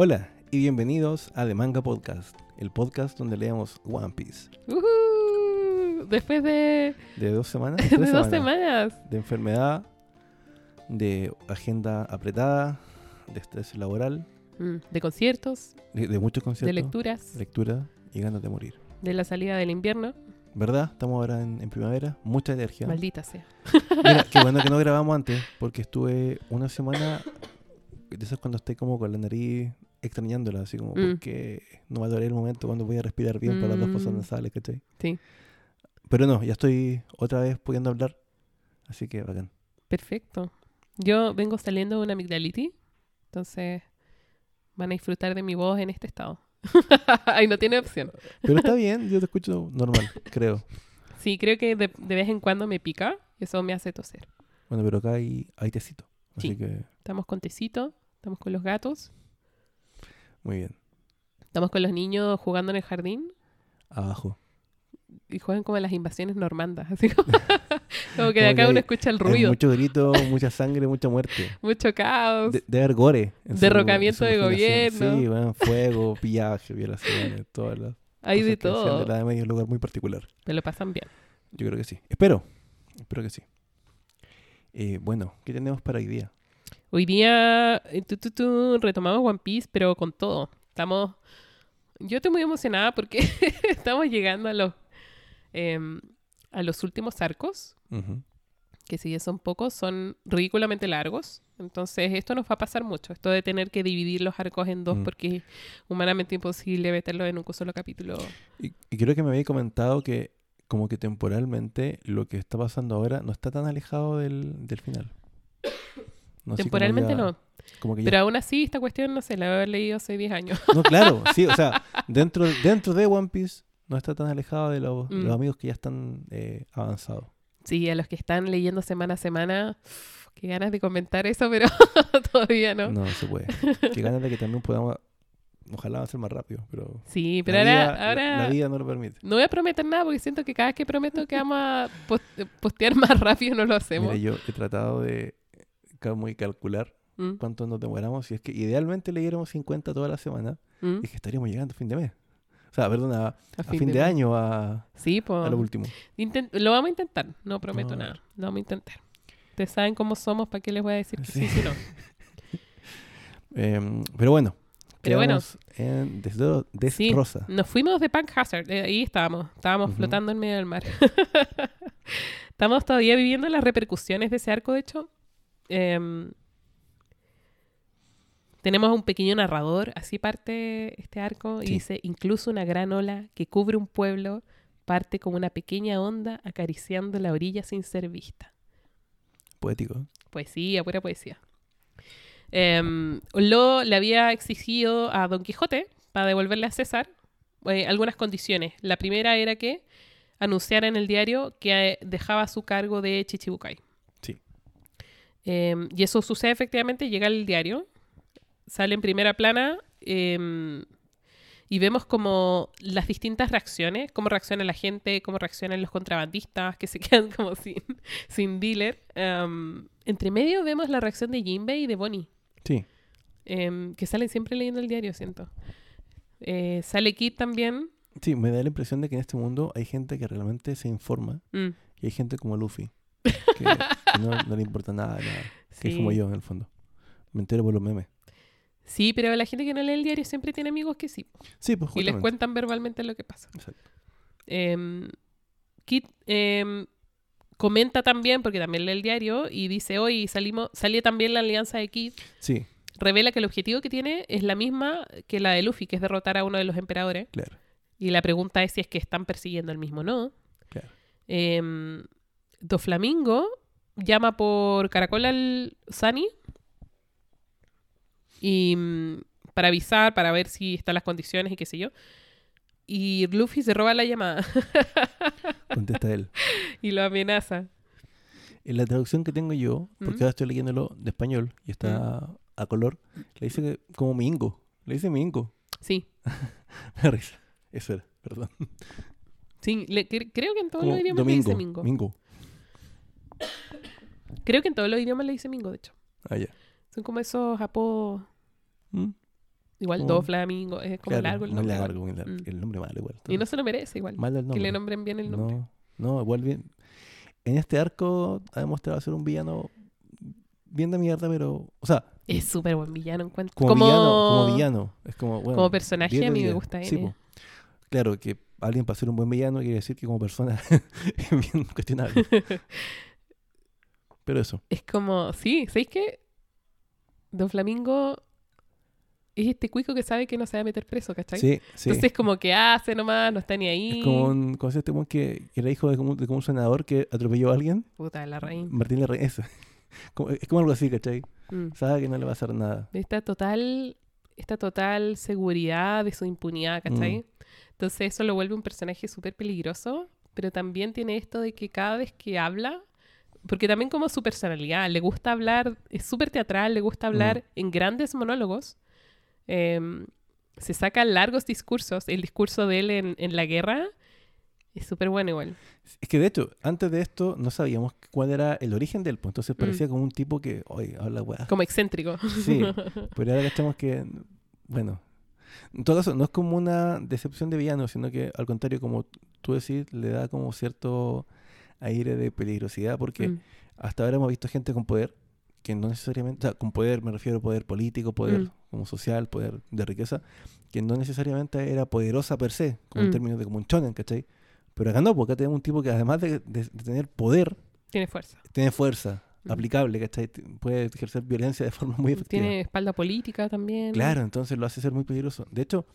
Hola y bienvenidos a The Manga Podcast, el podcast donde leemos One Piece. Ujú. Después de, De dos semanas, de dos semanas. de enfermedad, de agenda apretada, de estrés laboral, Mm, De conciertos, de, de muchos conciertos, de lecturas, lectura y ganas de morir. de la salida del invierno. ¿Verdad? Estamos ahora en, en primavera, mucha energía. Maldita sea. Mira, qué bueno que no grabamos antes, porque estuve una semana, de esas cuando estoy como con la nariz extrañándola, así como, Mm. porque no va a doler el momento cuando voy a respirar bien para las dos fosas Mm. nasales, ¿cachai? Sí, Pero no, ya estoy otra vez pudiendo hablar, así que bacán. perfecto. Yo vengo saliendo de una amigdalitis, entonces van a disfrutar de mi voz en este estado. Ahí no tiene opción. Pero está bien, yo te escucho normal, creo. Sí, creo que de, de vez en cuando me pica y eso me hace toser. Bueno, pero acá hay, hay tecito, así Sí. que Estamos con tecito, estamos con los gatos, muy bien. estamos con los niños jugando en el jardín Abajo. y juegan como en las invasiones normandas. Así como, como que de acá uno escucha el ruido, mucho grito, mucha sangre, mucha muerte. mucho caos. De, de gore. Derrocamiento su de gobierno. Sí, bueno, fuego, pillaje, violaciones, todas las Hay de todo. de la Edad Media un lugar muy particular. Me lo pasan bien. Yo creo que sí. Espero. Espero que sí. Eh, bueno, ¿qué tenemos para hoy día? Hoy día eh, tu, tu, tu, retomamos One Piece, pero con todo. Estamos. Yo estoy muy emocionada porque estamos llegando a los em, a los últimos arcos, que si bien son pocos, son ridículamente largos. Entonces, esto nos va a pasar mucho. Esto de tener que dividir los arcos en dos Mm. porque es humanamente imposible meterlos en un solo capítulo. Y, y creo que me había comentado que como que temporalmente lo que está pasando ahora no está tan alejado del, del final. No, Temporalmente ya- no. Como que ya- Pero aún así, esta cuestión, no sé, la haber leído hace 10 años. No, claro, sí, o sea, dentro, dentro de One Piece no está tan alejado de los, Mm. los amigos que ya están eh, avanzados. Sí, a los que están leyendo semana a semana, qué ganas de comentar eso, pero todavía no. No, se puede. Qué ganas de que también podamos, ojalá avanzar más rápido, pero, Sí, pero ahora, vida, la- ahora la vida no lo permite. no voy a prometer nada porque siento que cada vez que prometo que vamos a pos- postear más rápido no lo hacemos. Mira, yo he tratado de como y calcular Mm, cuánto nos demoramos. Y es que idealmente leyéramos 50 toda la semana mm, y que estaríamos llegando a fin de mes. O sea, perdón, a, a a fin, de, año, a, Sí, a pues. lo último. Lo vamos a intentar, no prometo No. nada. Lo vamos a intentar. Ustedes saben cómo somos, ¿para qué les voy a decir que sí, Sí. no? Em, pero bueno, Pero bueno. en Desdro- Sí. Destroza. Nos fuimos de Punk Hazard, eh, ahí estábamos, estábamos flotando en medio del mar. Estamos todavía viviendo las repercusiones de ese arco, de hecho. Em, tenemos un pequeño narrador, así parte este arco, y dice, incluso una gran ola que cubre un pueblo parte como una pequeña onda acariciando la orilla sin ser vista. Poético. Poesía, pura poesía. Em, Lo le había exigido a Don Quijote para devolverle a César eh, algunas condiciones. La primera era que anunciara en el diario que eh, dejaba su cargo de Chichibucay. Em, y eso sucede efectivamente, llega el diario, sale en primera plana em, y vemos como las distintas reacciones, cómo reacciona la gente, cómo reaccionan los contrabandistas que se quedan como sin, sin dealer. Em, entre medio vemos la reacción de Jinbei y de Bonnie, Sí. que salen siempre leyendo el diario, siento. Eh, sale Kid también. Sí, me da la impresión de que en este mundo hay gente que realmente se informa Mm, y hay gente como Luffy que, no, no le importa nada, nada. Que es como yo en el fondo. Me entero por los memes. Sí, pero la gente que no lee el diario siempre tiene amigos que sí. Sí, pues Y les justamente. cuentan verbalmente lo que pasa. Exacto. Em, Kit em, comenta también, porque también lee el diario, y dice, hoy salimos, salió también la alianza de Kid. Sí, Revela que el objetivo que tiene es la misma que la de Luffy, que es derrotar a uno de los emperadores. claro. Y la pregunta es si es que están persiguiendo el mismo o no. Claro. Em, Doflamingo llama por caracol al Sunny y mm, para avisar, para ver si están las condiciones y qué sé yo. Y Luffy se roba la llamada Contesta él. y lo amenaza. En la traducción que tengo yo, porque ¿Mm? ahora estoy leyéndolo de español y está a color, le dice que como mingo. Le dice mingo. Sí, Me risa. Eso era, perdón. sí le- cre- creo que en los idiomas le domingo. dice mingo. Mingo. Creo que en todos los idiomas le dice mingo, de hecho. Ah, ya. Son como esos apodos ¿Mm? Igual Como- Do Flamingo, es como Claro, largo el muy nombre. largo, muy largo. Mm. El nombre malo igual. Y no se lo merece igual. Malo el Que nombre. le nombren bien el nombre. No, no, igual bien. En este arco ha demostrado ser un villano bien de mierda, pero. O sea, Es súper buen villano, encuentro. como, villano, como villano. Es como, bueno, como personaje 10 de a mí me 10. gusta Sí, N. po. Claro, que alguien para ser un buen villano quiere decir que como persona es bien cuestionable. Pero eso. Es como, sí, ¿sabéis qué? Don Flamingo es este cuico que sabe que no se va a meter preso, ¿cachai? Sí, sí. Entonces como que hace nomás, no está ni ahí. es como un, ¿cómo se llama este weón que, que era hijo de como, de como un senador que atropelló a alguien. Puta, la raíz. Martín Larraín, eso. Como- es como algo así, ¿cachai? Mm. Sabe que no le va a hacer nada. Esta total, esta total seguridad de su impunidad, ¿cachai? Mm. Entonces eso lo vuelve un personaje súper peligroso, pero también tiene esto de que cada vez que habla, porque también como su personalidad, le gusta hablar, es súper teatral, le gusta hablar Mm. en grandes monólogos, em, se saca largos discursos, el discurso de él en, en la guerra es súper bueno igual. Es que de hecho, antes de esto no sabíamos cuál era el origen de él, pues entonces parecía como un tipo que, oye, habla weá. Como excéntrico. Sí, pero ahora cachamos que, bueno, en todo caso, no es como una decepción de villano, sino que al contrario, como tú decís, le da como cierto aire de peligrosidad, porque Mm, hasta ahora hemos visto gente con poder, que no necesariamente, o sea, con poder me refiero a poder político, poder Mm. como social, poder de riqueza, que no necesariamente era poderosa per se, como en Mm. términos de como un shonen, ¿cachai? Pero acá no, porque acá tenemos un tipo que además de, de- de tener poder, Tiene fuerza. tiene fuerza Mm. aplicable, ¿cachai? Puede ejercer violencia de forma muy efectiva. Tiene espalda política también. Claro, entonces lo hace ser muy peligroso. De hecho,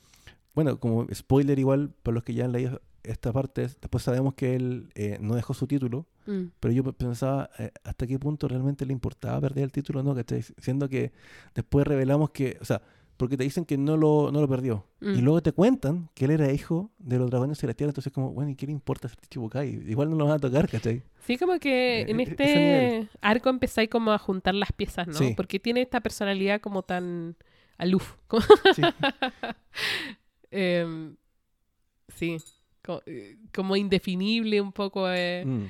bueno, como spoiler igual, para los que ya han leído esta parte, después sabemos que él eh, no dejó su título, Mm, pero yo pensaba eh, hasta qué punto realmente le importaba perder el título o no, ¿cachai? Siendo que después revelamos que, o sea, porque te dicen que no lo, no lo perdió. Y Mm. luego te cuentan que él era hijo de los dragones celestiales, entonces como, bueno, ¿y qué le importa ser Chichibukai? Igual no lo van a tocar, ¿cachai? Sí, como que Eh, en e- ese este arco empezáis como a juntar las piezas, ¿no? Sí. Porque tiene esta personalidad como tan aloof. como- Sí. Em, sí, eh, como, indefinible un poco. eh. Mm.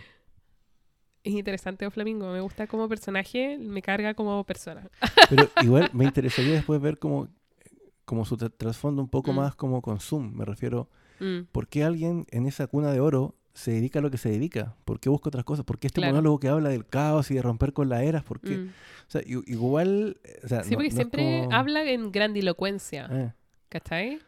Es interesante o Flamingo, me gusta como personaje, me carga como persona. Pero igual me interesaría después ver como, como su tra- trasfondo un poco Mm. más como con Zoom. Me refiero, Mm, ¿por qué alguien en esa cuna de oro se dedica a lo que se dedica? ¿Por qué busca otras cosas? ¿Por qué este Claro. monólogo que habla del caos y de romper con las eras? ¿Por qué? mm. O sea, i- igual... eh, o sea, Sí, no- porque no siempre como- habla en grandilocuencia, Eh, ¿cachai?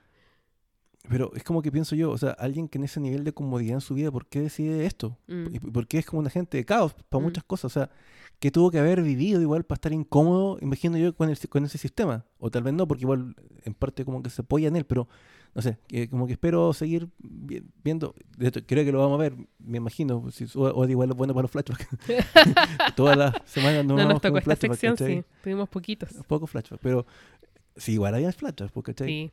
Pero es como que pienso yo, o sea, alguien que en ese nivel de comodidad en su vida, ¿por qué decide esto? Mm. ¿Y por qué es como un agente de caos para Mm. muchas cosas? O sea, que tuvo que haber vivido igual para estar incómodo, imagino yo, con, el, con ese sistema. O tal vez no, porque igual en parte como que se apoya en él, pero no sé, que como que espero seguir vi- viendo. De hecho, creo que lo vamos a ver, me imagino. Si, o, o igual es bueno para los flashbacks. Todas las semanas No vamos nos tocó esta sección, sí. Tuvimos poquitos. Poco flashback, pero sí, igual había flashbacks, ¿cachai? Sí.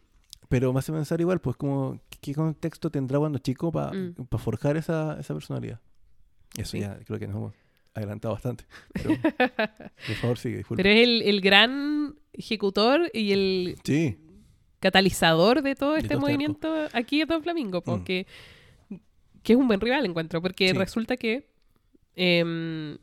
Pero me hace pensar igual, pues como, ¿qué, contexto tendrá cuando chico para Mm. forjar esa, esa personalidad? Eso Sí. ya creo que nos hemos adelantado bastante. Pero, por favor, sigue, disculpe. Pero es el, el gran ejecutor y el Sí, catalizador de todo De este este movimiento aquí en Don Flamingo, Mm. porque que es un buen rival encuentro, porque Sí. resulta que eh,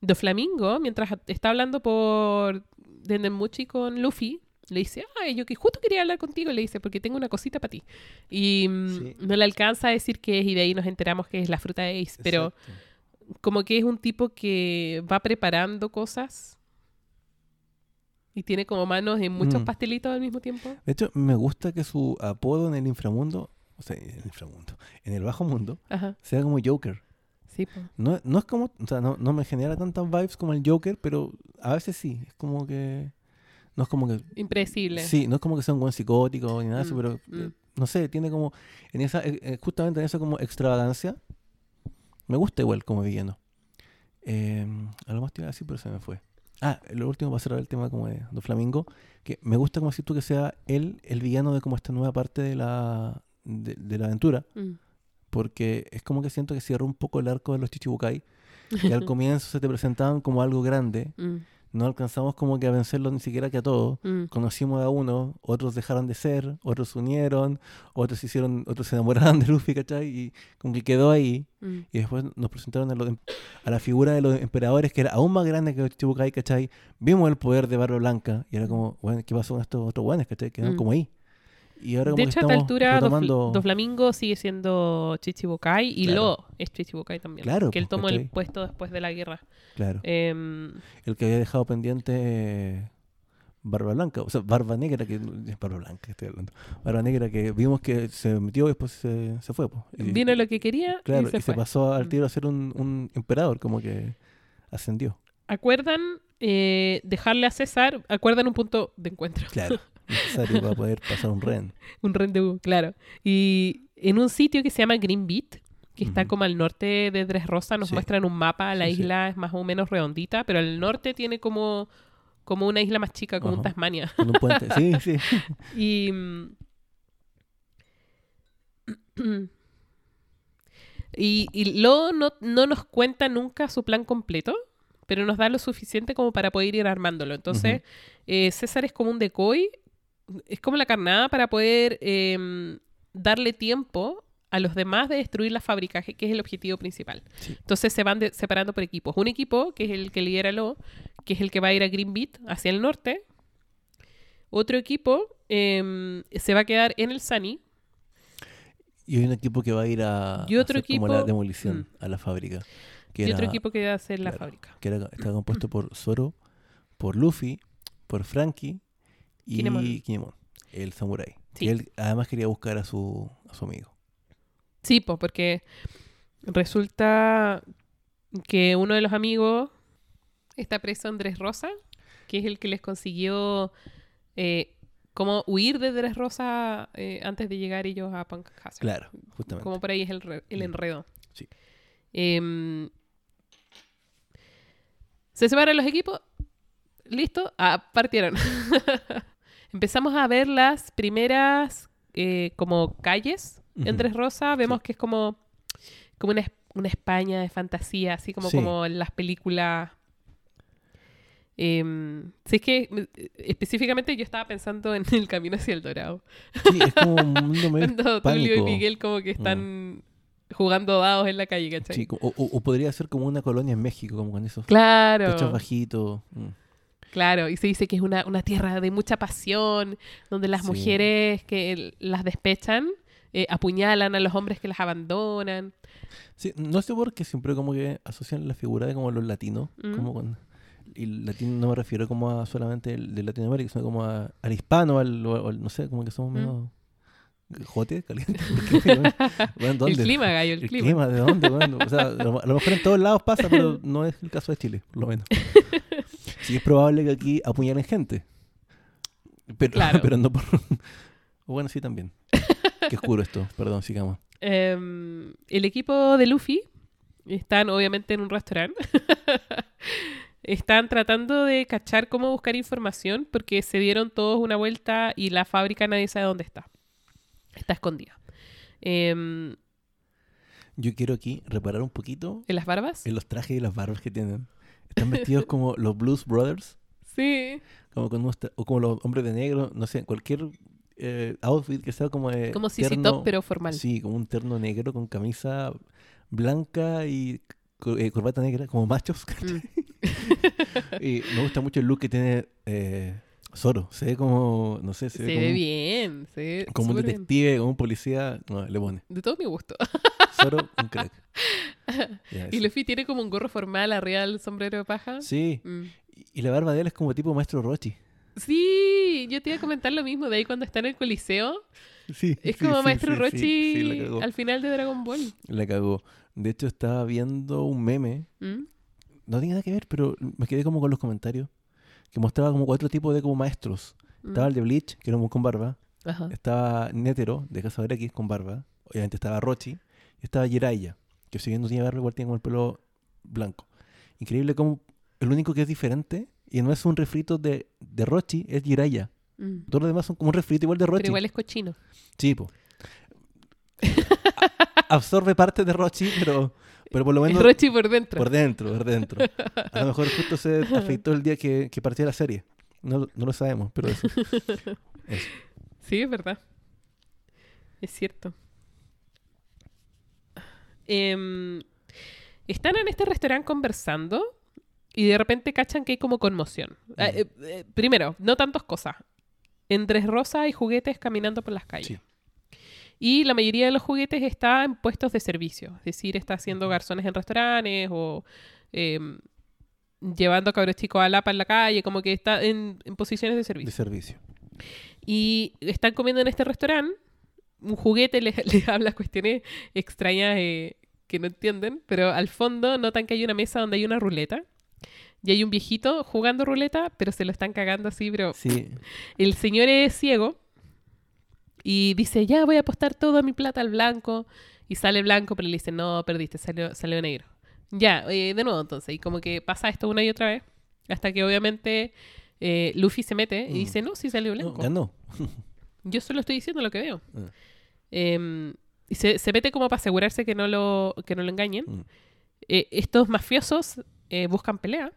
Don Flamingo, mientras está hablando por Dendemuchi con Luffy, le dice, ay, yo que justo quería hablar contigo, le dice, porque tengo una cosita para ti. Y mm, Sí. no le alcanza a decir qué es, y de ahí nos enteramos que es la fruta de Ace, pero exacto. como que es un tipo que va preparando cosas y tiene como manos en muchos Mm. pastelitos al mismo tiempo. De hecho, me gusta que su apodo en el inframundo, o sea, en el inframundo, en el bajo mundo, Ajá, sea como Joker. sí. No, no es como, o sea, no, no me genera tantas vibes como el Joker, pero a veces sí. Es como que. No es como que. impredecible. Sí, no es como que sea un buen psicótico ni nada Mm, pero mm. eh, no sé, tiene como. En esa, eh, eh, justamente en esa como extravagancia. Me gusta igual como villano. Eh, algo más te iba a decir, pero se me fue. Ah, lo último para cerrar el tema como de Do Flamingo, que me gusta como si tú que sea él el villano de como esta nueva parte de la, de, de la aventura, Mm. porque es como que siento que cierra un poco el arco de los Chichibukai, que al comienzo se te presentaban como algo grande, Mm. No alcanzamos como que a vencerlos ni siquiera que a todos. Mm. Conocimos a uno, otros dejaron de ser, otros se unieron, otros hicieron, otros se enamoraron de Luffy, ¿cachai? Y como que quedó ahí. Mm. Y después nos presentaron a, los em- a la figura de los emperadores, que era aún más grande que Chichibukai, ¿cachai? Vimos el poder de Barba Blanca y era como, bueno, ¿qué pasó con estos otros buenos, ¿cachai? Quedaron Mm. como ahí. Y ahora como De que hecho, a esta altura, retomando... Doflamingo sigue siendo Chichibukai y Claro. Lo es Chichibukai también. Claro, que él pues, tomó el puesto después de la guerra. Claro. Em, El que había dejado pendiente Barba Blanca, o sea, Barba Negra, que es Barba Blanca, estoy hablando. Barba Negra que vimos que se metió y después se, se fue. Y- vino lo que quería claro, y se fue. pasó al Mm. tiro a ser un, un emperador, como que ascendió. ¿Acuerdan eh, dejarle a César? ¿Acuerdan un punto de encuentro? Claro, necesario para poder pasar un ren. un rendezvous, claro. Y en un sitio que se llama Green Beat, que está como al norte de Dressrosa, nos Sí. muestran un mapa, la Sí, sí. isla es más o menos redondita, pero al norte tiene como, como una isla más chica, como un. Tasmania. Con un puente. Sí, sí. Y. mm, Y, y Lo no, no nos cuenta nunca su plan completo, pero nos da lo suficiente como para poder ir armándolo. Entonces, eh, César es como un decoy, es como la carnada para poder em, darle tiempo a los demás de destruir la fábrica, que es el objetivo principal. Sí. Entonces se van de- separando por equipos. Un equipo, que es el que lidera Lo, que es el que va a ir a Green Beat, hacia el norte. Otro equipo em, se va a quedar en el Sunny. Y hay un equipo que va a ir a, Y otro como la equipo- demolición a la fábrica. Que y otro equipo que va a hacer la claro. fábrica. que era, estaba compuesto por Zoro, por Luffy, por Frankie y Kinemon. Kinemon, el samurái. Sí. Él además quería buscar a su, a su amigo. Sí, pues porque resulta que uno de los amigos está preso Andrés Rosa, que es el que les consiguió eh, como huir de Andrés Rosa eh, antes de llegar ellos a Hazard. Claro, justamente. Como por ahí es el, el Mm. enredo. Sí. Em, se separan los equipos. Listo. Ah, partieron. Empezamos a ver las primeras eh, como calles en. Tres Rosa. Vemos que es como, como una, una España de fantasía, así como, Sí. como en las películas. Si es que eh, específicamente yo estaba pensando en el camino hacia el Dorado. Sí, es como un mundo medio Cuando Tulio y. Miguel como que están jugando dados en la calle, ¿cachai? Sí, o, o- podría ser como una colonia en México, como con esos techos Claro, bajitos. mm. Claro. Y se dice que es una, una tierra de mucha pasión, donde las Sí. mujeres que las despechan eh, apuñalan a los hombres que las abandonan. Sí, no sé por qué siempre como que asocian la figura de como los latinos, Mm. como con... Y latino no me refiero como a solamente el de Latinoamérica, sino como a- al hispano, al, no sé, como que somos Mm. menos... ¿Jote? ¿Caliente? Bueno, ¿dónde? El clima, gallo, el, ¿El clima. clima? ¿De dónde? Bueno, o sea, a lo mejor en todos lados pasa, pero no es el caso de Chile, por lo menos. Sí es probable que aquí apuñalen gente. Pero, Claro. pero no por... o bueno, sí también. Qué oscuro esto. Perdón, sigamos. Em, el equipo de Luffy están obviamente en un restaurante. están tratando de cachar cómo buscar información porque se dieron todos una vuelta y la fábrica nadie sabe dónde está. Está escondida. Em, Yo quiero aquí reparar un poquito ¿En las barbas? en los trajes y las barbas que tienen. Están vestidos como los Blues Brothers, Sí. como con unos o como los hombres de negro, no sé, cualquier eh, outfit que sea como de Como CC Top, pero formal. Sí, como un terno negro con camisa blanca y eh, corbata negra, como machos. Mm. y me gusta mucho el look que tiene eh, Zoro. Se ve como, no sé, se, Se ve ve como, un- bien. Se ve como un bien. detective, como un policía. No, le pone. De todo mi gusto. Zoro, un crack. Ya, Y. Luffy tiene como un gorro formal arriba del sombrero de paja. Sí, Mm. y la barba de él es como tipo maestro Rochi. Sí, yo te iba a comentar lo mismo de ahí cuando está en el coliseo. Sí, Es como sí, Maestro sí, Rochi al final de Dragon Ball. La cagó. De hecho, estaba viendo un meme. ¿Mm? No tiene nada que ver, pero me quedé como con los comentarios. Que mostraba como cuatro tipos de como maestros. ¿Mm? Estaba el de Bleach, que era un con barba. Ajá. Estaba Netero, de Casa X, con barba. Obviamente estaba Rochi. Estaba Jiraiya, que si bien no tiene barba, igual tiene como el pelo blanco. Increíble como el único que es diferente, y no es un refrito de, de Rochi, es Jiraiya. Mm. Todos los demás son como un refrito igual de Rochi. Pero igual es cochino. Sí, po. absorbe parte de Rochi, pero, pero por lo menos Rochi por dentro. por dentro, por dentro. A lo mejor justo se afectó el día que, que partió la serie. No, no lo sabemos, pero eso. Eso. Sí, es verdad. Es cierto. Em, están en este restaurante conversando y de repente cachan que hay como conmoción. Ah, eh, eh, primero, no tantas cosas. Entre rosas y juguetes caminando por las calles. Sí. Y la mayoría de los juguetes está en puestos de servicio. Es decir, está haciendo garzones en restaurantes o em, llevando a cabros chicos a Lapa en la calle, como que está en, en posiciones de De servicio. servicio. Y están comiendo en este restaurante. Un juguete les, les habla cuestiones extrañas eh, que no entienden, pero al fondo notan que hay una mesa donde hay una ruleta. Y hay un viejito jugando ruleta, pero se lo están cagando así, pero Sí. el señor es ciego y dice, ya voy a apostar toda mi plata al blanco. Y sale blanco, pero le dice, no, perdiste, salió, salió negro. Ya, eh, de nuevo entonces. Y como que pasa esto una y otra vez. Hasta que obviamente eh, Luffy se mete y Mm. dice, no, sí salió No, blanco. ganó. Yo solo estoy diciendo lo que veo. Ah. Em, y se, se mete como para asegurarse que no lo, que no lo engañen. Mm. Eh, estos mafiosos eh, buscan pelea.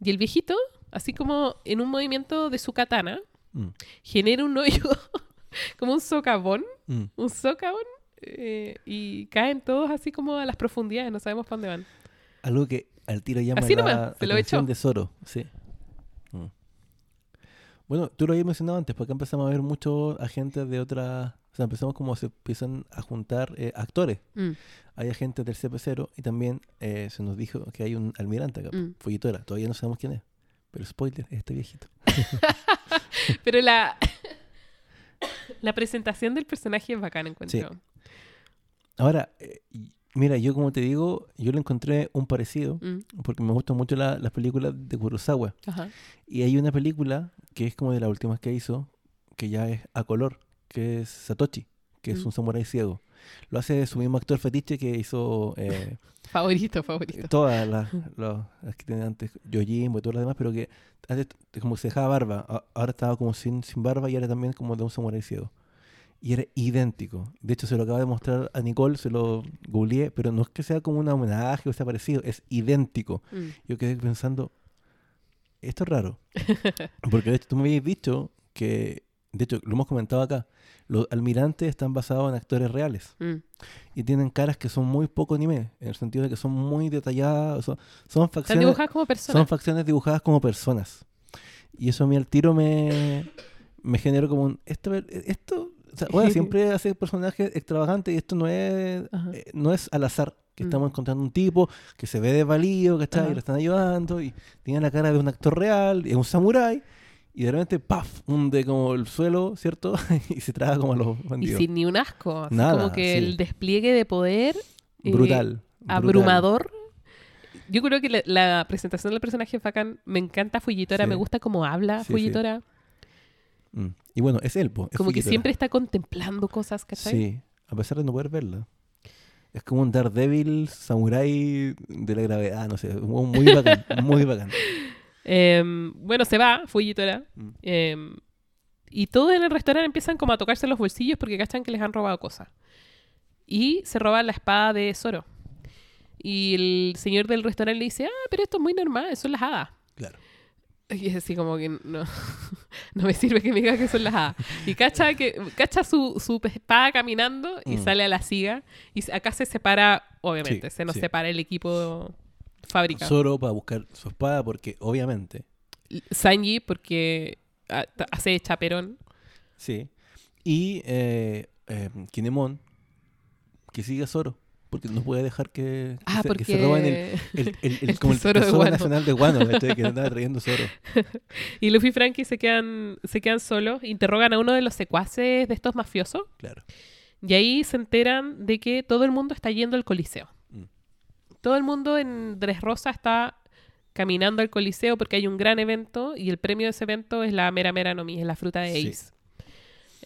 Y el viejito, así como en un movimiento de su katana, Mm. genera un hoyo como un socavón, Mm. un socavón, eh, y caen todos así como a las profundidades, no sabemos para dónde van. Algo que al tiro llama Así la nomás, se lo echó. de Zoro, sí. Bueno, tú lo habías mencionado antes, porque empezamos a ver muchos agentes de otras... O sea, empezamos como se empiezan a juntar eh, actores. Mm, Hay agentes del CP0 y también eh, se nos dijo que hay un almirante acá, Mm. Folletora. Todavía no sabemos quién es. Pero spoiler, es este viejito. Pero la, la presentación del personaje es bacana, encuentro. Ahora, eh, mira, yo como te digo, yo le encontré un parecido, Mm, porque me gustan mucho la- las películas de Kurosawa. ajá. Y hay una película que es como de las últimas que hizo, que ya es a color, que es Satoshi, que es Mm. un samurái ciego. Lo hace su mismo actor fetiche que hizo eh, Favorito, favorito. todas las, las- las que tenía antes, Yojimbo y todas las demás, pero que antes como que se dejaba barba, ahora estaba como sin, sin barba y ahora también como de un samurái ciego. Y era idéntico. De hecho, se lo acaba de mostrar a Nicole, se lo googleé, pero no es que sea como un homenaje o sea parecido, es idéntico. Mm, Yo quedé pensando, esto es raro. Porque de hecho tú me habías dicho que, de hecho, lo hemos comentado acá, los almirantes están basados en actores reales mm. y tienen caras que son muy poco anime, en el sentido de que son muy detalladas, son, son facciones, dibujadas como personas. son facciones dibujadas como personas. Y eso a mí al tiro me, me generó como un, esto, esto, o sea, bueno, siempre hace personajes extravagantes y esto no es, eh, no es al azar. Que Mm. estamos encontrando un tipo que se ve desvalido, ¿cachai? Ajá. Y lo están ayudando y tiene la cara de un actor real, es un samurái. Y de repente, ¡paf! hunde como el suelo, ¿cierto? y se traga como a los Y bandidos. sin ni un asco. Así Nada, como que sí. el despliegue de poder eh, brutal, brutal. abrumador. Yo creo que la, la presentación del personaje bacán. Me encanta Fujitora, Sí. me gusta cómo habla Sí, sí. Mm. Y bueno, es él, po, es Como que siempre está contemplando cosas, ¿cachai? Sí, a pesar de no poder verla. Es como un Daredevil samurái de la gravedad, no sé, muy bacán, muy bacán. Em, bueno, se va Fujitora. Mm. em, y todos en el restaurante empiezan como a tocarse los bolsillos porque cachan que les han robado cosas. Y se roban la espada de Zoro. Y el señor del restaurante le dice, ah, pero esto es muy normal, son las hadas. Claro. Y es así como que no, no me sirve que me diga que son las hadas. Y cacha, que, cacha su, su espada caminando y Mm. sale a la siga. Y acá se separa, obviamente, Sí, se nos sí. separa el equipo fábrica. Zoro para buscar su espada porque obviamente, Sanji, porque hace chaperón. sí. Y eh, eh, Kinemon, que sigue a Zoro, porque no puede dejar que, que Ah, se, porque... que se roban el, el, el- el- como el tesoro de tesoro nacional de Guano, que andaba trayendo Zoro. Y Luffy y Frankie se quedan, se quedan solos, interrogan a uno de los secuaces de estos mafiosos Claro. y ahí se enteran de que todo el mundo está yendo al Coliseo. Mm. Todo el mundo en Dressrosa está caminando al Coliseo porque hay un gran evento y el premio de ese evento es la Mera Mera no Mi, es la fruta de Sí. Ace.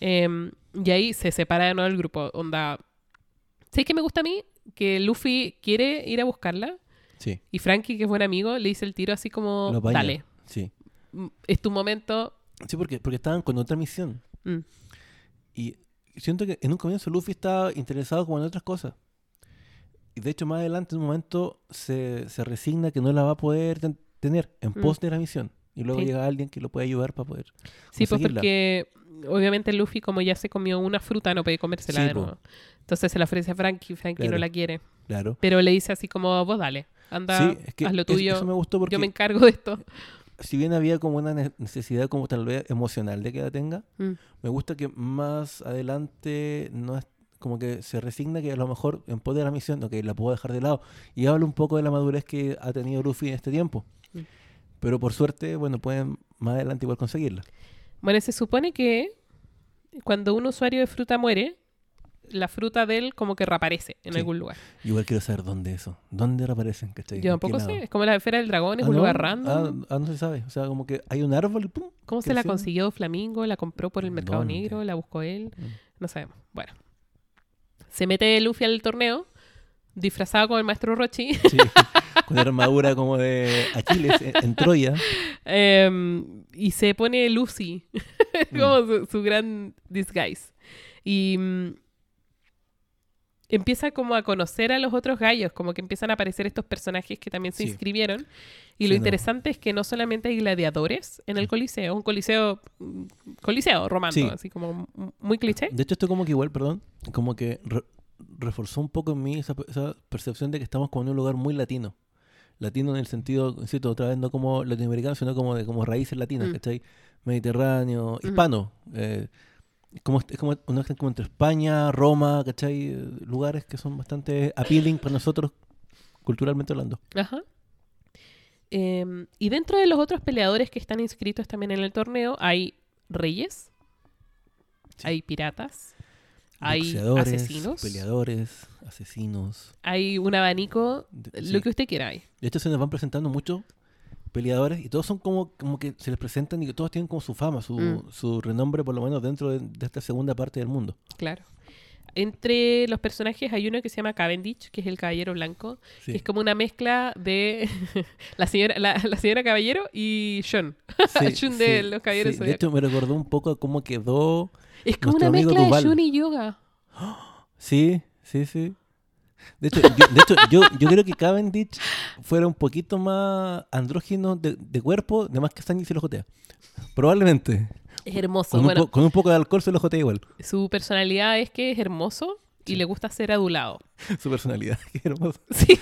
Em, y ahí se separa de nuevo el grupo. Onda. ¿Sabes qué me gusta a mí? Que Luffy quiere ir a buscarla Sí, y Frankie, que es buen amigo, le dice el tiro así como: lo. Dale, Sí. mm, es tu momento. Sí, porque, porque estaban con otra misión. Mm. Y siento que en un comienzo Luffy estaba interesado como en otras cosas. y de hecho, más adelante, en un momento, se, se resigna que no la va a poder ten- tener en Mm. pos de la misión. Y luego Sí. llega alguien que lo puede ayudar para poder. Sí, pues porque obviamente Luffy, como ya se comió una fruta, no puede comérsela Sí, de nuevo. Entonces se la ofrece a Frankie, Frankie no Claro. la quiere. Claro. Pero le dice así como, vos dale, anda, sí, es que haz lo tuyo, eso me gustó porque yo me encargo de esto. si bien había como una ne- necesidad como tal vez emocional de que la tenga, Mm. me gusta que más adelante no es como que se resigna que a lo mejor en pos de la misión, ok, la puedo dejar de lado. Y habla un poco de la madurez que ha tenido Luffy en este tiempo. Pero por suerte, bueno, pueden más adelante igual conseguirla. Bueno, se supone que cuando un usuario de fruta muere, la fruta de él como que reaparece en Sí. algún lugar. Igual quiero saber dónde eso. ¿Dónde reaparecen? ¿cachai? Yo ¿En qué tampoco sé, es como la esfera del dragón, es Ah, un ¿no? lugar random. Ah, ah, no se sabe. O sea, como que hay un árbol y pum. ¿Cómo se la consiguió Flamingo? ¿La compró por el mercado ¿Dónde? negro? ¿La buscó él? Mm. No sabemos. Bueno. Se mete Luffy al torneo, disfrazado como el maestro Rochi. Sí, con armadura como de Aquiles en, en Troya. Em, y se pone Lucy, Mm. como su, su gran disguise. Y mm, empieza como a conocer a los otros gallos, como que empiezan a aparecer estos personajes que también se Sí. inscribieron. Y Sí, lo no. interesante es que no solamente hay gladiadores en el coliseo, un coliseo, mm, coliseo romano, Sí. así como muy cliché. De hecho, esto como que igual, perdón, como que reforzó un poco en mí esa, esa percepción de que estamos como en un lugar muy latino. Latino en el sentido, insisto, otra vez no como latinoamericano, sino como de como raíces latinas, Mm. ¿cachai? Mediterráneo, hispano. eh, es como, es como una mezcla como entre España, Roma, ¿cachai? Lugares que son bastante appealing para nosotros, culturalmente hablando. Ajá. Em, y dentro de los otros peleadores que están inscritos también en el torneo hay reyes, Sí. hay piratas, hay asesinos, peleadores, asesinos. hay un abanico, de- lo sí. que usted quiera hay. De hecho, se nos van presentando muchos peleadores y todos son como, como que se les presentan y que todos tienen como su fama, su, Mm. su renombre, por lo menos dentro de, de esta segunda parte del mundo. Claro. Entre los personajes hay uno que se llama Cavendish, que es el caballero blanco, Sí. que es como una mezcla de la señora, la, la señora caballero y Sean. Sí, de los Caballeros. De hecho, me recordó un poco a cómo quedó. Es como una mezcla de Shun y Yoga. Sí, sí, sí. De hecho, yo, de hecho, yo, yo creo que Cavendish fuera un poquito más andrógino de, de cuerpo, de más que Sanji se lo jotea. Probablemente. Es hermoso. Con, un bueno, po- con un poco de alcohol se lo jotea igual. su personalidad es que es hermoso y le gusta ser adulado. Su personalidad. Qué hermoso. Sí.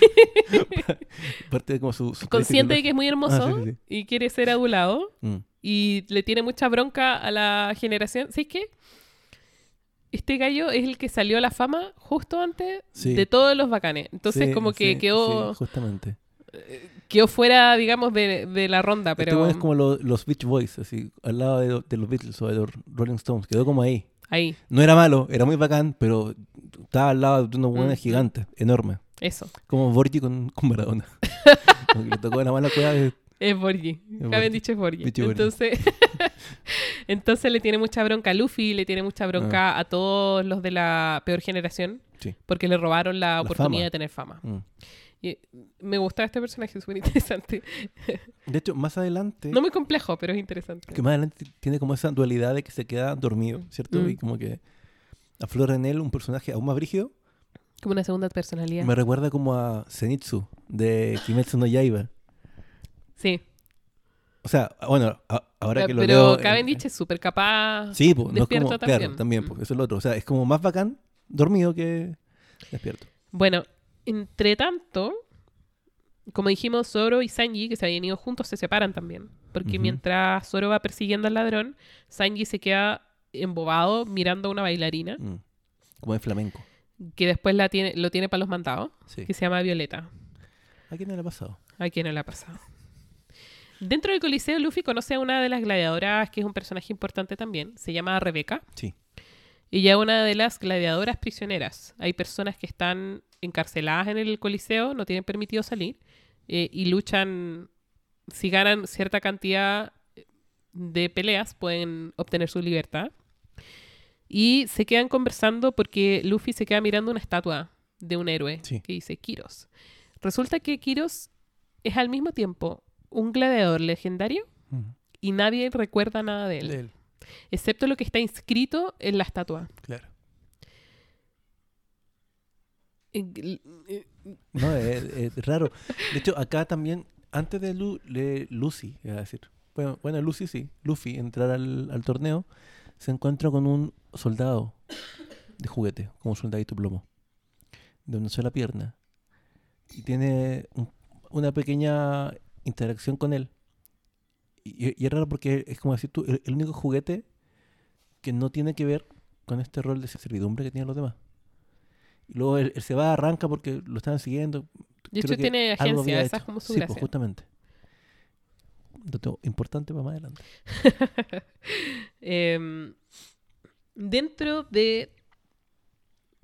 Parte de como su. su Consciente de que es muy hermoso Ah, sí, sí, y quiere ser adulado Mm. Y le tiene mucha bronca a la generación. ¿Sabes qué? Este gallo es el que salió a la fama justo antes Sí. de todos los bacanes. Entonces, Sí, como que sí, quedó, sí, justamente. quedó fuera, digamos, de, de la ronda. Este Pero weón es como lo- los Beach Boys, así, al lado de, de los Beatles o de los Rolling Stones. Quedó como ahí. ahí, No era malo, era muy bacán, pero estaba al lado de unos buenos Mm. gigantes, enormes. eso. Como Borgi con, con Maradona. le tocó la mala cueva de... Es Borgi. Cavendish es Borgi. Entonces, entonces le tiene mucha bronca a Luffy, le tiene mucha bronca a todos los de la peor generación. Ah. Sí. Porque le robaron la, La oportunidad fama. de tener fama. Mm. Y me gusta este personaje, es súper interesante. De hecho, más adelante... No muy complejo, pero es interesante. que más adelante tiene como esa dualidad de que se queda dormido, ¿cierto? Mm. Y como que aflora en él un personaje aún más brígido. Como una segunda personalidad. Me recuerda como a Zenitsu de Kimetsu no Yaiba. Sí. O sea, bueno, a- ahora que lo pero leo... en- Cavendish es súper capaz. Sí, pues, no es como, también. claro, también, pues, eso es lo otro. O sea, es como más bacán dormido que despierto. Bueno, entre tanto, como dijimos, Zoro y Sanji, que se habían ido juntos, se separan también. Porque mientras Zoro va persiguiendo al ladrón, Sanji se queda embobado mirando a una bailarina Mm. Como de flamenco. que después la tiene, lo tiene para los mandados, Sí. que se llama Violeta. ¿A quién no le ha pasado? ¿A quién no le ha pasado? Dentro del Coliseo, Luffy conoce a una de las gladiadoras que es un personaje importante también. Se llama Rebeca. Sí. Ella es una de las gladiadoras prisioneras. Hay personas que están encarceladas en el Coliseo, no tienen permitido salir eh, y luchan. Si ganan cierta cantidad de peleas, pueden obtener su libertad. Y se quedan conversando porque Luffy se queda mirando una estatua de un héroe Sí. que dice Kiros. Resulta que Kiros es al mismo tiempo un gladiador legendario y nadie recuerda nada de él, De él, excepto lo que está inscrito en la estatua. claro. No, es, es raro. De hecho, acá también, antes de, Lu- de Lucy, iba a decir. Bueno, bueno, Lucy sí. Luffy entrar al, al torneo, se encuentra con un soldado de juguete, como un soldadito plomo, de una sola pierna. Y tiene un- una pequeña interacción con él. Y, y es raro porque es como decir tú, el, el único juguete que no tiene que ver con este rol de servidumbre que tienen los demás. Y luego él, él se va, arranca porque lo estaban siguiendo. De Creo hecho, tiene agencia, esa es como su Sí, pues, gracia. justamente. Dato importante para más adelante. Em, dentro de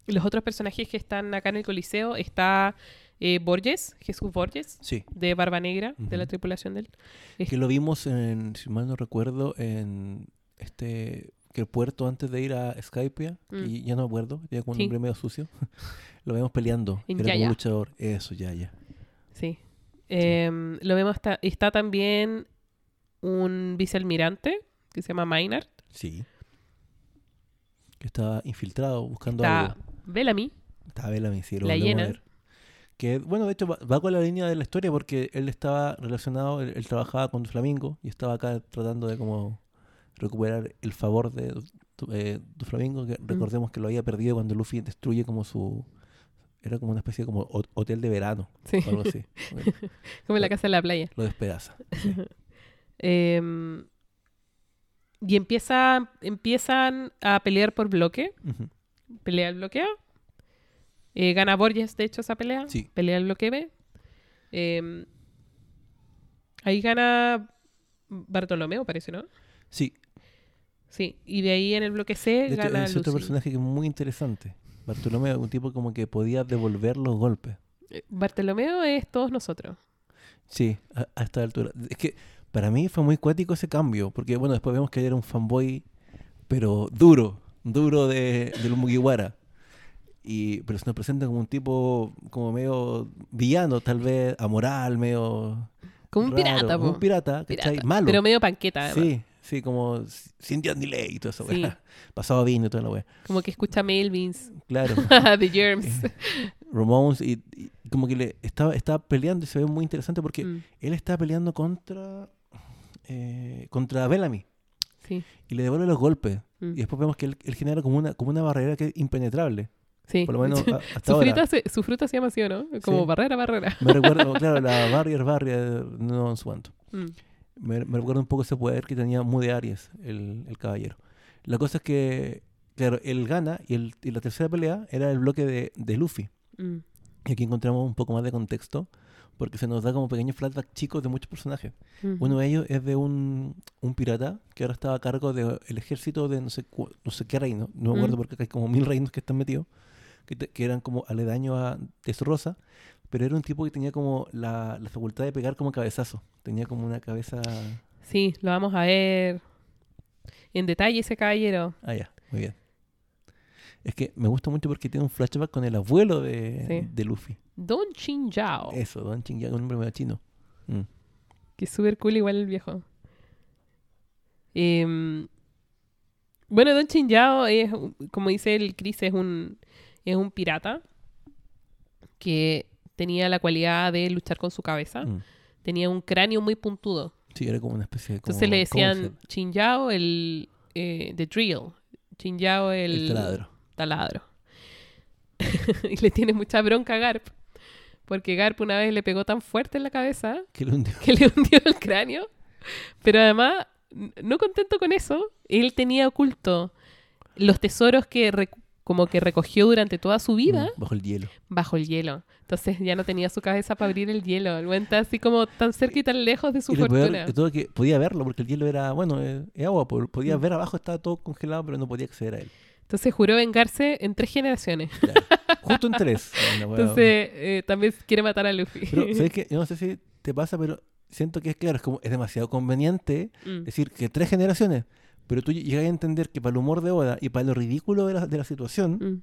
los otros personajes que están acá en el Coliseo está eh, Borges, Jesús Borges, Sí. de Barba Negra, de la tripulación de él. Que lo vimos en, si mal no recuerdo, en este que el puerto antes de ir a Skypia, Mm. y ya no me acuerdo, tenía como un Sí. nombre medio sucio. lo vemos peleando. En Era un luchador. Eso, ya, ya. Sí. Em, lo vemos, está, está también un vicealmirante que se llama Maynard. Sí. Que estaba infiltrado buscando Está algo. Bellamy. Estaba Bellamy, sí, lo La a ver. Que, bueno, de hecho, va, va con la línea de la historia porque él estaba relacionado, él, él trabajaba con Flamingo y estaba acá tratando de como recuperar el favor de eh, Doflamingo, que recordemos que lo había perdido cuando Luffy destruye como su... Era como una especie de como ho- hotel de verano Sí. o algo así. Como en la casa de la playa. Lo despedaza. Em, y empieza, empiezan a pelear por bloque. Ujú. Pelea el bloqueo. Eh, gana Borges, de hecho, esa pelea. Sí. Pelea el bloque B. Em, ahí gana Bartolomeo, parece, ¿no? Sí, Sí. Y de ahí en el bloque C de hecho, gana es otro personaje que es muy interesante. Bartolomé, un tipo como que podía devolver los golpes. Eh, Bartolomeo es todos nosotros. Sí, a, a esta altura. Es que para mí fue muy cuático ese cambio, porque bueno, después vemos que era un fanboy, pero duro, duro de, del Mugiwara. Y, pero se nos presenta como un tipo como medio villano, tal vez amoral, medio... Como un raro, pirata, como po. Un pirata, ¿cachai? Pirata. Malo. Pero medio panqueta, además. sí, sí, como ni ley y todo eso. Sí. Pasaba vino y toda la wea. Como que escucha Melvins, Claro. The Germs. Ramones y, y como que le estaba, estaba peleando y se ve muy interesante porque Mm, él está peleando contra eh, contra Bellamy sí. y le devuelve los golpes mm, y después vemos que él, él genera como una como una barrera que es impenetrable sí. por lo menos a- hasta su, ahora fruta se, su fruta se llama así, ¿o no? Como Sí. barrera, barrera. me recuerdo claro la barrier barrier no sé cuánto Mm, me, me recuerda un poco ese poder que tenía Mude Aries el, el caballero la cosa es que claro él gana y, el, y la tercera pelea era el bloque de, de Luffy mm, y aquí encontramos un poco más de contexto porque se nos da como pequeños flashbacks chicos de muchos personajes. Uno de ellos es de un, un pirata que ahora estaba a cargo del ejército de no sé, no sé qué reino. No me acuerdo Mm. porque hay como mil reinos que están metidos, que, te- que eran como aledaños a Rosa. Pero era un tipo que tenía como la, la facultad de pegar como cabezazo. Tenía como una cabeza... Sí, lo vamos a ver en detalle ese caballero. Ah, ya, muy bien. Es que me gusta mucho porque tiene un flashback con el abuelo de, Sí. de Luffy. Don Chin Yao. Eso, Don Chingyang, un nombre medio chino. Mm. Que es súper cool igual el viejo. Em, bueno, Don Chin Yao es, como dice el Chris, es un, es un pirata que tenía la cualidad de luchar con su cabeza. Mm. Tenía un cráneo muy puntudo. Sí, era como una especie de... como- Entonces le ¿cómo se decían llama? Chin Yao el eh, the drill. Chin Yao el, El taladro. taladro. y le tiene mucha bronca a Garp. Porque Garp una vez le pegó tan fuerte en la cabeza Que le hundió. que le hundió el cráneo. Pero además, no contento con eso, él tenía oculto los tesoros que como que recogió durante toda su vida Mm, bajo el hielo. bajo el hielo. Entonces ya no tenía su cabeza para abrir el hielo. El buen está así como tan cerca y tan lejos de su y fortuna. de todo que podía verlo porque el hielo era, bueno, eh, es agua, po- podía Mm. ver abajo, estaba todo congelado, pero no podía acceder a él. Entonces juró vengarse en tres generaciones. Claro. Justo en tres. Bueno, bueno. Entonces eh, también quiere matar a Luffy. Pero, ¿sabes qué? Yo no sé si te pasa, pero siento que es claro, es como es demasiado conveniente Mm, decir que tres generaciones, pero tú llegas a entender que para el humor de Oda y para lo ridículo de la, de la situación, mm.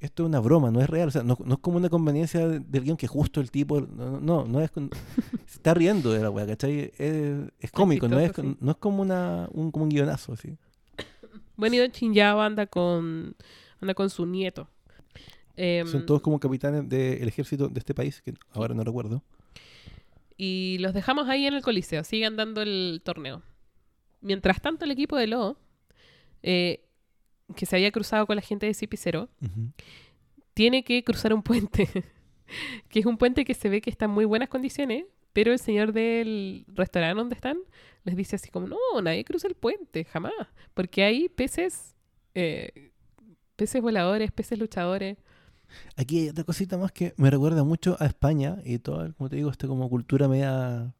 esto es una broma, no es real. O sea, no, no es como una conveniencia de- del guion que justo el tipo. No, no, no es. se está riendo de la weá, ¿cachai? Es, es cómico, no, es, sí. no es como, una, un, como un guionazo, así. Bueno, y Don Chin Yao anda con, anda con su nieto. Em, Son todos como capitanes del ejército de este país, que ahora no recuerdo. Y los dejamos ahí en el coliseo, sigan dando el torneo. Mientras tanto, el equipo de Lo, eh, que se había cruzado con la gente de Cipicero, tiene que cruzar un puente, que es un puente que se ve que está en muy buenas condiciones, pero el señor del restaurante donde están les dice así como, no, nadie cruza el puente, jamás, porque hay peces, eh, peces voladores, peces luchadores. Aquí hay otra cosita más que me recuerda mucho a España y toda, como te digo, esta como cultura media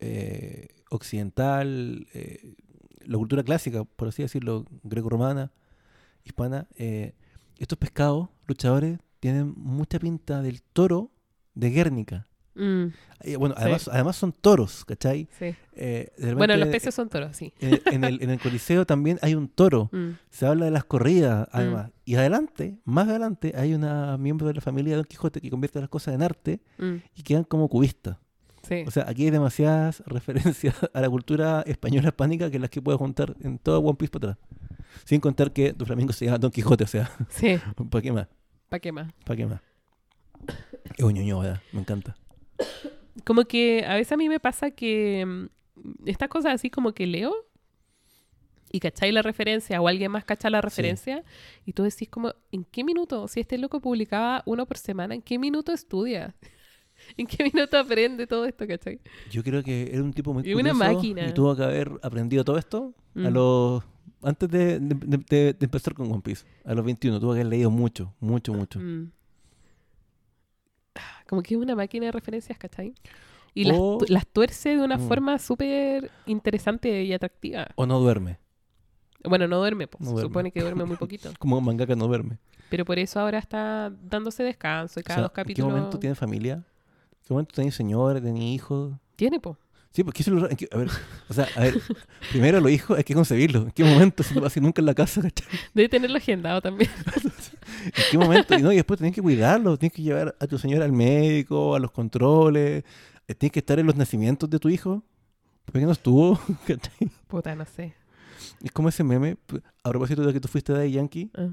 eh, occidental, eh, la cultura clásica, por así decirlo, greco-romana, hispana. eh, estos pescados luchadores tienen mucha pinta del toro de Guernica. Mm, bueno, Sí. además, además son toros, ¿cachai? sí. Bueno, los peces son toros, sí. En, en el, en el Coliseo también hay un toro. Mm, Se habla de las corridas, Mm. además. Y adelante, más adelante, hay una miembro de la familia de Don Quijote que convierte las cosas en arte y quedan como cubistas. Sí. O sea, aquí hay demasiadas referencias a la cultura española hispánica que las que puedo contar en todo One Piece para atrás. Sin contar que tu Flamingo se llama Don Quijote, o sea, sí, ¿para qué más? ¿para qué más? ¿Para qué más? Es un ñoño, ¿verdad? Me encanta. Como que a veces a mí me pasa que mm, estas cosas así como que leo y cacháis la referencia o alguien más cacha la referencia y tú decís como, ¿en qué minuto? Si este loco publicaba uno por semana, ¿en qué minuto estudia? ¿En qué minuto aprende todo esto, cachai? Yo creo que era un tipo muy Y una máquina. y tuvo que haber aprendido todo esto a Mm. los antes de, de- de- de- de empezar con One Piece, a los 21, tuvo que haber leído mucho, mucho, mucho. Mm. Como que es una máquina de referencias, ¿cachai? Y las, O- tu- las tuerce de una Mm. forma súper interesante y atractiva. O no duerme, Bueno, no duerme, pues. No duerme. supone que duerme muy poquito. como un mangaka no duerme. Pero por eso ahora está dándose descanso y O cada sea, dos ¿En qué capítulos. momento tiene familia? ¿En qué momento tiene señores, tiene hijos? Tiene, po. Sí, porque eso es lo raro. ¿En qué- A ver, o sea, a ver, primero los hijos hay que concebirlos. ¿En qué momento se te pasa nunca en la casa, cachai? Debe tenerlo agendado también. ¿En qué momento? Y, no, y después tenés que cuidarlos, tienes que llevar a tu señora al médico, a los controles, eh, tienes que estar en los nacimientos de tu hijo. ¿Por qué no estuvo? ¿Cachai? Puta, no sé. Es como ese meme, a propósito de que tú fuiste de Yankee, Ah.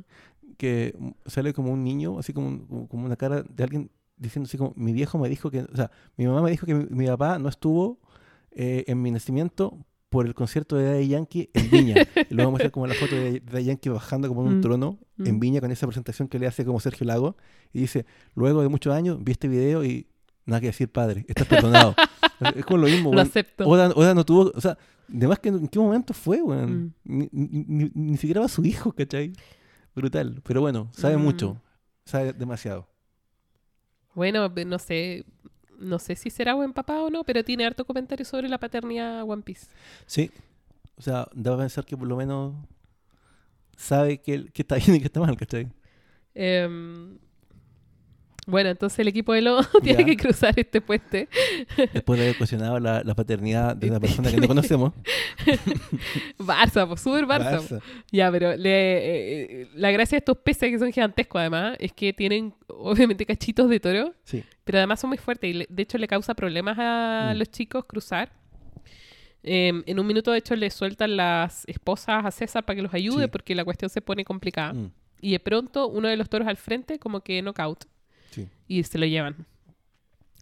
que mm, sale como un niño, así como, un- como- como una cara de alguien diciendo así como, mi viejo me dijo que, o sea, mi mamá me dijo que mi, mi papá no estuvo eh, en mi nacimiento por el concierto de Daddy Yankee en Viña. y luego muestra como la foto de Daddy Yankee bajando como en un Mm, trono en mm. Viña con esa presentación que le hace como Sergio Lago. Y dice, luego de muchos años vi este video y nada que decir, padre, estás perdonado. es como lo mismo, Lo weón. acepto. Oda, Oda no tuvo, o sea, además que en qué momento fue, weón. Mm. Ni, ni- ni- ni siquiera va su hijo, ¿cachai? Brutal. Pero bueno, sabe mucho. Sabe demasiado. Bueno, no sé. No sé si será buen papá o no, pero tiene harto comentario sobre la paternidad One Piece. Sí. O sea, a pensar que por lo menos sabe que, que está bien y que está mal, ¿cachai? Em, bueno, entonces el equipo de Lo tiene que cruzar este puente. Después de haber cuestionado la, la paternidad de una persona que no conocemos. Barça, pues súper Barça. Barça. Ya, pero le- eh, la gracia de estos peces que son gigantescos además es que tienen obviamente cachitos de toro, Sí. pero además son muy fuertes y le- de hecho le causa problemas a Mm. los chicos cruzar. Em, en un minuto de hecho le sueltan las esposas a César para que los ayude Sí. porque la cuestión se pone complicada. Mm, Y de pronto uno de los toros al frente como que knockout sí. y se lo llevan.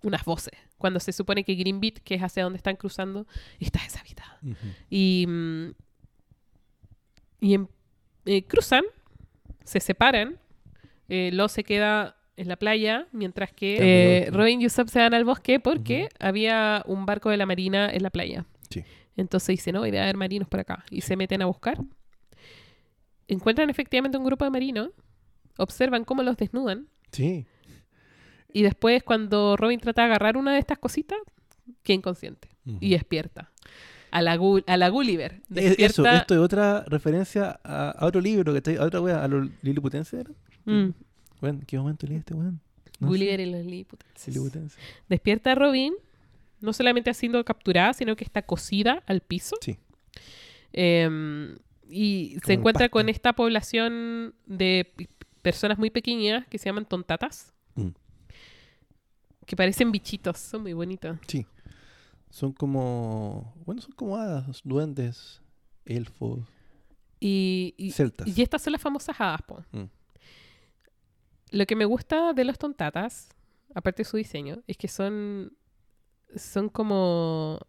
Unas voces. Cuando se supone que Greenbeat, que es hacia donde están cruzando, está deshabitada. Y, mm, y em- eh, cruzan, se separan, eh, Lo se queda en la playa, mientras que eh, Robin y Usopp se van al bosque porque había un barco de la marina en la playa. Sí. Entonces dicen, no, debe haber marinos por acá. Y se meten a buscar. Encuentran efectivamente un grupo de marinos, observan cómo los desnudan, Sí. Y después cuando Robin trata de agarrar una de estas cositas, queda inconsciente y despierta. A la, a la Gulliver. Eso, Despierta- esto es otra referencia a, a otro libro, que está, a otra wea, a los liliputenses. ¿era? Mm. ¿qué momento leí este weón? No Gulliver sé, y los Liliputenses. liliputense. Despierta a Robin, no solamente ha sido capturada, sino que está cosida al piso. Sí. Em, y Como se en encuentra con esta población de personas muy pequeñas que se llaman tontatas, Mm. Que parecen bichitos, son muy bonitos. Sí. Son como. Bueno, son como hadas, duendes, elfos, Y, y, celtas. y estas son las famosas hadas, po. Mm. lo que me gusta de los tontatas, aparte de su diseño, es que son, son como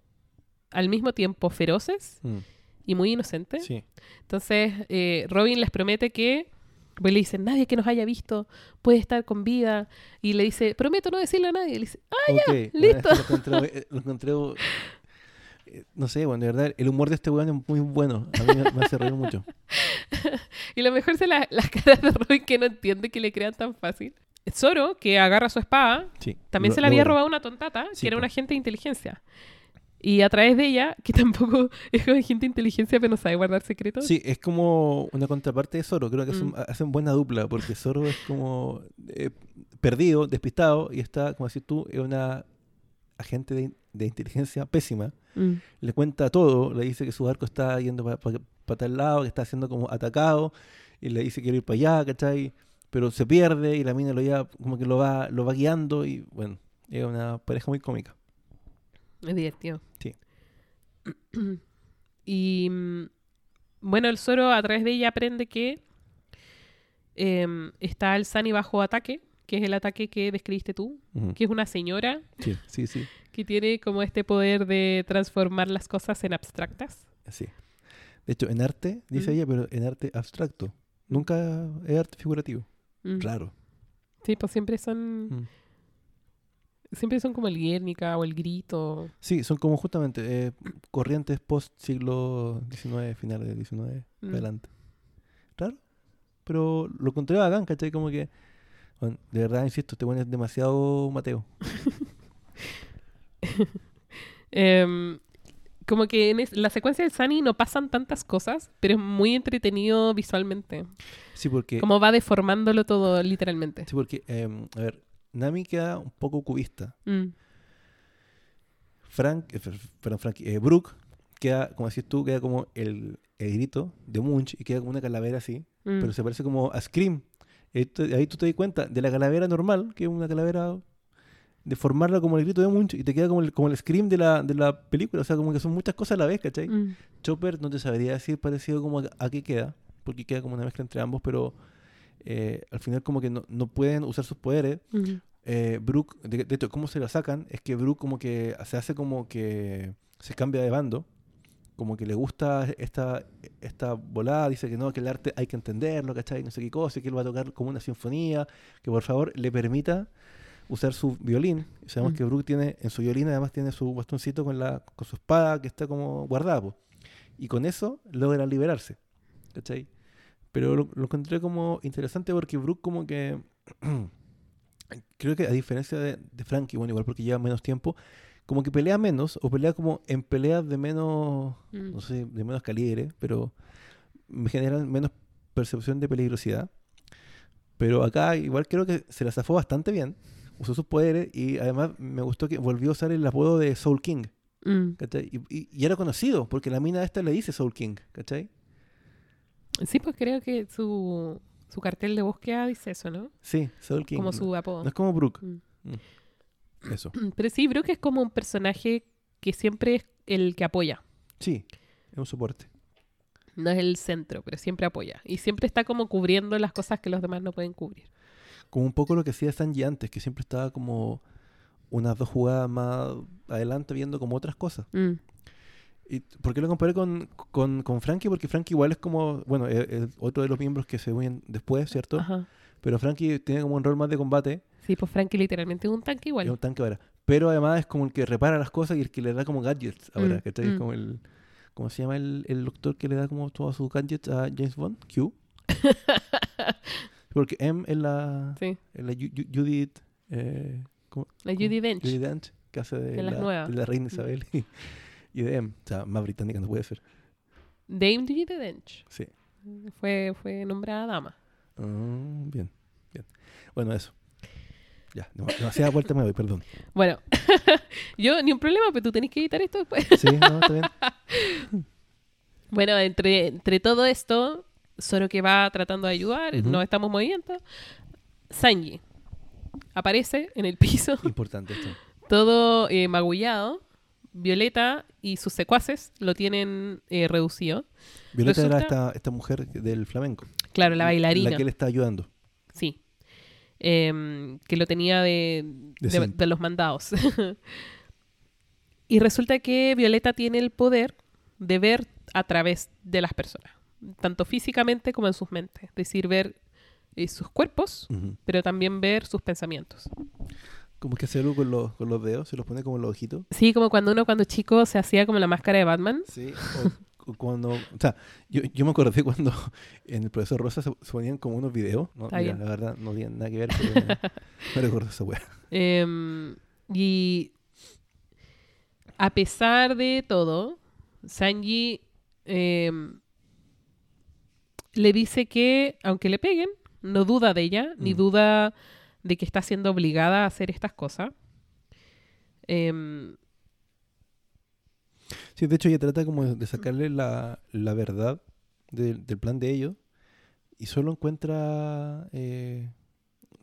al mismo tiempo feroces Mm, y muy inocentes. Sí. Entonces, eh, Robin les promete que, pues le dicen, nadie que nos haya visto puede estar con vida. Y le dice, prometo no decirle a nadie. Y le dice, ah, bueno, listo. Lo encontré, eh, lo encontré, eh, no sé, bueno, de verdad, el humor de este weón es muy bueno. A mí me, hace reír mucho. Y lo mejor son las, las caras de Robin que no entiende que le crean tan fácil. Zoro, que agarra su espada, Sí. también Lo- se la había robado una tontata, Sí, que era un agente de inteligencia. Y a través de ella, que tampoco es un agente de inteligencia, pero no sabe guardar secretos. Sí, es como una contraparte de Zoro. Creo que hacen, Mm. hacen buena dupla, porque Zoro es como eh, perdido, despistado, y está, como decís tú, es una agente de, de inteligencia pésima. Mm. Le cuenta todo, le dice que su barco está yendo para tal lado, que está siendo como atacado, y le dice que quiere ir para allá, ¿cachai? Pero se pierde y la mina lo lleva, como que lo va, lo va guiando, y bueno, es una pareja muy cómica. Es divertido. Sí. y mm, bueno, el Zoro a través de ella aprende que em, está el Sunny bajo ataque, que es el ataque que describiste tú, que es una señora Sí, sí, sí. que tiene como este poder de transformar las cosas en abstractas. Sí. De hecho, en arte, dice Mm. ella, pero en arte abstracto. Nunca es arte figurativo. Mm. Raro. Sí, pues siempre son. Siempre son como el Guernica o el Grito. Sí, son como justamente eh, corrientes post siglo XIX, finales del XIX, Mm. adelante. Raro. Pero lo encontré bacán, ¿cachai? Como que, bueno, de verdad, insisto, este bueno es demasiado Mateo. Em, como que en la secuencia del Sunny no pasan tantas cosas, pero es muy entretenido visualmente. Sí, porque, Como va deformándolo todo, literalmente. sí, porque em, a ver, Nami queda un poco cubista. Mm, Frank, eh, perdón, Frank, eh, Brooke queda, como decís tú, queda como el, el grito de Munch y queda como una calavera así. mm. pero se parece como a Scream. Esto- ahí tú te das cuenta de la calavera normal, que es una calavera, de formarla como el grito de Munch y te queda como el, como el Scream de la, de la película. O sea, como que son muchas cosas a la vez, ¿cachai? Mm, Chopper no te sabría decir parecido como a, a qué queda, porque queda como una mezcla entre ambos, pero eh, al final como que no, no pueden usar sus poderes. mm, Eh, Brooke, de, de hecho, cómo se la sacan es que Brooke como que se hace como que se cambia de bando, como que le gusta esta, esta volada, dice que no, que el arte hay que entenderlo, ¿cachai? No sé qué cosa, que él va a tocar como una sinfonía, que por favor le permita usar su violín. Sabemos Mm. que Brooke tiene, en su violín además tiene su bastoncito con, la, con su espada que está como guardada, po. y con eso logra liberarse, ¿cachai? Pero lo, lo encontré como interesante porque Brooke como que creo que a diferencia de, de Frankie, bueno, igual porque lleva menos tiempo, como que pelea menos o pelea como en peleas de menos, mm. no sé, de menos calibre, pero me generan menos percepción de peligrosidad. Pero acá igual creo que se la zafó bastante bien, usó sus poderes y además me gustó que volvió a usar el apodo de Soul King, Mm. y- y era conocido, porque la mina esta le dice Soul King, ¿cachai? Sí, pues creo que su, su cartel de búsqueda dice eso, ¿no? Sí, Soul King. Como su apodo. no es como Brooke. Mm. Eso. Pero sí, Brooke es como un personaje que siempre es el que apoya. Sí, es un soporte. No es el centro, pero siempre apoya. Y siempre está como cubriendo las cosas que los demás no pueden cubrir. Como un poco lo que hacía Sanji antes, que siempre estaba como unas dos jugadas más adelante viendo como otras cosas. Mm. ¿Y por qué lo comparé con, con, con Frankie? Porque Frankie igual es como, bueno, es, es otro de los miembros que se unen después, ¿cierto? Ajá. Pero Frankie tiene como un rol más de combate, Sí, pues Frankie literalmente es un tanque es igual. un tanque ahora. Pero además es como el que repara las cosas y el que le da como gadgets ahora, Mm. Es mm. como el, ¿cómo se llama el, el doctor que le da como todos sus gadgets a James Bond? Q. Porque M es la, Sí, es la Ju- Ju- Judith, eh, ¿cómo? la Judy Dench. Judy Dench, que hace de, De las la, nuevas. de la reina Mm. Isabel y. O sea, más británica no puede ser. Dame Judy Dench. Sí. Fue, fue nombrada dama. Ah, bien, bien. Bueno, eso. Ya, dem- demasiada vuelta me doy, perdón. Bueno, yo ni un problema, pero tú tenés que editar esto después. Sí, no, está bien. Bueno, entre, entre todo esto, Zoro que va tratando de ayudar, Ujú. nos estamos moviendo. Sanji aparece en el piso, Importante esto. todo eh, magullado. Violeta y sus secuaces lo tienen eh, reducido. Violeta era Resulta- esta, esta mujer del flamenco. Claro, la bailarina. La que él está ayudando. Sí. em, que lo tenía de, De de- siempre. de los mandados. y resulta que Violeta tiene el poder de ver a través de las personas, tanto físicamente como en sus mentes. Es decir, ver eh, sus cuerpos, pero también ver sus pensamientos. Como que hace algo con los, con los dedos, se los pone como en los ojitos. Sí, como cuando uno cuando chico se hacía como la máscara de Batman. Sí, o, o cuando... O sea, yo, yo me acordé cuando en el profesor Rosa se, se ponían como unos videos. ¿no? Mira, la verdad, no tienen nada que ver, pero me, me recuerdo esa wea. Em, y a pesar de todo, Sanji em, le dice que, aunque le peguen, no duda de ella, ni Mm. duda de que está siendo obligada a hacer estas cosas. Em, Sí, de hecho ella trata como de sacarle la, la verdad del- del plan de ellos y solo encuentra eh,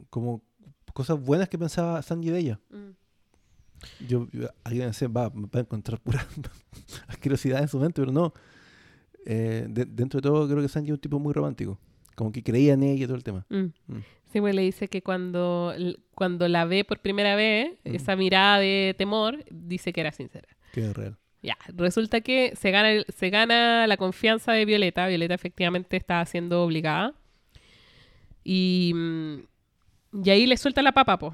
como cosas buenas que pensaba Sanji de ella. mm, Yo, alguien va, va a encontrar pura asquerosidad en su mente, pero no. Eh, de- dentro de todo creo que Sanji es un tipo muy romántico. Como que creía en ella y todo el tema. mm. Mm. Pues le dice que cuando, cuando la ve por primera vez, Mm. esa mirada de temor, dice que era sincera. Que es real. Ya, resulta que se gana, el- se gana la confianza de Violeta. Violeta efectivamente está siendo obligada. Y, mm, y ahí le suelta la papa, po.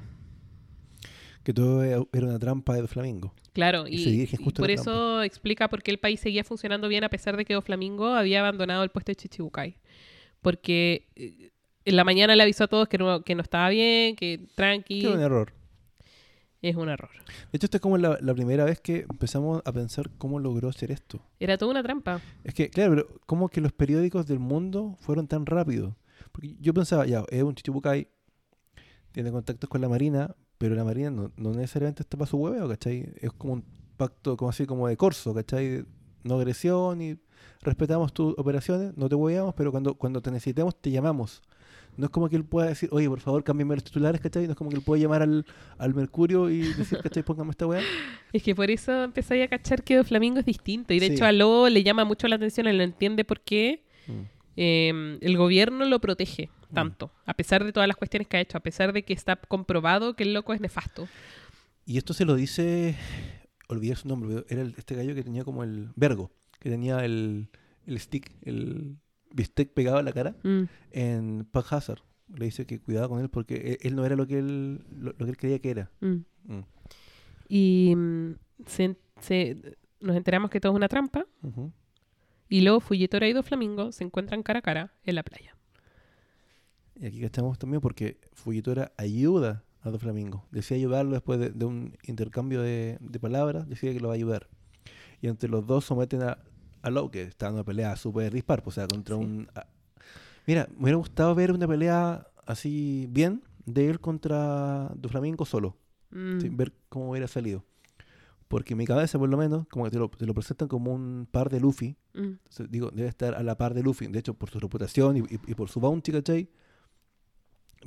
Que todo era era una trampa de Flamingo. Claro, Y y, y por eso explica por qué el país seguía funcionando bien a pesar de que Doflamingo había abandonado el puesto de Chichibukai. Porque eh, en la mañana le avisó a todos que no, que no estaba bien, que tranqui, era un error. es un error. De hecho, esta es como la, la primera vez que empezamos a pensar cómo logró hacer esto. Era toda una trampa. Es que, claro, pero ¿cómo que los periódicos del mundo fueron tan rápidos? Porque yo pensaba, ya, es un chichibukai, tiene contactos con la Marina, pero la Marina no, no necesariamente está para su hueveo, ¿cachai? Es como un pacto, como así, como de corso, ¿cachai? No agresión y respetamos tus operaciones, no te hueveamos, pero cuando, cuando te necesitemos te llamamos. No es como que él pueda decir, oye, por favor, cámbiame los titulares, ¿cachai? No es como que él pueda llamar al, al Mercurio y decir, ¿cachai? Póngame esta weá. Es que por eso empecé a cachar que Doflamingo es distinto. Y de Sí. hecho a Lobo le llama mucho la atención, él no entiende por qué Mm. eh, el gobierno lo protege tanto. A pesar de todas las cuestiones que ha hecho, a pesar de que está comprobado que el loco es nefasto. Y esto se lo dice, olvidé su nombre, era el- este gallo que tenía como el vergo, que tenía el, el stick, el bistec pegado a la cara Mm. en Pack Hazard. Le dice que cuidado con él porque él, él no era lo que él, lo, lo que él creía que era. Mm. Mm. Y mm, se- se- nos enteramos que todo es una trampa. Y luego Fujitora y Doflamingo se encuentran cara a cara en la playa. Y aquí estamos también porque Fujitora ayuda a Doflamingo. Decía ayudarlo después de, de un intercambio de, de palabras, decía que lo va a ayudar. Y entre los dos someten a, a Low, que está en una pelea súper dispar, pues, o sea, contra Sí. un... a- Mira, me hubiera gustado ver una pelea así bien de él contra Doflamingo solo, Mm. ¿sí? ver cómo hubiera salido. Porque en mi cabeza, por lo menos, como que te lo, te lo presentan como un par de Luffy. Mm. Entonces, digo, debe estar a la par de Luffy. De hecho, por su reputación y, y- y por su bounty, ¿cachai?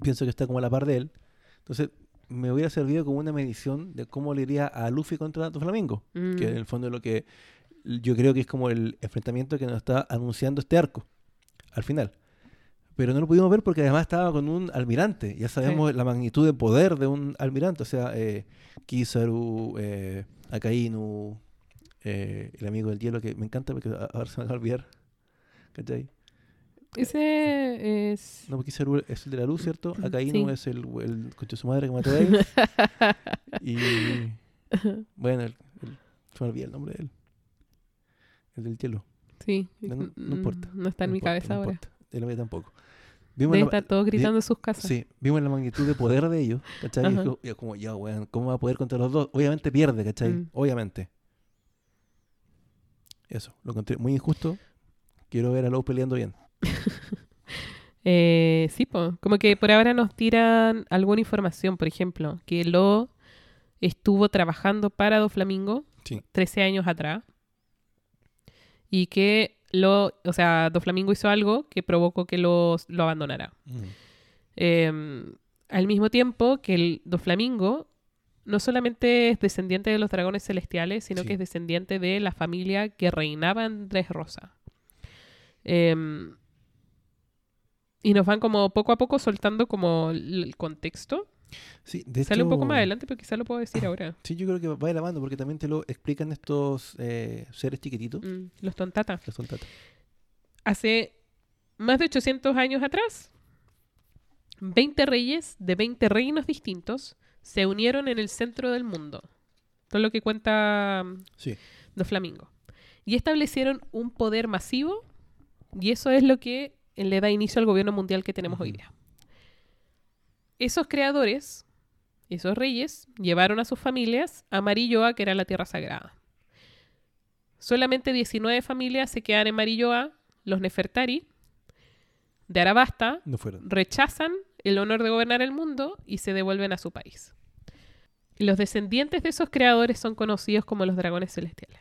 Pienso que está como a la par de él. Entonces, me hubiera servido como una medición de cómo le iría a Luffy contra Doflamingo. Mm. Que en el fondo es lo que yo creo que es como el enfrentamiento que nos está anunciando este arco. Al final. Pero no lo pudimos ver porque además estaba con un almirante. Ya sabemos la magnitud de poder de un almirante. O sea, eh, Kizaru, eh, Akainu, eh, el amigo del hielo, que me encanta porque a- ahora se me va a olvidar. ¿Cachai? Ese es... No, porque Kizaru es el de la luz, ¿cierto? Sí. Akainu es el, el coche de su madre que mató a él. y bueno, el- el- se me olvida el nombre de él. El del hielo. Sí. No, no- no Mm, importa, No está en No mi importa, cabeza ahora. importa. El mío tampoco. Vimos la- estar todos gritando en sus casas. Sí, vimos la magnitud de poder de ellos, ¿cachai? Y es Ajá. como- y es como, ya, weón, ¿cómo va a poder contra los dos? Obviamente pierde, ¿cachai? Mm. Obviamente. Eso, lo encontré muy injusto. Quiero ver a Lowe peleando bien. Eh, sí, po. como que por ahora nos tiran alguna información, por ejemplo, que Lo estuvo trabajando para Doflamingo Sí. 13 años atrás y que Lo, o sea, Doflamingo hizo algo que provocó que lo, lo abandonara. Eh, al mismo tiempo que el Doflamingo no solamente es descendiente de los dragones celestiales, sino Sí. que es descendiente de la familia que reinaba en Dressrosa. Eh, Y nos van como poco a poco soltando como el contexto. Sí, de Sale un poco hecho- más adelante, pero quizá lo puedo decir ahora. Sí, yo creo que va de la mano porque también te lo explican estos eh, seres chiquititos. Mm, los tontatas. Los tontatas. Hace más de 800 años atrás, 20 reyes de 20 reinos distintos se unieron en el centro del mundo. Todo lo que cuenta Sí. Do Flamingo. Y establecieron un poder masivo y eso es lo que le da inicio al gobierno mundial que tenemos hoy Ujú. día. Esos creadores, esos reyes, llevaron a sus familias a Marilloa, que era la tierra sagrada. Solamente 19 familias se quedan en Marilloa, los Nefertari, de Arabasta, No fueron. rechazan el honor de gobernar el mundo y se devuelven a su país. Los descendientes de esos creadores son conocidos como los dragones celestiales.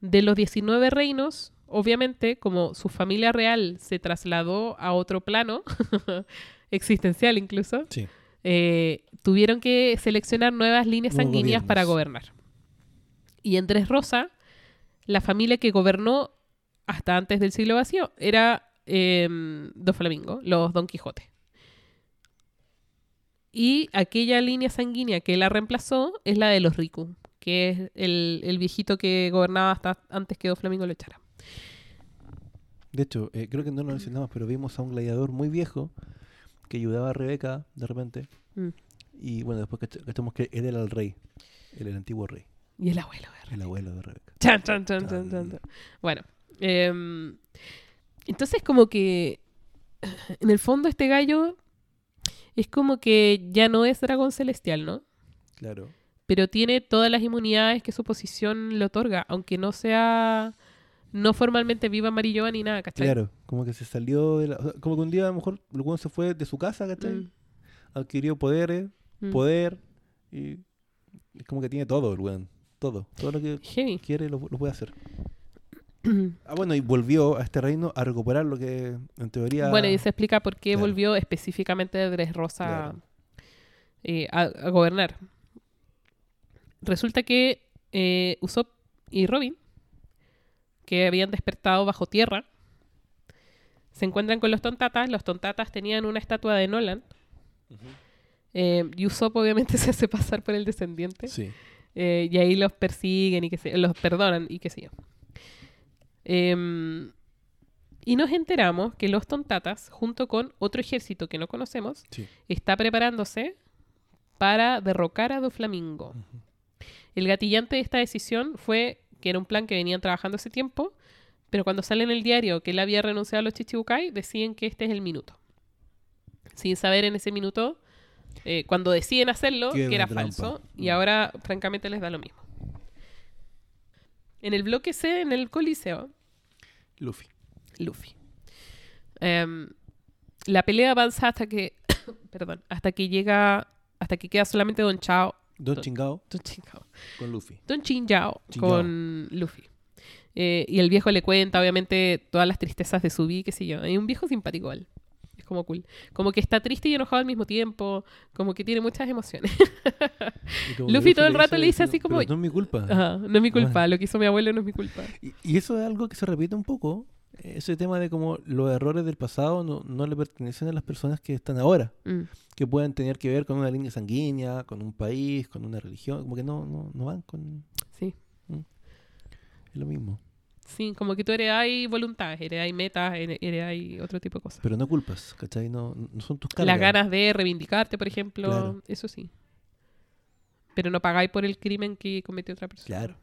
De los 19 reinos, obviamente, como su familia real se trasladó a otro plano, existencial incluso, Sí. eh, tuvieron que seleccionar nuevas líneas Nuevos sanguíneas para gobernar. Y en Tres Rosa, la familia que gobernó hasta antes del siglo vacío era eh, Dos Flamingo, los Don Quijote. Y aquella línea sanguínea que la reemplazó es la de los Riku, que es el, el viejito que gobernaba hasta antes que Dos Flamingo lo echara. De hecho, eh, creo que no lo mencionamos, pero vimos a un gladiador muy viejo que ayudaba a Rebeca de repente. Mm. Y bueno, después que cachamos que él era el rey. Él el antiguo rey. Y el abuelo de El abuelo de Rebeca. Chan, chan, chan, chan, chan, chan. Bueno, em, entonces como que en el fondo este gallo es como que ya no es dragón celestial, ¿no? Claro. Pero tiene todas las inmunidades que su posición le otorga, aunque no sea, no formalmente viva Amarillo ni nada, ¿cachai? Claro. Como que se salió de la... o sea, como que un día a lo mejor el weón se fue de su casa, ¿cachai? Mm, Adquirió poderes, mm. poder. Y es como que tiene todo el weón. Todo. Todo lo que Heavy. quiere lo, lo puede hacer. Ah, bueno, y volvió a este reino a recuperar lo que en teoría... Bueno, y se explica por qué Claro. volvió específicamente de Dressrosa Claro. eh, a, a gobernar. Resulta que eh, Usopp y Robin, que habían despertado bajo tierra, se encuentran con los tontatas. Los tontatas tenían una estatua de Nolan. eh, y Usopp obviamente se hace pasar por el descendiente. Sí. Eh, y ahí los persiguen y que se, los perdonan y qué sé yo. Em, y nos enteramos que los tontatas, junto con otro ejército que no conocemos, Sí. está preparándose para derrocar a Doflamingo. El gatillante de esta decisión fue que era un plan que venían trabajando hace tiempo, pero cuando sale en el diario que él había renunciado a los Chichibukai, deciden que este es el minuto. Sin saber en ese minuto, eh, cuando deciden hacerlo, Que era que era trampa. falso, y Mm. ahora francamente les da lo mismo. En el bloque C, en el Coliseo, Luffy. Luffy. Em, la pelea avanza hasta que, perdón, hasta que llega, hasta que queda solamente Don Chao, Don Don- Chingao Don Chingao, con Luffy. Don Chingyao. con Luffy. Eh, y el viejo le cuenta, obviamente, todas las tristezas de su vida, qué sé yo. Hay un viejo simpático, él. Es como cool. Como que está triste y enojado al mismo tiempo. Como que tiene muchas emociones. Luffy todo el rato le dice así como- "Pero no es mi culpa. Ajá, no es mi culpa. Lo que hizo mi abuelo no es mi culpa. Y, y eso es algo que se repite un poco. Ese tema de como los errores del pasado no, no le pertenecen a las personas que están ahora. Mm. Que pueden tener que ver con una línea sanguínea, con un país, con una religión. Como que no, no, no van con... Sí. Es lo mismo. Sí, como que tú heredáis voluntades, heredáis metas, here- heredáis otro tipo de cosas. Pero no culpas, ¿cachai? No, no son tus cargas. Las ganas de reivindicarte, por ejemplo, Claro. eso sí. Pero no pagáis por el crimen que cometió otra persona. Claro.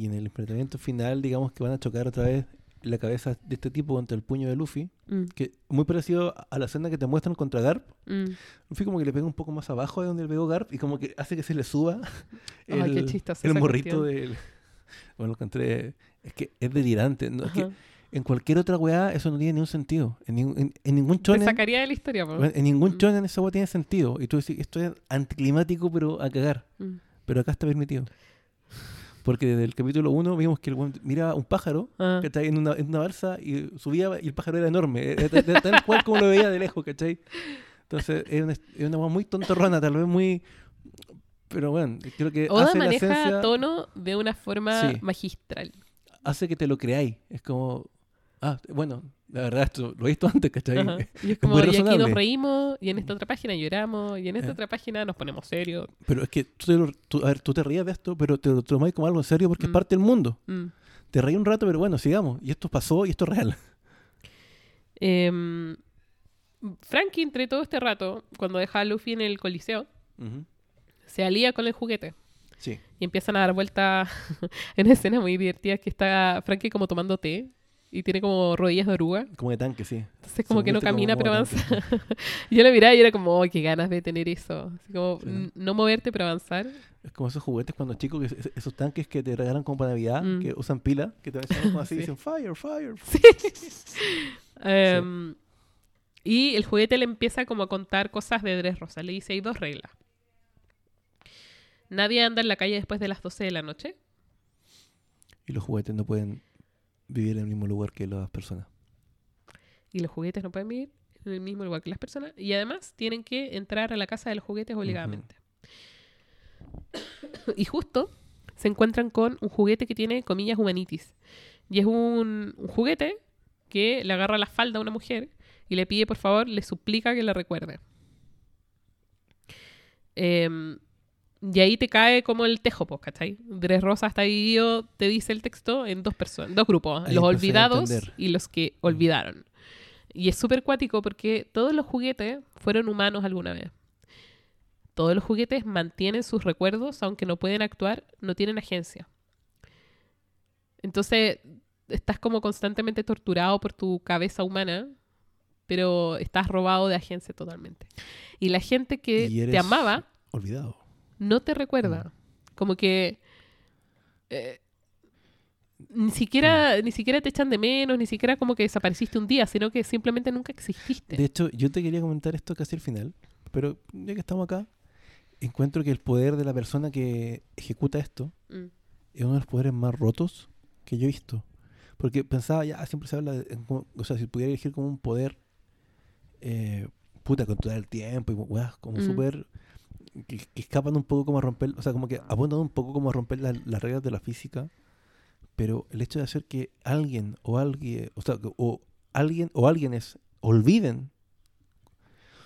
Y en el enfrentamiento final, digamos que van a chocar otra vez la cabeza de este tipo contra el puño de Luffy. Mm, Que muy parecido a la escena que te muestran contra Garp. mm. Luffy como que le pega un poco más abajo de donde le pegó Garp y como que hace que se le suba el, Ay, el morrito del... Bueno, lo encontré... Es que es delirante. ¿no? Es que en cualquier otra weá eso no tiene ningún sentido. En, ningún- en- en ningún Te chonen... sacaría de la historia, po. En ningún Mm. chonen esa weá tiene sentido. Y tú decís, esto es anticlimático pero a cagar. Mm. Pero acá está permitido. Porque desde el capítulo 1 vimos que el weón miraba un pájaro Ah, ¿cachai? En una, en una balsa y subía y el pájaro era enorme. Era ta- ta- tal cual como lo veía de lejos, ¿cachai? Entonces es una, es una muy tontorrona, tal vez muy... Pero bueno, creo que Oda hace la maneja esencia... tono de una forma Sí. magistral. Hace que te lo creáis. Es como... Ah, bueno, la verdad, esto lo he visto antes, ¿cachai? Ajá. Y es Es como, muy y aquí nos reímos, y en esta otra página lloramos, y en esta Eh. otra página nos ponemos serios. Pero es que tú, te lo- tú- a ver, tú te rías de esto, pero te lo tomas como algo en serio porque es Mm. parte del mundo. Mm. Te reí un rato, pero bueno, sigamos. Y esto pasó y esto es real. Em, Frankie, entre todo este rato, cuando deja a Luffy en el coliseo, se alía con el juguete. Sí. Y empiezan a dar vueltas en una escena muy divertida que está Frankie como tomando té y tiene como rodillas de oruga. Como de tanque, sí. Entonces como que no camina, como pero avanza. yo lo miraba y era como, ¡ay, qué ganas de tener eso! Así como, Sí. no moverte, pero avanzar. Es como esos juguetes cuando chicos, que es- esos tanques que te regalan como para Navidad, Mm. que usan pila, que te van como así Sí. y dicen fire, fire. Em, Y el juguete le empieza como a contar cosas de Dressrosa. Le dice, hay dos reglas. Nadie anda en la calle después de las 12 de la noche. Y los juguetes no pueden vivir en el mismo lugar que las personas. Y los juguetes no pueden vivir en el mismo lugar que las personas. Y además tienen que entrar a la casa de los juguetes obligadamente. y justo se encuentran con un juguete que tiene comillas humanitis. Y es un, un juguete que le agarra la falda a una mujer y le pide, por favor, le suplica que la recuerde. Em, y ahí te cae como el tejo, pues, ¿cachai? Dres Rosa está dividido, te dice el texto, en dos personas, dos grupos, Ahí los olvidados y los que olvidaron. Y es súper cuático porque todos los juguetes fueron humanos alguna vez. Todos los juguetes mantienen sus recuerdos, aunque no pueden actuar, no tienen agencia. Entonces, estás como constantemente torturado por tu cabeza humana, pero estás robado de agencia totalmente. Y la gente que te amaba Olvidado. No te recuerda. Como que eh, ni siquiera, ni siquiera te echan de menos, ni siquiera como que desapareciste un día, sino que simplemente nunca exististe. De hecho, yo te quería comentar esto casi al final, pero ya que estamos acá, encuentro que el poder de la persona que ejecuta esto Mm, es uno de los poderes más rotos que yo he visto. Porque pensaba, ya siempre se habla, de, en cómo- o sea, si pudiera elegir como un poder, eh, puta, controlar el tiempo y weas, como Mm. súper, que, que escapan un poco como a romper, o sea, como que apuntan un poco como a romper la- las reglas de la física, pero el hecho de hacer que alguien o alguien, o sea, o alguien o alguienes olviden.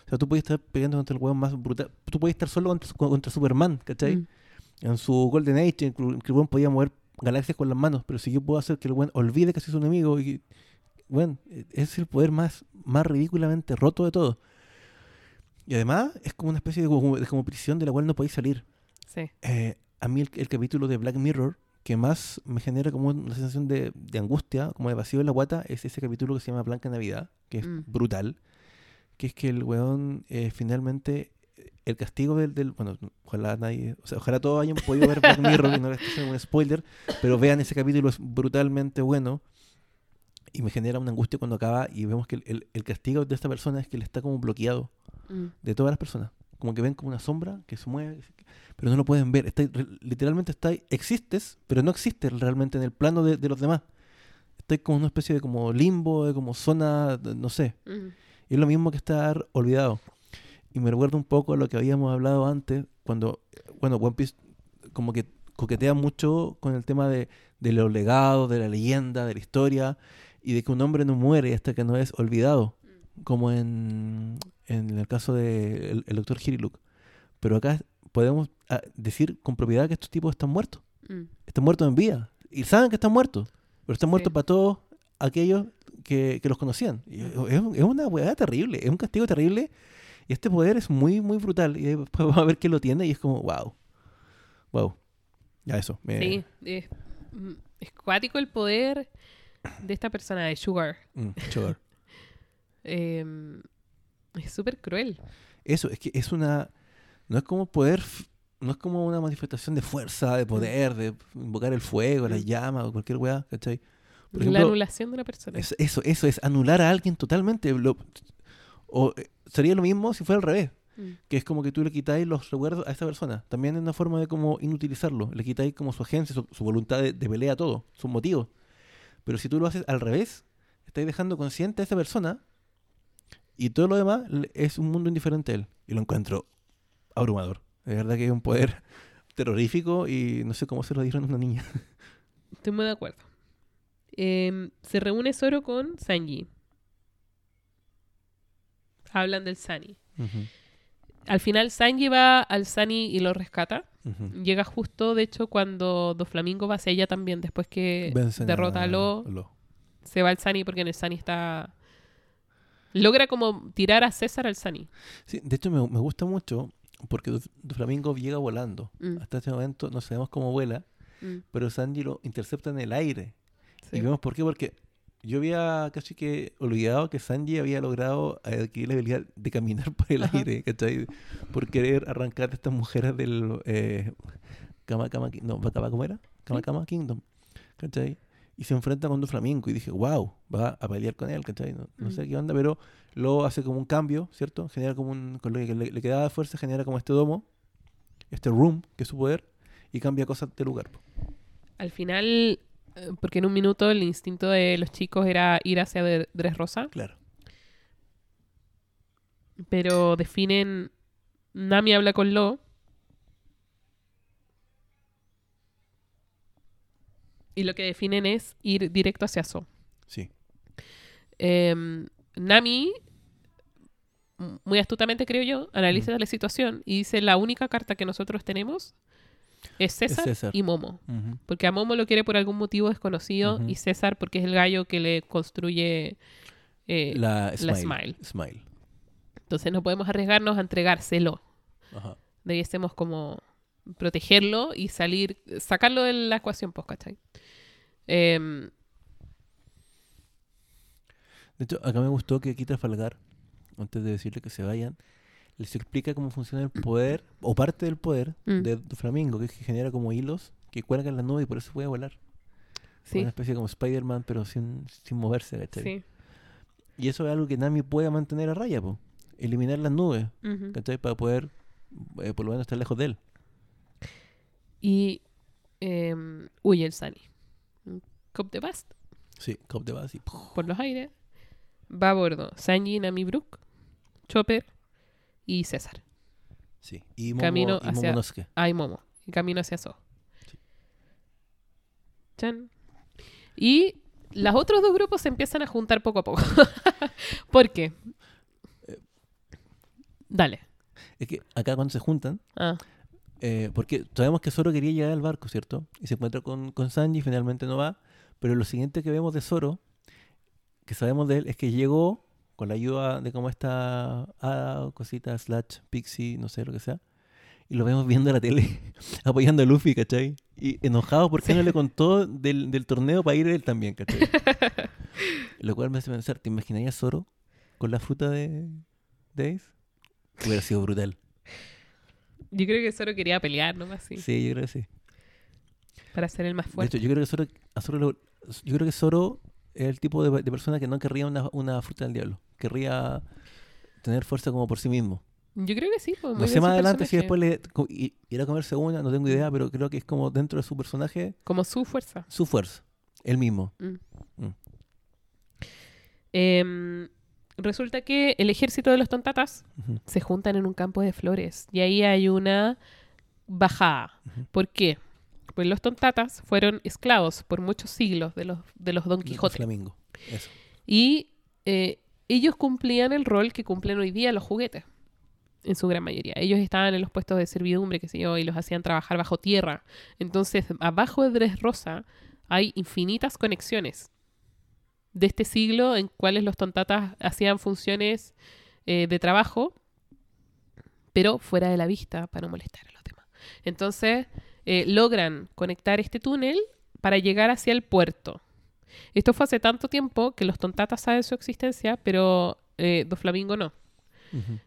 O sea, tú puedes estar peleando contra el hueón más brutal. Tú puedes estar solo contra, contra Superman, ¿cachai? mm, en su Golden Age, en que el weón podía mover galaxias con las manos, pero si yo puedo hacer que el weón olvide que es su enemigo, y, bueno, es el poder más, más ridículamente roto de todo. Y además es como una especie de como, de como prisión de la cual no podéis salir. sí. Eh, a mí el, el capítulo de Black Mirror que más me genera como una sensación de, de angustia, como de vacío en la guata, es ese capítulo que se llama Blanca Navidad, que es Mm. brutal, que es que el weón eh, finalmente, el castigo del, del- bueno, ojalá nadie, o sea, ojalá todos hayan podido ver Black Mirror y no les un spoiler, pero vean ese capítulo, es brutalmente bueno y me genera una angustia cuando acaba y vemos que el, el- el castigo de esta persona es que él está como bloqueado Mm, de todas las personas. Como que ven como una sombra que se mueve, pero no lo pueden ver. Está, literalmente está existes, pero no existes realmente en el plano de, de los demás. Está como una especie de como limbo, de como zona, de- no sé. mm, Y es lo mismo que estar olvidado. Y me recuerda un poco a lo que habíamos hablado antes, cuando, bueno, One Piece como que coquetea mucho con el tema de, de los legados, de la leyenda, de la historia, y de que un hombre no muere hasta que no es olvidado, como en, en el caso del el doctor Hiriluk. Pero acá podemos ah, decir con propiedad que estos tipos están muertos, mm. están muertos en vida, y saben que están muertos, pero están Sí. muertos para todos aquellos que, que los conocían. Y es, es un- es una weá terrible, es un castigo terrible. Y este poder es muy, muy brutal. Y después vamos a ver quién lo tiene y es como, wow. Wow. Ya eso. me- Sí, es, mm, es cuático el poder de esta persona, de Sugar. mm, sugar. Em, es súper cruel. Eso, es que es una... No es como poder... No es como una manifestación de fuerza, de poder, de invocar el fuego, la Mm. llama o cualquier weá, ¿cachai? Por la ejemplo, anulación de una persona. Es- eso, eso es anular a alguien totalmente. Lo- o eh, sería lo mismo si fuera al revés. Mm, que es como que tú le quitáis los recuerdos a esa persona. También es una forma de como inutilizarlo. Le quitáis como su agencia, su, su voluntad de, de pelea, todo, sus motivos. Pero si tú lo haces al revés, estáis dejando consciente a esa persona y todo lo demás es un mundo indiferente a él. Y lo encuentro abrumador. De verdad que es un poder terrorífico y no sé cómo se lo dieron a una niña. Estoy muy de acuerdo. em, se reúne Zoro con Sanji. Hablan del Sani. Al final Sanji va al Sani y lo rescata. Llega justo, de hecho, cuando Doflamingo va hacia ella también, después que derrota a Lo, Lo. se va al Sani porque en el Sani está... Logra como tirar a César al Sani. Sí, de hecho me, me gusta mucho porque Doflamingo llega volando. Mm, Hasta este momento no sabemos cómo vuela, mm, pero Sanji lo intercepta en el aire. sí. Y vemos por qué, porque yo había casi que olvidado que Sanji había logrado adquirir la habilidad de caminar por el Ajá. aire, ¿cachai? Por querer arrancar a estas mujeres del eh, Kama Kama Ki- no, ¿cómo era? Kama Sí. Kama Kingdom, ¿cachai? Y se enfrenta con Doflamingo y dije, wow, va a pelear con él, ¿cachai? No, no sé Mm. qué onda, pero luego hace como un cambio, ¿cierto? Genera como un, con lo que le, le quedaba de fuerza, genera como este domo, este room, que es su poder, y cambia cosas de lugar. Al final, porque en un minuto el instinto de los chicos era ir hacia Dre- Dressrosa, Claro. pero definen... Nami habla con Lo. Y lo que definen es ir directo hacia So. Sí. Em, Nami, muy astutamente creo yo, analiza la situación y dice la única carta que nosotros tenemos es César, César. y Momo. Porque a Momo lo quiere por algún motivo desconocido y César porque es el gallo que le construye... eh, La la smile. Smile. Entonces no podemos arriesgarnos a entregárselo. Ajá. Debiésemos como protegerlo y salir, sacarlo de la ecuación, pues, ¿cachai? Em, De hecho, acá me gustó que aquí Trafalgar, antes de decirle que se vayan, les explica cómo funciona el poder, o parte del poder, Mm. de Flamingo, que es que genera como hilos que cuelgan las nubes y por eso puede volar. sí, Una especie como Spider-Man, pero sin, sin moverse, ¿cachai? sí. Y eso es algo que Nami puede mantener a raya, po. Eliminar las nubes. ¿cachai? Para poder, eh, por lo menos, estar lejos de él. Y em, huye el Sunny. Un Cop de Bast Sí, cop de y ¡puf! por los aires. Va a bordo Sanji, Nami Brook, Chopper y César. Sí. Y Momo, Camino y hacia- Momonosuke. Ah, y Momo. Y camino hacia So. Sí. Chan. Y los otros dos grupos se empiezan a juntar poco a poco. ¿Por qué? Eh. Dale. Es que acá cuando se juntan, Ah, Eh, porque sabemos que Zoro quería llegar al barco, ¿cierto? Y se encuentra con, con Sanji y finalmente no va. Pero lo siguiente que vemos de Zoro, que sabemos de él, es que llegó con la ayuda de cómo está Ada, cosita, Slash, Pixie, no sé lo que sea. Y lo vemos viendo la tele, apoyando a Luffy, ¿cachai? Y enojado porque Sí. no le contó del, del torneo para ir él también, ¿cachai? lo cual me hace pensar, ¿te imaginarías Zoro con la fruta de, de Ace? Hubiera sido brutal. yo creo que solo quería pelear nomás, sí, Sí, yo creo que sí. para ser el más De fuerte. hecho, yo creo que Zoro, a Zoro lo- yo creo que Zoro es el tipo de, de persona que no querría una, una fruta del diablo. Querría tener fuerza como por sí mismo. Yo creo que sí. Pues, No sé más adelante si después le irá a comerse una, no tengo idea, pero creo que es como dentro de su personaje Como su fuerza. su fuerza, él mismo. Mm. Mm. Em, resulta que el ejército de los tontatas se juntan en un campo de flores y ahí hay una bajada. Ujú. ¿Por qué? Pues los tontatas fueron esclavos por muchos siglos de los, de los Don Quijote. Flamingo. Eso. Y eh, ellos cumplían el rol que cumplen hoy día los juguetes, en su gran mayoría. Ellos estaban en los puestos de servidumbre, qué sé yo, y los hacían trabajar bajo tierra. Entonces, abajo de Dressrosa hay infinitas conexiones de este siglo en cuales los tontatas hacían funciones eh, de trabajo, pero fuera de la vista para no molestar a los demás. Entonces, eh, logran conectar este túnel para llegar hacia el puerto. Esto fue hace tanto tiempo que los tontatas saben su existencia, pero eh, Do Flamingo no.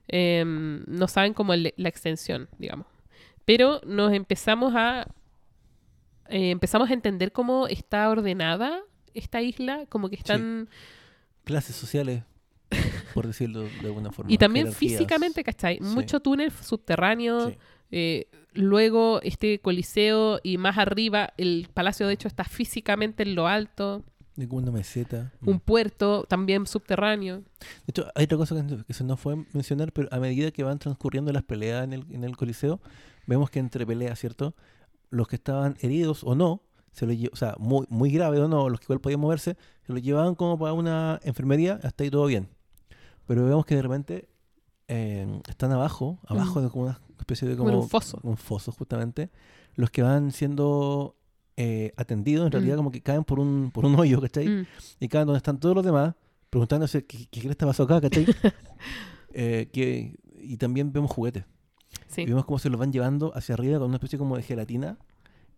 Em, no saben como el- la extensión, digamos. Pero nos empezamos a eh, empezamos a entender cómo está ordenada esta isla, como que están Clases sociales, por decirlo de alguna forma. y también jerarquías. físicamente, ¿cachai? Sí. Mucho túnel subterráneo, Sí. Eh, luego este coliseo y más arriba el palacio de hecho está físicamente en lo alto, De una meseta. Un puerto también subterráneo. De hecho, hay otra cosa que, que se nos fue mencionar, pero a medida que van transcurriendo las peleas en el, en el Coliseo, vemos que entre peleas, ¿cierto? Los que estaban heridos o no, se lo o sea, muy, muy grave o no, los que igual podían moverse, se los llevaban como para una enfermería, hasta ahí todo bien. Pero vemos que de repente eh, están abajo, abajo Mm. de como una especie de Como un foso. un foso justamente, los que van siendo eh, atendidos en realidad Mm. como que caen por un, por un hoyo, ¿cachai? Mm. Y caen donde están todos los demás, preguntándose qué, qué cresta pasó acá, ¿cachai? Eh, que, y también vemos juguetes. Sí. Y vemos cómo se los van llevando hacia arriba con una especie como de gelatina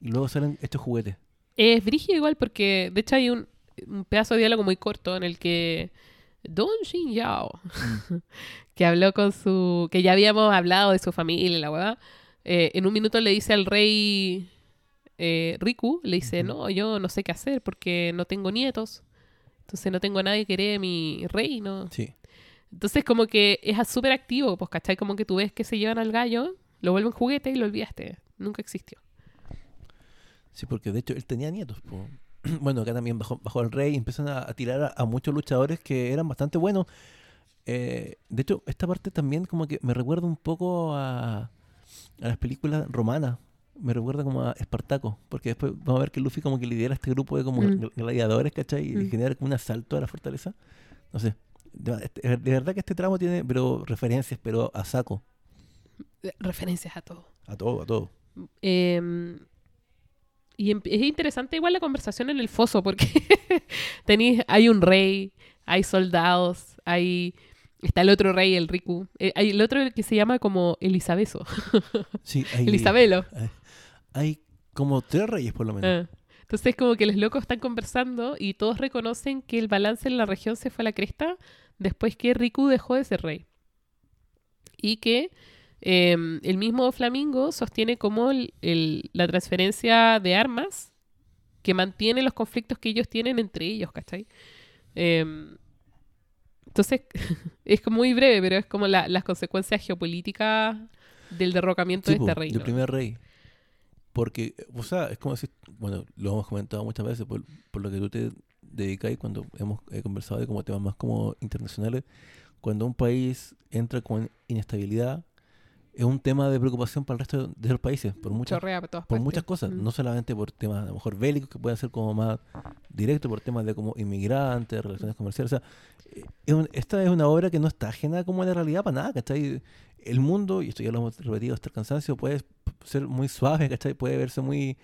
y luego salen estos juguetes. Es brígido igual porque, de hecho, hay un, un pedazo de diálogo muy corto en el que Don Jin Yao, que habló con su... que ya habíamos hablado de su familia y la hueá, eh, en un minuto le dice al rey eh, Riku, le dice, no, yo no sé qué hacer porque no tengo nietos, entonces no tengo a nadie que herede mi reino. Sí. Entonces como que es súper activo, pues, ¿cachai? Como que tú ves que se llevan al gallo, lo vuelven juguete y lo olvidaste. Nunca existió. Sí, porque de hecho él tenía nietos. po. Bueno, acá también bajo, bajo el rey empiezan a, a tirar a, a muchos luchadores que eran bastante buenos. Eh, de hecho, esta parte también como que me recuerda un poco a, a las películas romanas. Me recuerda como a Espartaco, porque después vamos a ver que Luffy como que lidera este grupo de como Mm. gl- gladiadores, ¿cachai? Y Mm. genera como un asalto a la fortaleza. No sé. De, de- de verdad que este tramo tiene pero referencias, pero a saco. Eh, Referencias a todo. A todo, a todo. Eh, y em- es interesante igual la conversación en el foso, porque tenéis, hay un rey, hay soldados, hay está el otro rey, el Riku. Eh, hay el otro que se llama como Elisabeso, Sí, hay, Elisabelo. hay, hay como tres reyes por lo menos. Ah. Entonces como que los locos están conversando y todos reconocen que el balance en la región se fue a la cresta después que Riku dejó de ser rey. Y que eh, el mismo Flamingo sostiene como el- el- la transferencia de armas que mantiene los conflictos que ellos tienen entre ellos, ¿cachai? Eh, entonces, es como muy breve, pero es como la- las consecuencias geopolíticas del derrocamiento Sí, de este reino. del primer rey. Porque, o sea, es como decir, bueno, lo hemos comentado muchas veces por, por lo que tú te dedicas cuando hemos eh, conversado de como temas más como internacionales, cuando un país entra con inestabilidad, es un tema de preocupación para el resto de, los países, por muchas, por muchas cosas, Mm. no solamente por temas a lo mejor bélicos que pueden ser como más directos, por temas de como inmigrantes, relaciones comerciales, o sea, es un- esta es una obra que no está ajena como a la realidad para nada, ¿cachai? El mundo, y esto ya lo hemos repetido hasta el cansancio, puede ser muy suave, ¿cachai? Puede verse muy,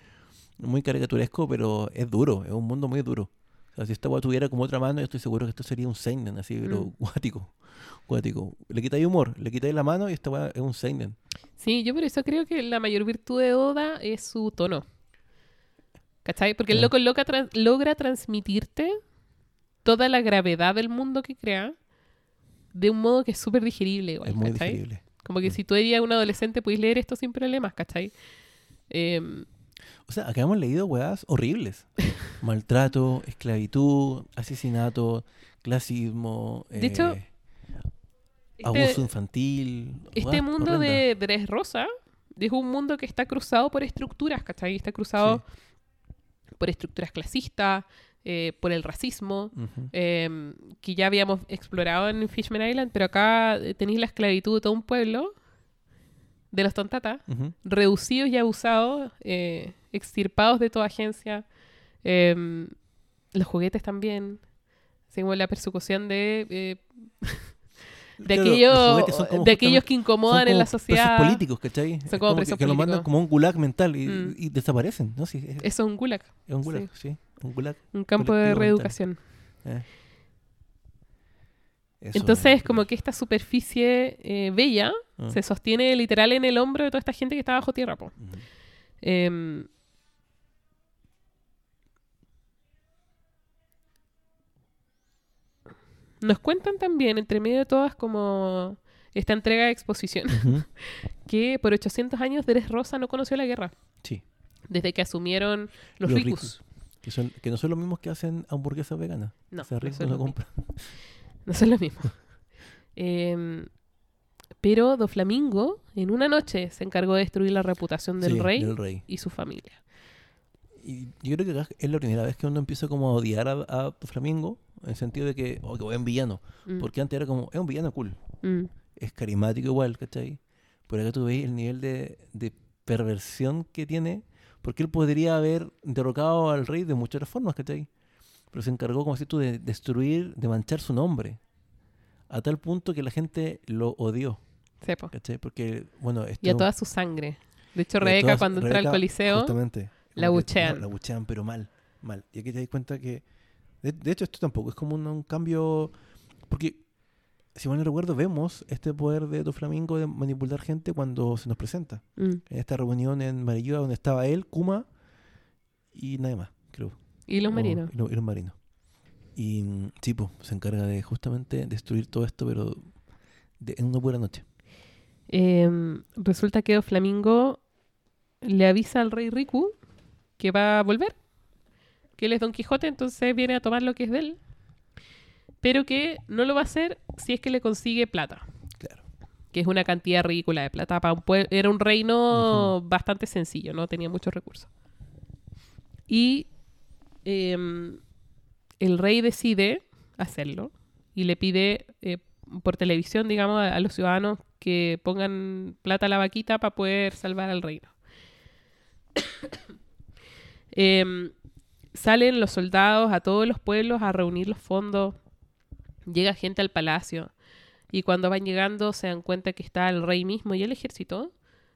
muy caricaturesco, pero es duro, es un mundo muy duro. O sea, si esta weá tuviera como otra mano, yo estoy seguro que esto sería un seinen, así, pero Mm. guático, guático. Le quitáis humor, le quitáis la mano y esta weá es un seinen. Sí, yo por eso creo que la mayor virtud de Oda es su tono. ¿Cachai? Porque el loco loca tran- logra transmitirte toda la gravedad del mundo que crea de un modo que es súper digerible. Igual, es muy ¿cachai? digerible. Como que Mm. si tú eres un adolescente, puedes leer esto sin problemas, ¿cachai? Em, O sea, acá hemos leído weas horribles. Maltrato, esclavitud, asesinato, clasismo, De hecho, eh, este, abuso infantil. este mundo de Dres Rosa es un mundo que está cruzado por estructuras, ¿cachai? Está cruzado por estructuras clasistas, eh, por el racismo, eh, que ya habíamos explorado en Fishman Island, pero acá eh, tenéis la esclavitud de todo un pueblo, de los tontatas, reducidos y abusados, eh, extirpados de toda agencia, eh, los juguetes también, así como la persecución de... eh, de Claro, los aquellos, de aquellos que incomodan en la presos sociedad. políticos, ¿cachai? Son como que- presos que, lo mandan como un gulag mental y, Mm. y desaparecen, ¿no? Sí, es, Eso es un gulag, es un gulag, sí. Un gulag. un campo de reeducación. eh. Eso Entonces es es como que esta superficie eh, bella Ah. se sostiene literal en el hombro de toda esta gente que está bajo tierra. po. Em, nos cuentan también, entre medio de todas, como esta entrega de exposición, que por 800 años Dres Rosa no conoció la guerra, Sí. desde que asumieron los, Los ricos. Que, son, que no son los mismos que hacen hamburguesas veganas. No, o sea, no son no los mismos. compran. No son lo mismo. Em, pero Do Flamingo, en una noche, se encargó de destruir la reputación del Sí, rey del rey. y su familia. Y yo creo que es la primera vez que uno empieza como a odiar a, a Flamingo, en el sentido de que, oh, que buen villano. Mm, Porque antes era como, es un villano cool. mm. Es carismático igual, ¿cachai? Pero acá tú veis el nivel de, de perversión que tiene. Porque él podría haber derrocado al rey de muchas formas, ¿cachai? Pero se encargó, como si tú, de destruir, de manchar su nombre. A tal punto que la gente lo odió, Sepo. ¿cachai? Porque, bueno, esto Y a toda su sangre. De hecho, Rebeca todas- cuando entra al Rebeca, coliseo, la buchean. no, la buchean, pero mal, mal. Y aquí te das cuenta que... De, de hecho, esto tampoco es como un, un cambio... Porque, si mal no recuerdo, vemos este poder de Doflamingo de manipular gente cuando se nos presenta. mm, En esta reunión en Marillúa donde estaba él, Kuma y nadie más, creo. y los marinos. Y, lo- y los marinos. Y mm, sí, po, se encarga de justamente destruir todo esto, pero de- en una buena noche. Em, resulta que Flamingo le avisa al rey Riku que va a volver, que él es Don Quijote, entonces viene a tomar lo que es de él, pero que no lo va a hacer si es que le consigue plata, Claro. que es una cantidad ridícula de plata. Para un era un reino bastante sencillo, no tenía muchos recursos. Y em, el rey decide hacerlo y le pide eh, por televisión, digamos, a, a los ciudadanos que pongan plata a la vaquita para poder salvar al reino. Em, salen los soldados a todos los pueblos a reunir los fondos. Llega gente al palacio. Y cuando van llegando se dan cuenta que está el rey mismo y el ejército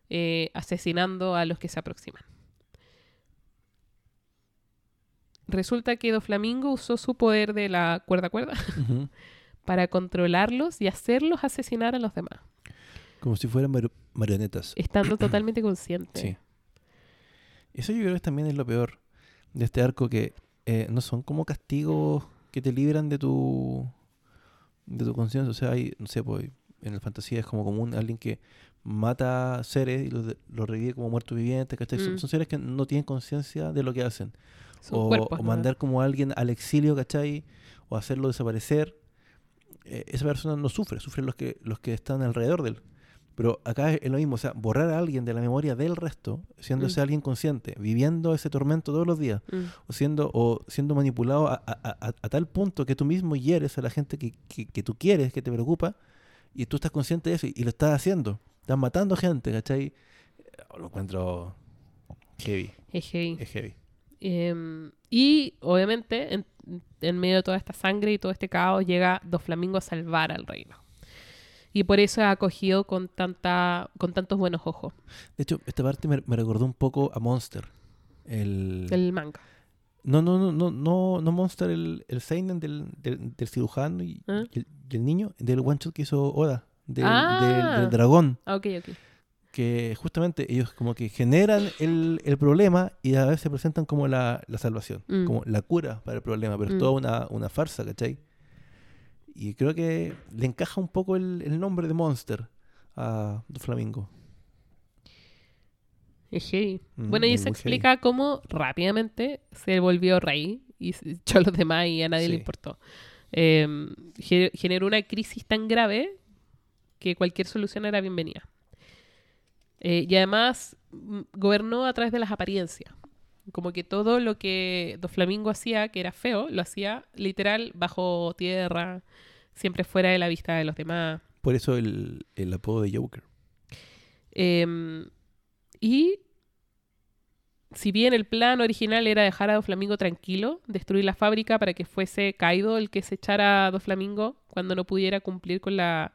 eh, asesinando a los que se aproximan. Resulta que Doflamingo usó su poder de la cuerda cuerda para controlarlos y hacerlos asesinar a los demás, Como si fueran mar- marionetas. estando totalmente consciente. Sí. Eso yo creo que también es lo peor de este arco, que eh, no son como castigos que te libran de tu de tu conciencia. O sea, hay, no sé, pues, en la fantasía es como común alguien que mata seres y los, de- los revive como muertos vivientes, Mm. son seres que no tienen conciencia de lo que hacen. O, cuerpos, o ¿no? mandar como a alguien al exilio, ¿cachai? O hacerlo desaparecer. Eh, esa persona no sufre, sufren los que, los que están alrededor de él. Pero acá es, lo mismo, o sea, borrar a alguien de la memoria del resto, siendo ese Mm. alguien consciente, viviendo ese tormento todos los días, Mm. o siendo, o siendo manipulado a, a- a- a tal punto que tú mismo hieres a la gente que, que- que tú quieres, que te preocupa, y tú estás consciente de eso y, y lo estás haciendo. Estás matando gente, ¿cachai? Eh, Lo encuentro heavy, Es heavy. es heavy. Em, y obviamente, en, en medio de toda esta sangre y todo este caos, llega Doflamingo a salvar al reino. Y por eso es acogido con, tanta, con tantos buenos ojos De hecho, esta parte me, me recordó un poco a Monster. El... el manga. No, no, no, no, no, no Monster, el, el Seinen del, del, del cirujano y, ¿Ah? y el, y el niño, del one shot que hizo Oda, del, Ah. del- del dragón. Ok, ok. Que justamente ellos como que generan el, el problema y a veces se presentan como la, la salvación, Mm. como la cura para el problema, pero Mm. es toda una, una farsa, ¿cachai? Y creo que le encaja un poco el, el nombre de Monster a Flamingo. Heavy. Mm, bueno, y muy explica cómo rápidamente se volvió rey y se echó a los demás y a nadie le importó. Em, ge- generó una crisis tan grave que cualquier solución era bienvenida. Eh, y además mm, gobernó a través de las apariencias. Como que todo lo que Doflamingo hacía, que era feo, lo hacía literal bajo tierra, siempre fuera de la vista de los demás. Por eso el, el apodo de Joker. Em, y si bien el plan original era dejar a Doflamingo tranquilo, destruir la fábrica para que fuese Kaido el que se echara a Doflamingo cuando no pudiera cumplir con, la,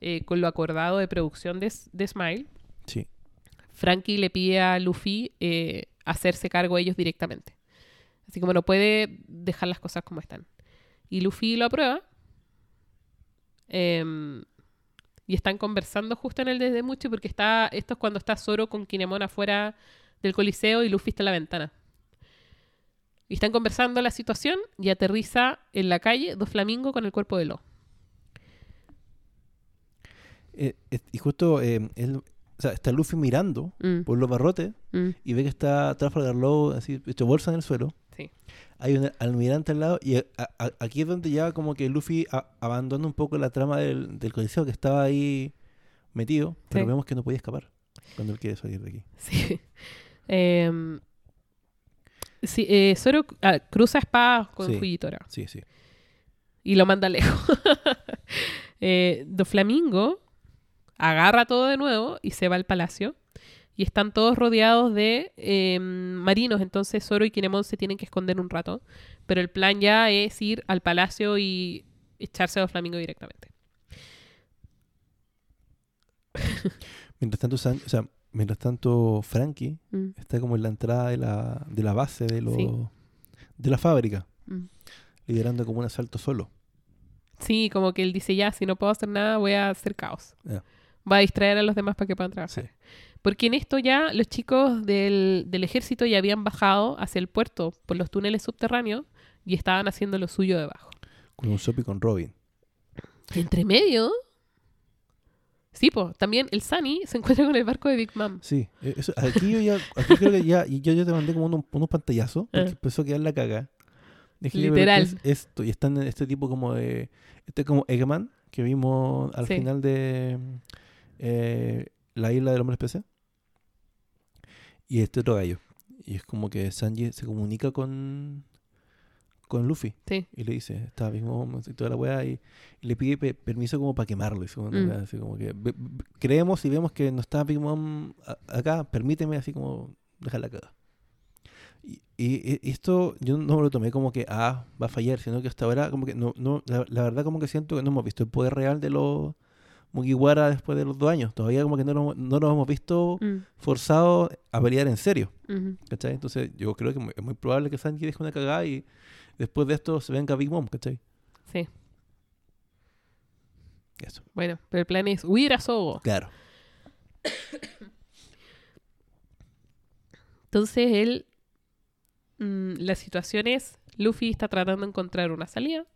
eh, con lo acordado de producción de Smile, Sí. Frankie le pide a Luffy eh, hacerse cargo ellos directamente. Así como no puede dejar las cosas como están. Y Luffy lo aprueba. Em, y están conversando justo en el desde mucho porque está esto es cuando está Zoro con Kinemon afuera del coliseo y Luffy está en la ventana. Y están conversando la situación y aterriza en la calle dos flamingos con el cuerpo de Lo. Eh, eh, y justo eh, él, o sea, está Luffy mirando Mm, por los barrotes mm, y ve que está Trafalgar Law así hecho bolsa en el suelo. sí. Hay un almirante al lado y a- a- aquí es donde ya como que Luffy a- abandona un poco la trama del, del coliseo que estaba ahí metido, pero Sí. vemos que no podía escapar cuando él quiere salir de aquí. Sí. Em, sí, eh, Zoro ah, cruza espada con Sí. Fujitora Sí, sí. y lo manda lejos. eh, Doflamingo agarra todo de nuevo y se va al palacio. y están todos rodeados de eh, marinos. Entonces Zoro y Kinemon se tienen que esconder un rato. Pero el plan ya es ir al palacio y echarse a los flamingos directamente. Mientras tanto, San- o sea, mientras tanto Frankie Mm, está como en la entrada de la, de la base de, lo, Sí. de la fábrica, mm. liderando como un asalto solo. Sí, como que él dice ya, si no puedo hacer nada, voy a hacer caos. Va a distraer a los demás para que puedan trabajar. Sí. Porque en esto ya los chicos del, del ejército ya habían bajado hacia el puerto por los túneles subterráneos y estaban haciendo lo suyo debajo. Con un y con Robin. Entre medio. Sí, pues también el Sunny se encuentra con el barco de Big Mom. Sí, eh, eso, aquí yo ya, aquí creo que ya, y yo, yo te mandé como unos, unos pantallazos, porque Ah. empezó a quedar la caga. "Pero, Literal. ¿qué es esto, y están en este tipo como de, este como Eggman, que vimos al Sí. final de eh, La Isla del Hombre Especial. Y este otro gallo. Y es como que Sanji se comunica con, con Luffy. Sí. Y le dice, está mismo y toda la weá, y, y le pide pe- permiso como para quemarlo. y como Mm. así como que creemos y vemos que no está Big Mom acá, permíteme así como dejar la caga. Y, y- y esto yo no me lo tomé como que, ah, va a fallar, sino que hasta ahora como que no, no la, la verdad como que siento que no hemos visto el poder real de los Mugiwara después de los dos años. Todavía como que no lo, no lo hemos visto Mm, forzados a pelear en serio. ¿Cachai? Entonces yo creo que es muy probable que Sanji deje una cagada y después de esto se venga Big Mom, ¿cachai? Sí. Eso. Bueno, pero el plan es huir a Sogo. Claro. Entonces él. mm, la situación es: Luffy está tratando de encontrar una salida.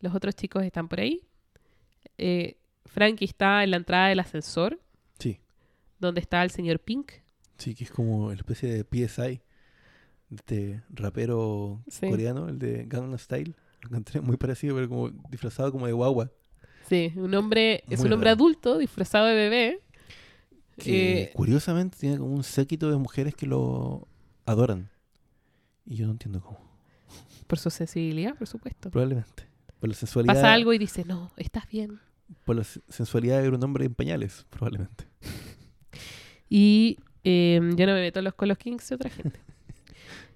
Los otros chicos están por ahí. Eh, Frankie está en la entrada del ascensor, Sí. donde está el señor Pink. Sí, que es como una especie de PSI este rapero Sí. coreano, el de Gangnam Style. Lo encontré muy parecido, pero como disfrazado como de guagua. Sí, un hombre, es Muy un hombre raro. adulto disfrazado de bebé. Que Eh, curiosamente tiene como un séquito de mujeres que lo adoran. Y yo no entiendo cómo. por su sensibilidad, por supuesto. Probablemente. Por la sensualidad. Pasa algo y dice, no, estás bien. Por la se- sensualidad de ver un hombre en pañales, probablemente. Y eh, yo no me meto los, con los kings de otra gente.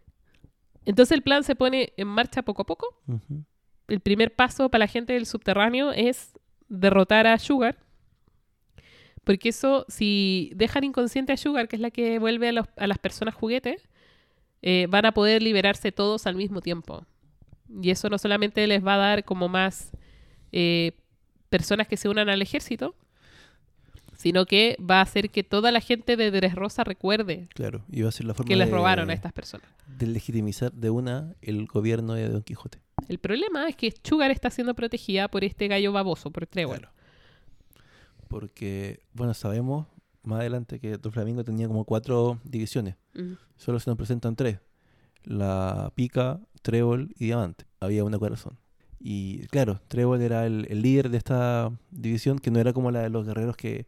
Entonces el plan se pone en marcha poco a poco. El primer paso para la gente del subterráneo es derrotar a Sugar. Porque eso, si dejan inconsciente a Sugar, que es la que vuelve a, los- a las personas juguetes, eh, van a poder liberarse todos al mismo tiempo. Y eso no solamente les va a dar como más eh, personas que se unan al ejército, sino que va a hacer que toda la gente de Dressrosa recuerde Claro. Y va a ser la forma que les de- robaron a estas personas. de legitimizar de una el gobierno de Don Quijote. El problema es que Sugar está siendo protegida por este gallo baboso, por Trevor. Claro. Porque, bueno, sabemos más adelante que Doflamingo tenía como cuatro divisiones. Solo se nos presentan tres. La pica, trébol y diamante. Había una corazón. Y claro, trébol era el, el líder de esta división, que no era como la de los guerreros que...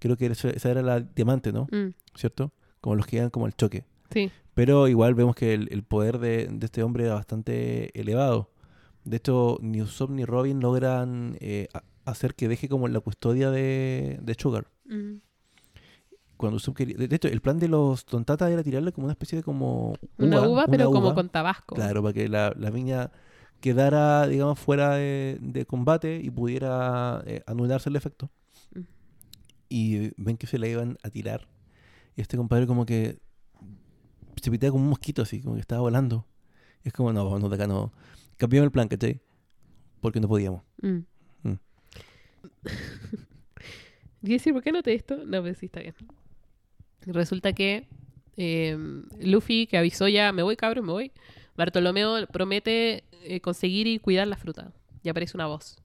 Creo que esa era la diamante, ¿no? Mm, ¿Cierto? Como los que iban como al choque. Sí. Pero igual vemos que el, el poder de, de este hombre era bastante elevado. De hecho, ni Usopp ni Robin logran eh, hacer que deje como la custodia de, de Sugar. Mm. Cuando Usopp quería... De hecho, el plan de los Tontatas era tirarle como una especie de como... Una uva, pero como con tabasco. Claro, para que la, la viña quedara, digamos, fuera de, de combate y pudiera eh, anularse el efecto. Mm. Y ven que se la iban a tirar. Y este compadre como que se pitea como un mosquito así, como que estaba volando. Y es como, no, vámonos de acá, no. Cambiamos el plan, ¿cachai? Porque no podíamos. Mm. Mm. ¿por qué noté esto? No, pues sí, está bien. Resulta que eh, Luffy, que avisó ya, me voy cabrón, me voy. Bartolomeo promete eh, conseguir y cuidar la fruta. Y aparece una voz.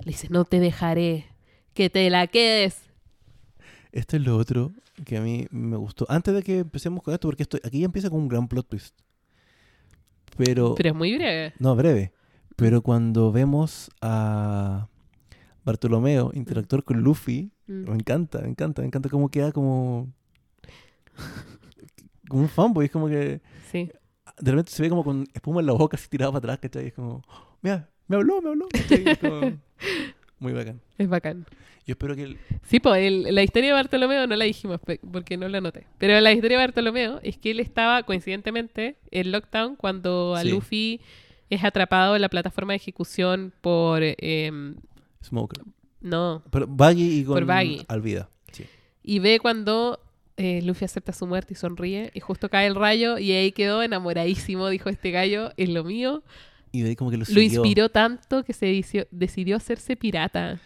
Le dice, no te dejaré, que te la quedes. Esto es lo otro que a mí me gustó. Antes de que empecemos con esto, porque esto, aquí ya empieza con un gran plot twist. Pero, Pero es muy breve. no, breve. Pero cuando vemos a Bartolomeo interactuar con Luffy, Mm. me encanta, me encanta, me encanta cómo queda como... como un fanboy, es como que Sí. De repente se ve como con espuma en la boca así tirado para atrás, ¿cachai? Es como, mira, me habló, me habló. como muy bacán. Es bacán. Yo espero que... el- Sí, pues la historia de Bartolomeo no la dijimos porque no la anoté. Pero la historia de Bartolomeo es que él estaba coincidentemente en lockdown cuando a Sí. Luffy es atrapado en la plataforma de ejecución por... em, Smoker. no, Pero Baggy y con Por Baggy. Alvida. Sí. y ve cuando eh, Luffy acepta su muerte y sonríe y justo cae el rayo y ahí quedó enamoradísimo, dijo este gallo, es lo mío. Y de ahí como que lo Lo inspiró tanto que se dicio- decidió hacerse pirata.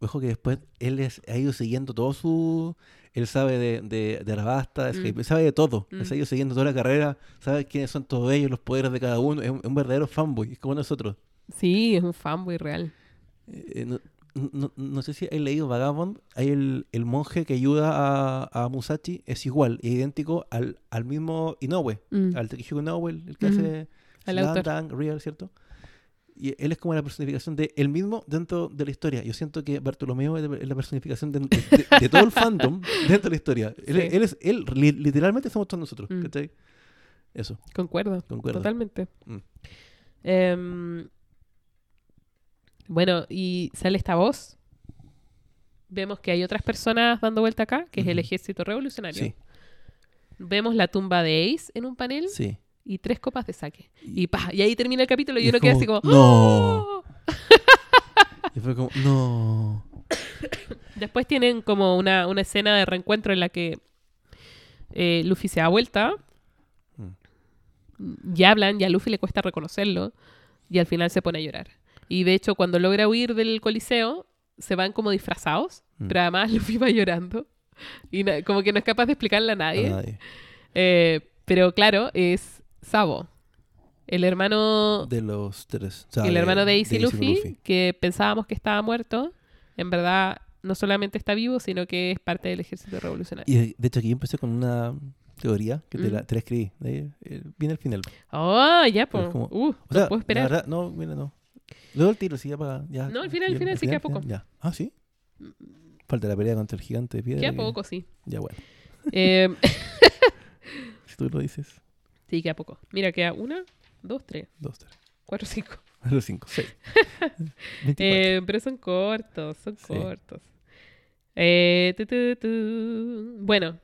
Ojo que después él es- ha ido siguiendo todo su... Él sabe de, de, de Arabasta, Mm. Sabe de todo. Él Mm. ha ido siguiendo toda la carrera, sabe quiénes son todos ellos, los poderes de cada uno. Es un, es un verdadero fanboy, es como nosotros. Sí, es un fanboy real. Eh, no, no- no sé si hay leído Vagabond, hay el, el monje que ayuda a, a Musashi, es igual, idéntico al, al mismo Inoue, Mm. al Takehiko Inoue, el, que hace autor. Dunk, Real, ¿cierto? Y él es como la personificación de él mismo dentro de la historia. Yo siento que Bartolomeo es la personificación de, de- de todo el fandom dentro de la historia. Él, Sí. él es, él li- literalmente somos todos nosotros, Mm. ¿cachai? Eso, Concuerdo. concuerdo. Totalmente. Mm. Bueno, y sale esta voz. Vemos que hay otras personas dando vuelta acá, que es el ejército revolucionario. Sí, Vemos la tumba de Ace en un panel sí. y tres copas de saque. Y, pa, y ahí termina el capítulo y, Y uno queda así como... no. "Oh". Y fue como, no. Después tienen como una, una escena de reencuentro en la que eh, Luffy se da vuelta Mm. y hablan y a Luffy le cuesta reconocerlo y al final se pone a llorar. Y de hecho cuando logra huir del coliseo se van como disfrazados, Mm. pero además Luffy va llorando y como que no es capaz de explicarle a A nadie. Eh, pero claro, es Sabo, el hermano, De los tres. o sea, el hermano de Ace y Ace Luffy, que pensábamos que estaba muerto, en verdad no solamente está vivo, sino que es parte del ejército revolucionario. Y de, de hecho aquí empecé con una teoría que te, Mm. la, te la escribí. Eh, viene al final. Oh, ya, pues. Uh, O no puedo la esperar. verdad, no, mira, no. Luego el tiro, sí, ya para. Ya, No, al final, al final, sí queda poco. Ya. Ah, sí. Falta la pelea contra el gigante de piedra. Queda que- poco, sí. Ya, bueno. Eh, Si tú lo dices. sí, queda poco. Mira, queda una, dos, tres, Dos, tres. cuatro, cinco. Los cinco, seis. 24. Eh, pero son cortos, son Sí. cortos. Eh, tu, tu, tu. Bueno.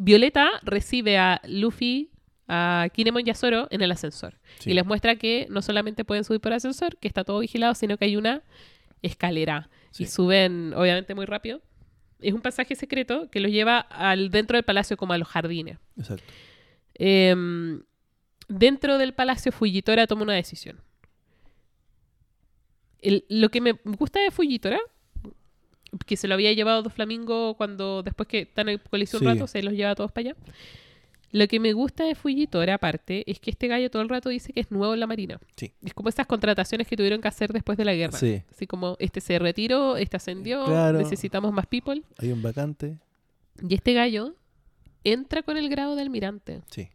Violeta recibe a Luffy, a Kinemon y a Zoro en el ascensor. Sí. Y les muestra que no solamente pueden subir por ascensor, que está todo vigilado, sino que hay una escalera. Sí. Y suben, obviamente, muy rápido. Es un pasaje secreto que los lleva al dentro del palacio como a los jardines. Exacto. Em, dentro del palacio, Fujitora toma una decisión. El- lo que me gusta de Fujitora, que se lo había llevado dos Flamingo cuando después que están en el coliseo un rato, se los lleva todos para allá. Lo que me gusta de Fujitora, aparte, es que este gallo todo el rato dice que es nuevo en la marina. Sí. Es como estas contrataciones que tuvieron que hacer después de la guerra. Sí. Así como este se retiró, este ascendió, Claro. necesitamos más people. Hay un vacante. Y este gallo entra con el grado de almirante. Sí.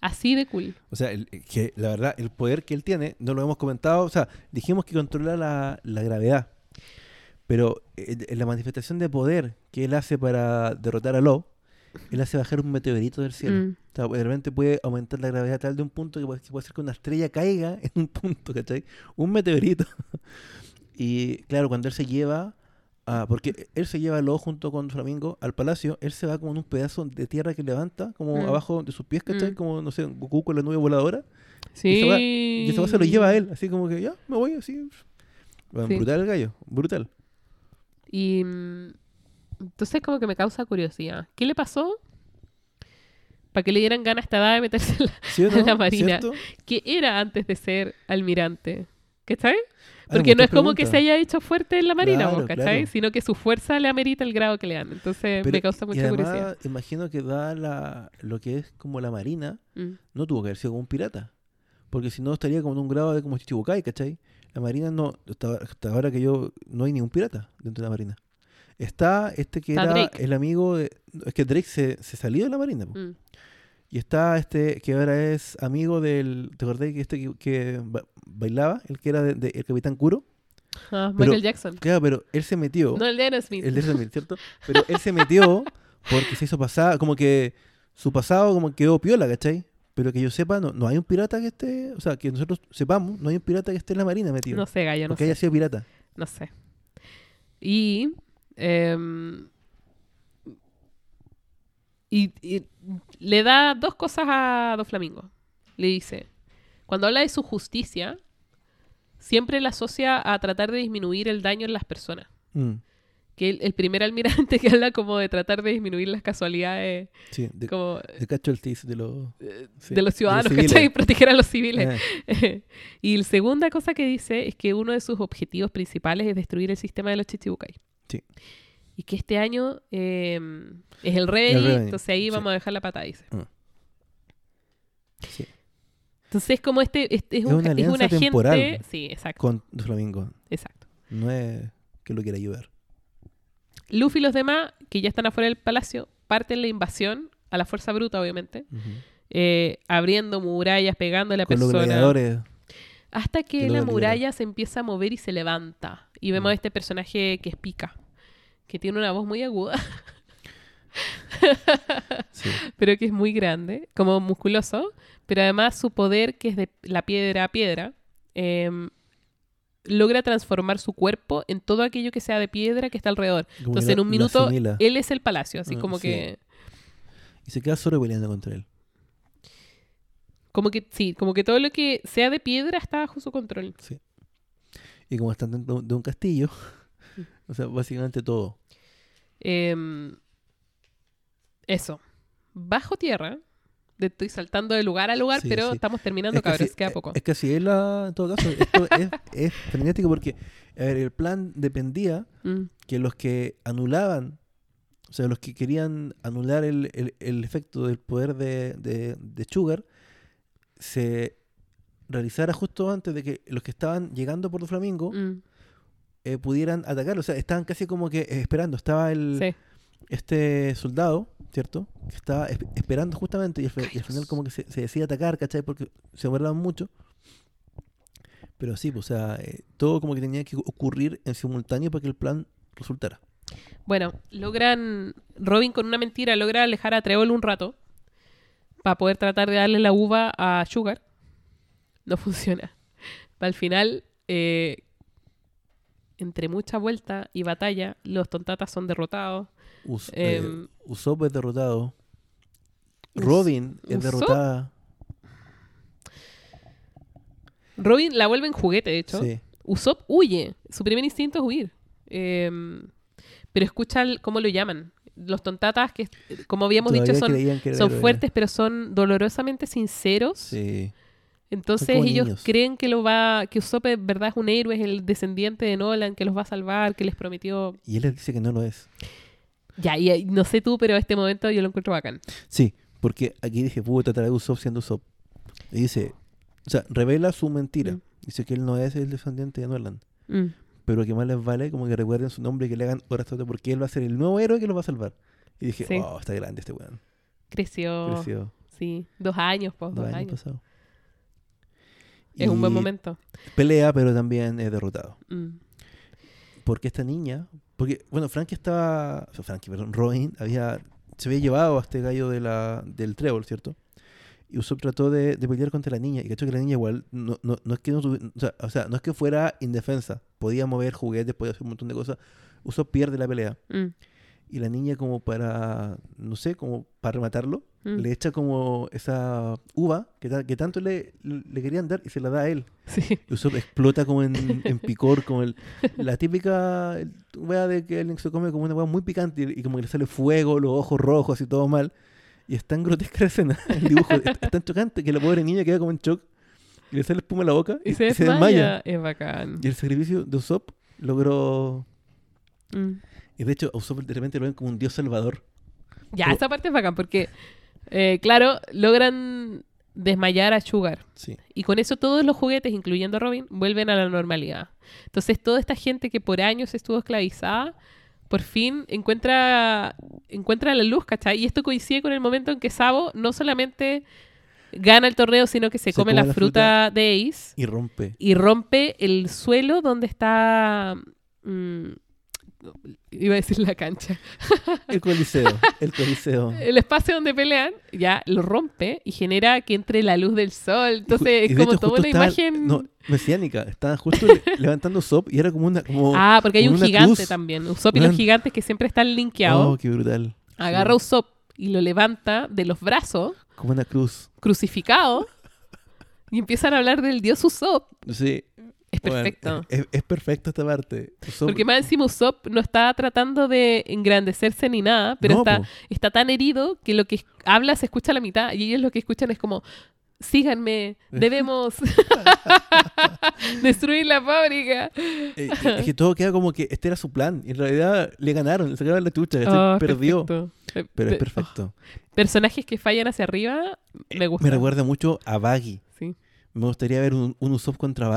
Así de cool. O sea, el- que la verdad, el poder que él tiene, no lo hemos comentado. O sea, dijimos que controla la, la gravedad. Pero eh, en la manifestación de poder que él hace para derrotar a Law, él hace bajar un meteorito del cielo. Mm. O sea, de repente puede aumentar la gravedad tal de un punto que puede, que puede hacer que una estrella caiga en un punto, ¿cachai? Un meteorito. y claro, cuando él se lleva, a- porque él se lleva a Law junto con Flamingo al palacio, él se va como en un pedazo de tierra que levanta, como Mm. abajo de sus pies, ¿cachai? Mm. Como, no sé, Goku con la nube voladora. Sí. Y cosa se lo lleva a él, así como que ya, me voy así. Bueno, Sí. Brutal el gallo, brutal. Y mm, entonces como que me causa curiosidad. ¿Qué le pasó? Para que le dieran ganas a esta edad de meterse en la... Marina. ¿Cierto? ¿Qué era antes de ser almirante? ¿Cachai? Porque no es como que se haya hecho fuerte en la marina, Claro, vos, ¿cachai? claro. Sino que su fuerza le amerita el grado que le dan. Entonces Pero- me causa y mucha además, curiosidad. imagino que da la, lo que es como la marina, Mm. no tuvo que haber sido como un pirata. Porque si no estaría como en un grado de como Chichibukai, ¿cachai? La marina no, hasta, hasta ahora que yo, no hay ningún pirata dentro de la marina. Está este que Está era Drake. el amigo de... Es que Drake se, se salió de la marina. Mm. Y está este que ahora es amigo del... ¿Te acordás que este que, que ba- bailaba? El que era de- de- el Capitán Kuro. Ah, Pero- Michael Jackson. Claro, pero él se metió... No, el de Aerosmith. El de Smith, ¿cierto? Pero él se metió porque se hizo pasar, como que su pasado como quedó piola, ¿cachai? Pero que yo sepa, no, no hay un pirata que esté, o sea, que nosotros sepamos, no hay un pirata que esté en la marina metido. No sé, gallo, no que sé. haya sido pirata. No sé. Y. em, y, y le da dos cosas a Don Flamingo. Le dice: Cuando habla de su justicia, siempre la asocia a tratar de disminuir el daño en las personas. Mm, Que el, el primer almirante que habla como de tratar de disminuir las casualidades sí, de, como de casualties de los... sí, de los ciudadanos, civiles. ¿cachai? Proteger a los civiles. Eh, y la segunda cosa que dice es que uno de sus objetivos principales es destruir el sistema de los Chichibukai. Sí. Y que este año eh, es el Revenue, entonces ahí sí. vamos a dejar la pata, dice. sí, Entonces es como este, este es, Es un, una es un alianza agente... temporal. Sí, exacto, con Flamingo. exacto. No es que lo quiera ayudar. Luffy y los demás, que ya están afuera del palacio, parten la invasión a la fuerza bruta, obviamente, eh, abriendo murallas, pegándole a Con los personas. gladiadores. Hasta que que la muralla se empieza a mover y se levanta. Y vemos Mm. a este personaje que es Pica, que tiene una voz muy aguda, Sí. pero que es muy grande, como musculoso. Pero además su poder, que es de la piedra a piedra, em, logra transformar su cuerpo en todo aquello que sea de piedra que está alrededor. Como Entonces en un minuto él es el palacio, así Ah, como sí. que... Y se queda solo peleando contra él. Como que sí, como que todo lo que sea de piedra está bajo su control. Sí. Y como están dentro de un castillo, o sea, básicamente todo. Em, eso. Bajo tierra. Estoy saltando de lugar a lugar, Sí, pero sí. estamos terminando, Es que cabros. así- queda eh, poco. Es que así es la, en todo caso. Esto es, es frenético porque, a ver, el plan dependía Mm, que los que anulaban, o sea, los que querían anular el, el- el efecto del poder de, de, de Sugar, se realizara justo antes de que los que estaban llegando por Flamingo mm, eh, pudieran atacar. O sea, estaban casi como que esperando. Estaba el, sí. este soldado, ¿cierto? Que estaba esp- esperando justamente y al, fi- y al final como que se, se decide atacar, ¿cachai? Porque se demoraban mucho. Pero sí, pues, o sea, eh, todo como que tenía que ocurrir en simultáneo para que el plan resultara. Bueno, logran. Robin con una mentira logra alejar a Trébol un rato. Para poder tratar de darle la uva a Sugar. No funciona. Al final, eh, entre mucha vuelta y batalla, los tontatas son derrotados. Us- eh, Em, Usopp es derrotado. Us- Robin es ¿Usopp? derrotada. Robin la vuelve en juguete, de hecho. Sí. Usopp huye. Su primer instinto es huir. Em, pero escucha el- cómo lo llaman. Los tontatas, que como habíamos dicho, son, son fuertes, pero son dolorosamente sinceros. Sí. Entonces ellos niños. creen que lo va, que Usopp en verdad es un héroe, es el descendiente de Nolan, que los va a salvar, que les prometió. Y él les dice que no lo es. Ya, y no sé tú, pero este momento yo lo encuentro bacán. Sí, porque aquí dije, pudo tratar de Usopp siendo Usopp. Y dice, o sea, revela su mentira. Mm. Dice que él no es el descendiente de Nolan. Mm. Pero que más les vale como que recuerden su nombre y que le hagan horas porque él va a ser el nuevo héroe que los va a salvar. Y dije, Sí. oh, está grande este weón. Creció, Creció sí, dos años, pues, dos dos años. Es un buen momento. Pelea, pero también es derrotado. Mm. Porque esta niña, porque, bueno, Frankie estaba, o sea, Frankie, perdón, Robin había, se había llevado a este gallo de la, del trébol, ¿cierto? Y Usopp trató de, de pelear contra la niña, y cacho que la niña igual, no, no, no es que no o sea, o sea, no es que fuera indefensa, podía mover juguetes, podía hacer un montón de cosas, Usopp pierde la pelea, Mm. Y la niña como para, no sé, como para rematarlo, Mm. le echa como esa uva que, ta- que tanto le, le querían dar y se la da a él. Sí. Y Usopp explota como en, en picor, como el, la típica wea de que alguien se come como una wea muy picante y, y como que le sale fuego, los ojos rojos y todo mal. Y es tan grotesca la escena, el dibujo, es, es tan chocante que la pobre niña queda como en shock y le sale espuma en la boca Y se desmaya. Es bacán. Y el sacrificio de Usopp logró... Mm. Y de hecho Usopp de repente lo ven como un dios salvador. Ya, Como- esa parte es bacán porque, eh, claro, logran desmayar a Sugar. Sí. Y con eso todos los juguetes, incluyendo a Robin, vuelven a la normalidad. Entonces toda esta gente que por años estuvo esclavizada, por fin encuentra, encuentra la luz, ¿cachai? Y esto coincide con el momento en que Sabo no solamente gana el torneo, sino que se, Se come, come la, la fruta, de Ace Y rompe. y rompe el suelo donde está... mm, iba a decir la cancha, El coliseo, el coliseo. el espacio donde pelean, ya lo rompe y genera que entre la luz del sol. Entonces es como toda una estaba- imagen... No, mesiánica. Estaban justo le- levantando Sop y era como una. Como, ah, porque hay un gigante cruz. también. Usopp y los gigantes que siempre están linkeados. Oh, qué brutal. agarra Usopp y lo levanta de los brazos, Como una cruz. crucificado, y empiezan a hablar del dios Usopp. Sí. Bueno, perfecto. es, es perfecta esta parte. Usopp- Porque más encima Usopp no está tratando de engrandecerse ni nada, pero No, está, po. está tan herido que lo que habla se escucha a la mitad y ellos lo que escuchan es como, síganme, debemos destruir la fábrica. Eh, es que todo queda como que este era su plan. Y en realidad le ganaron, le sacaron la chucha. ¿cachai? Oh, perdió. perfecto. Eh, Pero es pe- perfecto. oh, personajes que fallan hacia arriba, me gusta. Me recuerda mucho a Baggy. Me gustaría ver un, un Usopp contra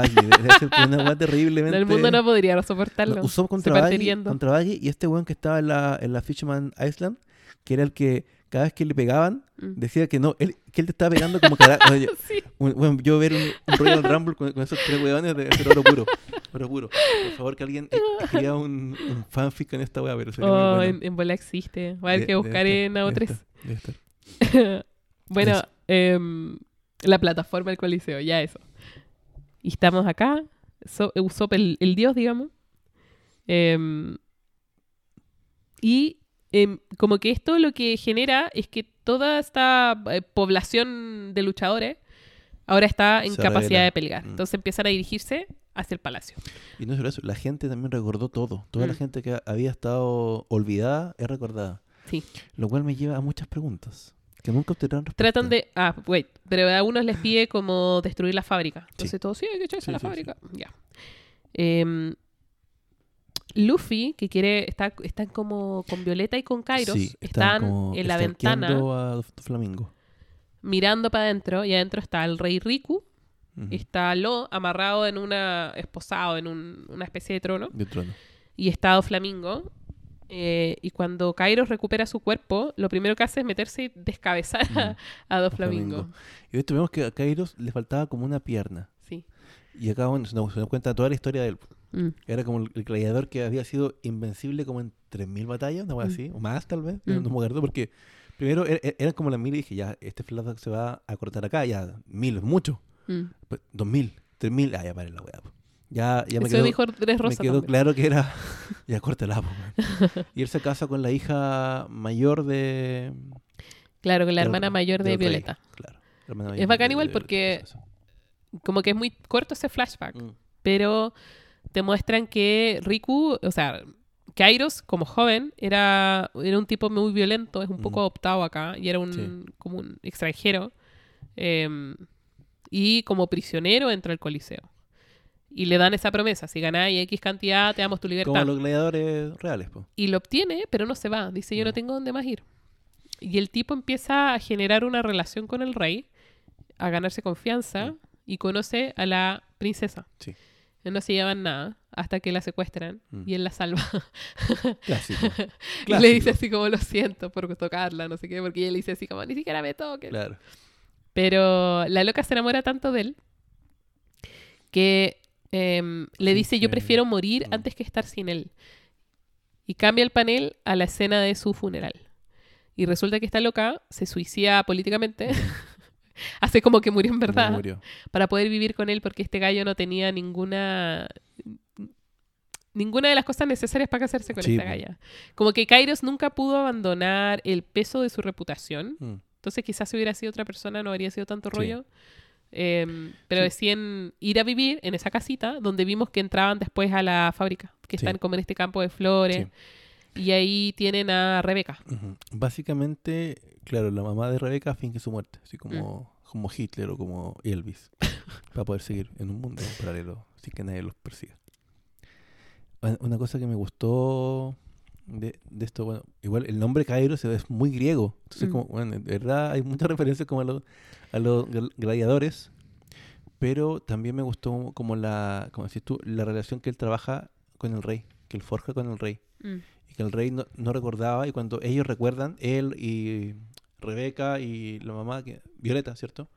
ser una weá terriblemente. El mundo no podría soportarlo. No, Usopp contra riendo. contra Baggy y este weón que estaba en la, en la Fisherman Island, que era el que cada vez que le pegaban, Mm. decía que no, él, que él te estaba pegando como cara. Oye, Sí. un- weón, yo ver un, un Royal Rumble con, con esos tres weones de ser oro puro. Oro puro. Por favor, que alguien eh, escriba un, un fanfic en esta weá, pero sería muy Oh, bueno. en, en bola existe. Va a haber que buscar en debe AO3. estar, debe estar. bueno, Eso. La plataforma del Coliseo, ya eso. Y estamos acá, so, Usopp el, el dios, digamos. Em, y em, como que esto lo que genera es que toda esta eh, población de luchadores ahora está en Se capacidad revela. de pelear. Mm. Entonces empiezan a dirigirse hacia el palacio. Y no solo eso, la gente también recordó todo. Toda la Mm. gente que había estado olvidada es recordada. Sí. Lo cual me lleva a muchas preguntas que nunca obtendrán respuesta. Tratan de. Ah, wait. Pero a unos les pide como destruir la fábrica. Entonces Sí. todos, sí, hay que echarse Sí, la sí, fábrica. Ya. Em, Luffy, que quiere. Está, están como con Violeta y con Kairos. Sí, están como en la ventana stalkeando a Flamingo. mirando para adentro. Y adentro está el rey Riku. Está Lo amarrado en una. esposado en un- una especie de trono. De trono. Y está Flamingo. Eh, y cuando Kairos recupera su cuerpo, lo primero que hace es meterse y descabezar a, Mm, a dos Flamingo. Flamingos. Y de hecho vemos que a Kairos le faltaba como una pierna. Sí. Y acá bueno, se nos, se nos cuenta toda la historia de él. Mm. Era como el, el gladiador que había sido invencible como en 3.000 batallas, una cosa Mm. así, o más tal vez, no, me acuerdo, porque primero er- er- eran como las mil y dije, ya, este flashback se va a cortar acá, ya, mil es mucho, pues, dos mil, tres mil, ah, ya pare la weá. Ya, ya me Eso quedó, dijo me Rosa quedó también. claro que era, ya córtela. Y él se casa con la hija mayor de... Claro, con la hermana mayor de rey, Violeta. Claro. la hermana Es mayor bacán de- igual de- porque-. Como que es muy corto ese flashback, Mm. pero te muestran que Riku, o sea, Kairos como joven era, era un tipo muy violento, es un poco Mm. adoptado acá y era un Sí. como un extranjero. em, y como prisionero entra al Coliseo. Y le dan esa promesa, si ganáis X cantidad, te damos tu Como libertad. los gladiadores reales, pues. Y lo obtiene, pero no se va. Dice, yo no No. tengo dónde más ir. Y el tipo empieza a generar una relación con el rey, a ganarse confianza, Mm. y conoce a la princesa. Sí. No se llevan nada hasta que la secuestran Mm. y él la salva. Clásico. y le dice así como, lo siento por tocarla, no sé qué, porque ella le dice así como, ni siquiera me toques. Claro. Pero la loca se enamora tanto de él que em, le Sí, dice, yo prefiero morir mm. antes que estar sin él. Y cambia el panel a la escena de su funeral. Y resulta que esta loca se suicida políticamente. Hace como que murió en verdad. Murió. Para poder vivir con él porque este gallo no tenía ninguna... Ninguna de las cosas necesarias para casarse con Sí, esta galla. Como que Kairos nunca pudo abandonar el peso de su reputación Mm. entonces quizás si hubiera sido otra persona no habría sido tanto Sí. Em, pero Sí. decían ir a vivir en esa casita donde vimos que entraban después a la fábrica, que Sí. están como en este campo de flores. Y ahí tienen a Rebeca. Básicamente, claro, la mamá de Rebeca finge su muerte, así como, Mm. como Hitler o como Elvis, para poder seguir en un mundo paralelo sin que nadie los persiga. Una cosa que me gustó de, de esto, bueno, igual el nombre Cairo se ve es muy griego, entonces Mm. como, bueno, de verdad hay muchas referencias como a los, a los gl- gladiadores, pero también me gustó como la, como decís tú, la relación que él trabaja con el rey, que él forja con el rey Mm. y que el rey no, no recordaba y cuando ellos recuerdan, él y Rebeca y la mamá, que, Violeta, ¿cierto?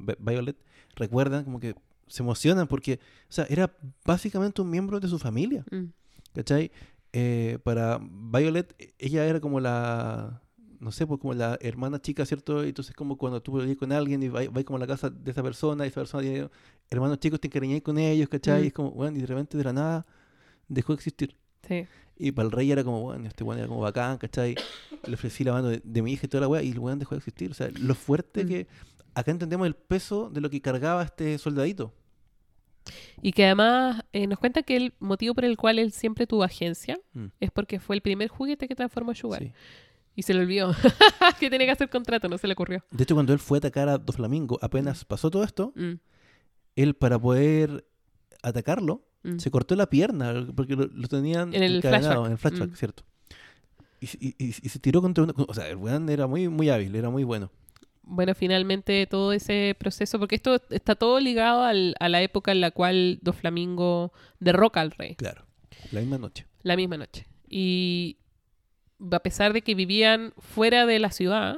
Vi- Violet, recuerdan como que se emocionan porque, o sea, era básicamente un miembro de su familia, Mm. ¿cachai? Eh, para Violet, ella era como la, no sé, pues como la hermana chica, ¿cierto? Y Entonces como cuando tú vas con alguien y vas, vas como a la casa de esa persona y esa persona tiene hermanos chicos, te encariñas con ellos, ¿cachai? Mm. Y es como, bueno, y de repente de la nada dejó de existir. Sí. Y para el rey era como, bueno, este weón era como bacán, ¿cachai? Le ofrecí la mano de, de mi hija y toda la weá, y el weón dejó de existir. O sea, lo fuerte Mm. que. Acá entendemos el peso de lo que cargaba este soldadito. Y que además eh, nos cuenta que el motivo por el cual él siempre tuvo agencia Mm. es porque fue el primer juguete que transformó a Sugar. Sí. Y se le olvidó que tenía que hacer contrato, no se le ocurrió. De hecho, cuando él fue a atacar a Doflamingo, apenas pasó todo esto, Mm, él para poder atacarlo, mm. se cortó la pierna, porque lo, lo tenían En el flashback. en el flashback, Mm. ¿cierto? Y, y- se tiró contra una... O sea, el weón era muy, muy hábil, era muy bueno. Bueno, finalmente todo ese proceso, porque esto está todo ligado al- a la época en la cual Doflamingo derroca al rey, Claro. La misma noche. la misma noche. Y a pesar de que vivían fuera de la ciudad,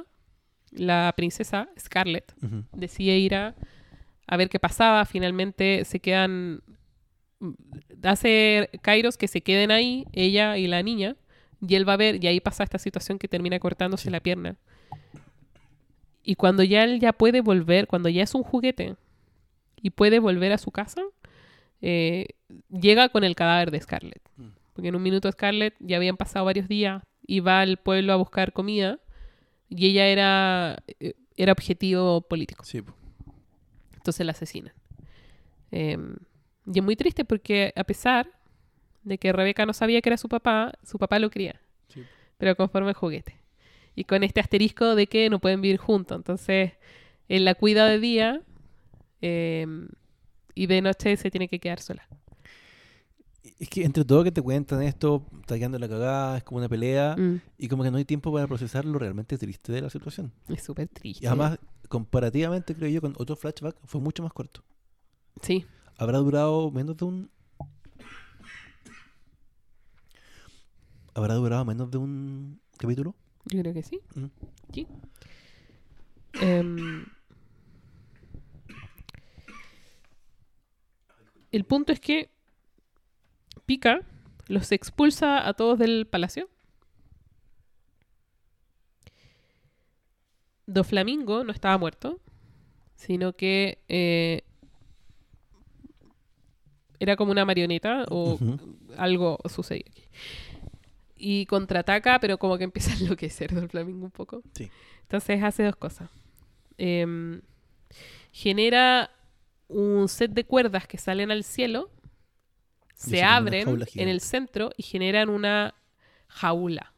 la princesa Scarlett Ujú. decide ir a, a ver qué pasaba. Finalmente se quedan. Hace Kairos que se queden ahí, ella y la niña, y él va a ver, y ahí pasa esta situación que termina cortándose Sí. la pierna. Y cuando ya él ya puede volver, cuando ya es un juguete y puede volver a su casa, eh, llega con el cadáver de Scarlett. Mm. Porque en un minuto Scarlett ya habían pasado varios días y va al pueblo a buscar comida y ella era, eh, era objetivo político. Sí. Entonces la asesinan. Eh, y es muy triste porque a pesar de que Rebeca no sabía que era su papá, su papá lo cría, Sí. pero conforme el juguete. Y con este asterisco de que no pueden vivir juntos. Entonces, él la cuida de día eh, y de noche se tiene que quedar sola. Es que entre todo que te cuentan esto, está quedando la cagada, es como una pelea, Mm, y como que no hay tiempo para procesar lo realmente triste de la situación. es súper triste. Y además, comparativamente, creo yo, con otro flashback, fue mucho más corto. Sí, Habrá durado menos de un... ¿Habrá durado menos de un capítulo? Yo creo que sí. Mm. Sí. Em, el punto es que Pica los expulsa a todos del palacio. Doflamingo no estaba muerto, sino que eh, era como una marioneta o algo sucedió aquí. Y contraataca, pero como que empieza a enloquecer Doflamingo un poco. Sí. Entonces hace dos cosas. Em, genera un set de cuerdas que salen al cielo, se abren en el centro y generan una jaula.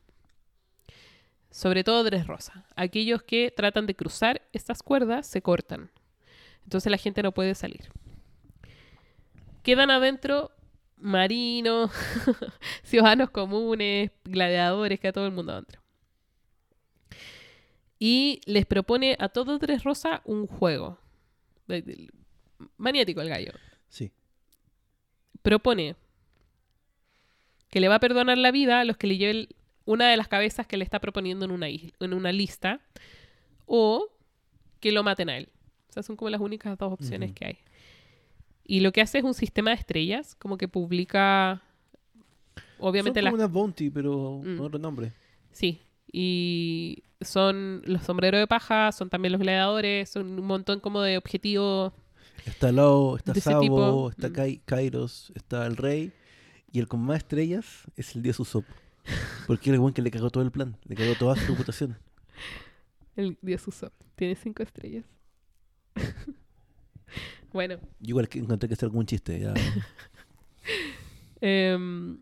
Sobre todo Dres Rosa. Aquellos que tratan de cruzar estas cuerdas se cortan. Entonces la gente no puede salir. Quedan adentro marinos, ciudadanos comunes, gladiadores, que a todo el mundo adentro. Y les propone a todos Tres Rosa un juego. Maniático el gallo. Sí. Propone que le va a perdonar la vida a los que le lleven una de las cabezas que le está proponiendo en una, isla- en una lista o que lo maten a él. O sea, son como las únicas dos opciones que hay. Y lo que hace es un sistema de estrellas, como que publica, obviamente, Son como una bounty, pero Mm. con otro nombre. Sí, y son los sombreros de paja, son también los gladiadores, son un montón como de objetivos. Está Lao, está Sabo, está Mm. Kai- Kairos, está el rey. Y el con más estrellas es el dios Usopp. Porque era el buen que le cagó todo el plan. Le cagó toda su reputación. El dios Usopp tiene cinco estrellas. bueno, Yo igual que encontré que hacer algún chiste. Ya. em,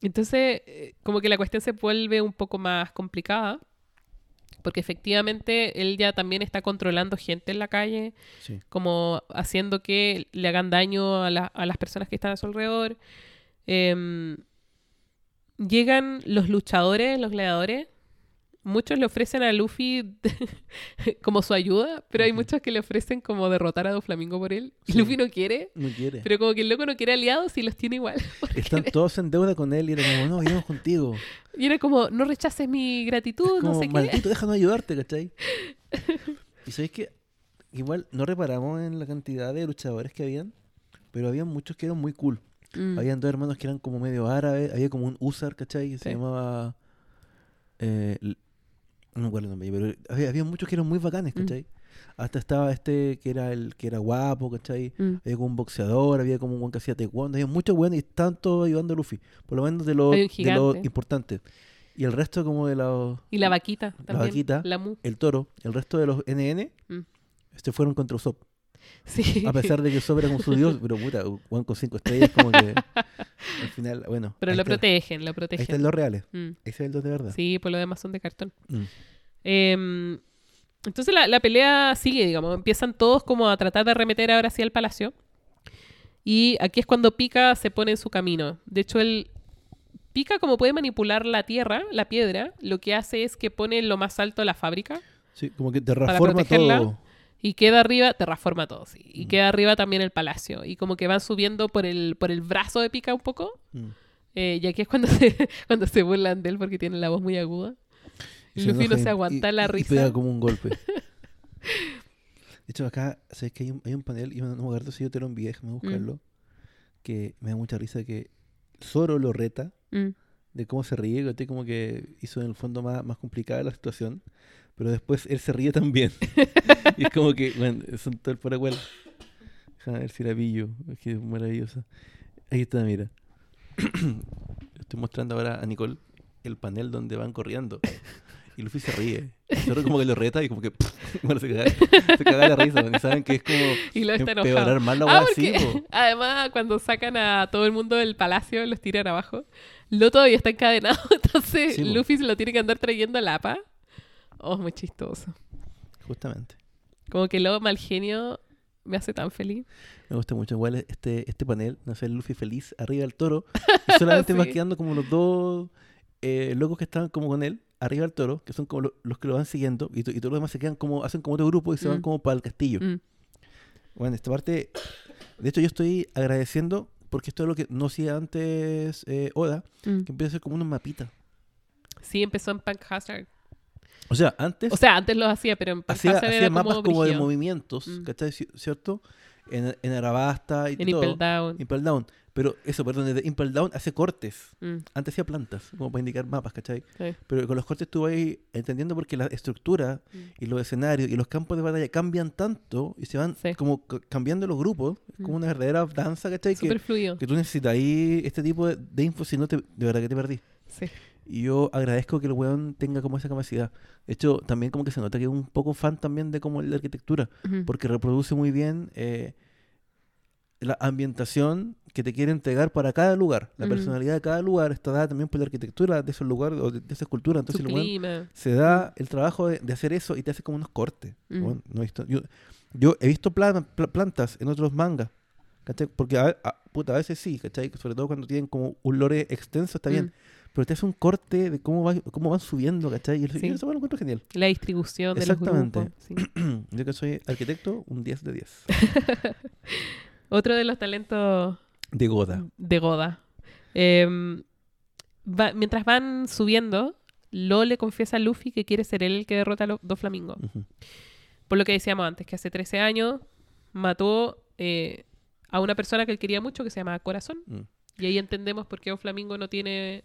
entonces eh, como que la cuestión se vuelve un poco más complicada. Porque efectivamente él ya también está controlando gente en la calle. Sí. como haciendo que le hagan daño a, la- a las personas que están a su alrededor. Em, llegan los luchadores, los gladiadores. Muchos le ofrecen a Luffy como su ayuda, pero hay muchos que le ofrecen como derrotar a Doflamingo por él. Y Sí. Luffy no quiere, No quiere. pero como que el loco no quiere aliados y los tiene igual. Están todos en deuda con él y era como, no, iremos contigo. Y era como, no rechaces mi gratitud, Es no como, sé qué. maldito, déjanos ayudarte, ¿cachai? y sabéis que igual no reparamos en la cantidad de luchadores que habían, pero había muchos que eran muy cool. Mm. Habían dos hermanos que eran como medio árabes. Había como un Usar, ¿cachai? Que se llamaba. eh, no me acuerdo el nombre, pero había, había muchos que eran muy bacanes, Mm. ¿cachai? Hasta estaba este que era el que era guapo, ¿cachai? Mm. Había como un boxeador, había como un weón que hacía taekwondo, había muchos weones y todos ayudando a Luffy. Por lo menos de lo, de lo importante. Y el resto como de los... Y la vaquita también. vaquita. La mu. El toro, el resto de los NN, Mm. este fueron contra Usopp. Sí. A pesar de que Usopp era como su dios, pero puta, Juan con cinco estrellas como que... Al final, bueno. Pero lo está- protegen, lo Ahí están protegen. los reales. Mm. Ese es el dos de verdad. Sí, por lo demás son de cartón. Mm. Em, entonces la, la pelea sigue, digamos. Empiezan todos como a tratar de arremeter ahora hacia el palacio. Y aquí es cuando Pika se pone en su camino. De hecho, el Pika, como puede manipular la tierra, la piedra, lo que hace es que pone en lo más alto la fábrica Sí, como que te reforma todo. Y queda arriba, terraforma todo, sí. Y Mm. queda arriba también el palacio. Y como que van subiendo por el, por el brazo de Pika un poco. Mm. Eh, y aquí es cuando se, cuando se burlan de él porque tiene la voz muy aguda. Y Luffy no se y- aguanta y- la y risa. pega como un golpe. De hecho, acá, ¿sabes que hay un, hay un panel? Y no me acuerdo si yo te lo envié, déjame Mm. buscarlo. Que me da mucha risa que Zoro lo reta Mm. de cómo se ríe, como que hizo en el fondo más, más complicada la situación. Pero después él se ríe también. y es como que, bueno, son todo el paraguay. Déjame ver si la pillo. Es que es maravillosa. Ahí está, mira. Estoy mostrando ahora a Nicole el panel donde van corriendo. Y Luffy se ríe. Y Zoro como que lo reta y como que bueno, se, caga, se caga la risa. porque saben que es como Y lo está empeorar más la Ah, así. además cuando sacan a todo el mundo del palacio, los tiran abajo, Lo todavía está encadenado, entonces Sí. Luffy se lo tiene que andar trayendo a la APA. Oh, muy chistoso. Justamente. Como que lo mal genio me hace tan feliz. Me gusta mucho. Igual este, este panel, no sé, Luffy feliz arriba del toro. Y solamente va Sí. quedando como los dos eh, locos que estaban como con él, arriba del toro, que son como lo- los que lo van siguiendo. Y, to- y todos los demás se quedan como, hacen como otro grupo y se van Mm. como para el castillo. Mm. Bueno, esta parte, de hecho yo estoy agradeciendo porque esto es lo que no hacía antes eh, Oda, Mm. que empieza a ser como unos mapitas. Sí, empezó en Punk Hazard. O sea, antes O sea, antes lo hacía, pero en hacía, hacía era mapas como, como de movimientos, Mm. ¿cachai? Ci- ¿Cierto? En, en Arabasta y En todo. Impel Down. Impel Down. Pero eso, perdón, desde Impel Down hace cortes. Mm, Antes hacía plantas, como para indicar mapas, ¿cachai? sí. Pero con los cortes tú vas entendiendo porque la estructura Mm. y los escenarios y los campos de batalla cambian tanto y se van Sí. como ca- cambiando los grupos. Es como una verdadera danza, ¿cachai? Que, Súper fluido. que tú necesitas ahí este tipo de, de info, si no, te, de verdad que te perdí. Sí. Y yo agradezco que el weón tenga como esa capacidad. De hecho, también como que se nota que es un poco fan también de como la arquitectura, porque reproduce muy bien eh, la ambientación que te quiere entregar para cada lugar. La personalidad de cada lugar está dada también por la arquitectura de esos lugares o de, de esa cultura. Su Entonces el weón clima. se da el trabajo de, de hacer eso y te hace como unos cortes. Bueno, no he visto, yo, yo he visto pla- pla- plantas en otros mangas, ¿cachai? Porque a, a- puta, a veces sí, ¿cachai? Sobre todo cuando tienen como un lore extenso, está bien. Pero te hace un corte de cómo, va, cómo van subiendo, ¿cachai? Y eso, Sí. y eso lo encuentro genial. La distribución de los Exactamente. grupos. sí. yo que soy arquitecto, un 10 de 10. Otro de los talentos De Goda. de Goda. Em, va- mientras van subiendo, Lo le confiesa a Luffy que quiere ser él el que derrota a los dos flamingos. Por lo que decíamos antes, que hace 13 años mató eh, a una persona que él quería mucho que se llama Corazón. Mm. Y ahí entendemos por qué flamingo no tiene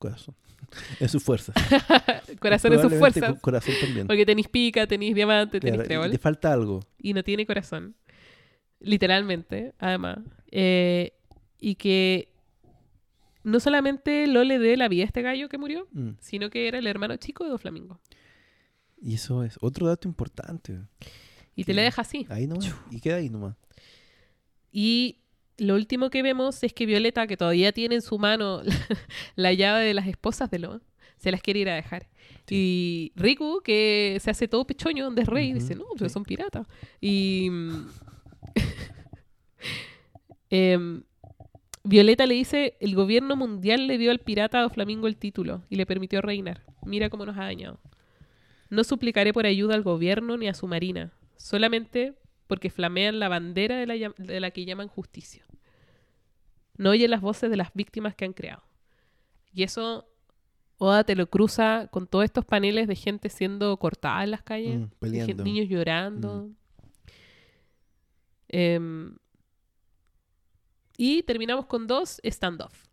Corazón. En sus fuerzas. corazón en sus fuerzas. co- Corazón también. Porque tenéis pica, tenéis diamante, tenéis trébol. le falta algo. y no tiene corazón. Literalmente, además. Eh, y que no solamente lo le dé la vida a este gallo que murió, Mm. sino que era el hermano chico de dos flamingos. Y eso es otro dato importante. Y te le deja así. Ahí nomás. Y queda ahí nomás. Y lo último que vemos es que Violeta, que todavía tiene en su mano la, la llave de las esposas de Lo, se las quiere ir a dejar. Y Riku, que se hace todo pechoño, donde es rey, dice, no, pero sí. son piratas. Y mm, em, Violeta le dice, el gobierno mundial le dio al pirata o flamingo el título y le permitió reinar. Mira cómo nos ha dañado. No suplicaré por ayuda al gobierno ni a su marina, solamente porque flamean la bandera de la, de la que llaman justicia. No oyen las voces de las víctimas que han creado. Y eso, Oda te lo cruza con todos estos paneles de gente siendo cortada en las calles, Mm, de niños llorando. Em, Y terminamos con dos standoff.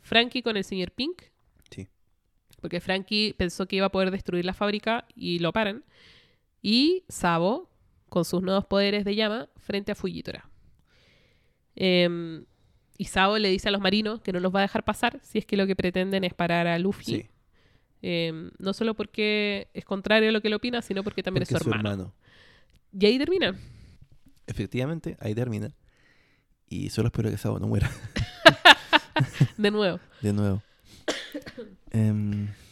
Frankie con el señor Pink. Sí. Porque Frankie pensó que iba a poder destruir la fábrica y lo paran. Y Sabo con sus nuevos poderes de llama frente a Fujitora. Em, y Sabo le dice a los marinos que no los va a dejar pasar si es que lo que pretenden es parar a Luffy. Sí. Em, no solo porque es contrario a lo que él opina, sino porque también porque es su hermano. Y ahí termina. Efectivamente, ahí termina. Y solo espero que Sabo no muera De nuevo. de nuevo.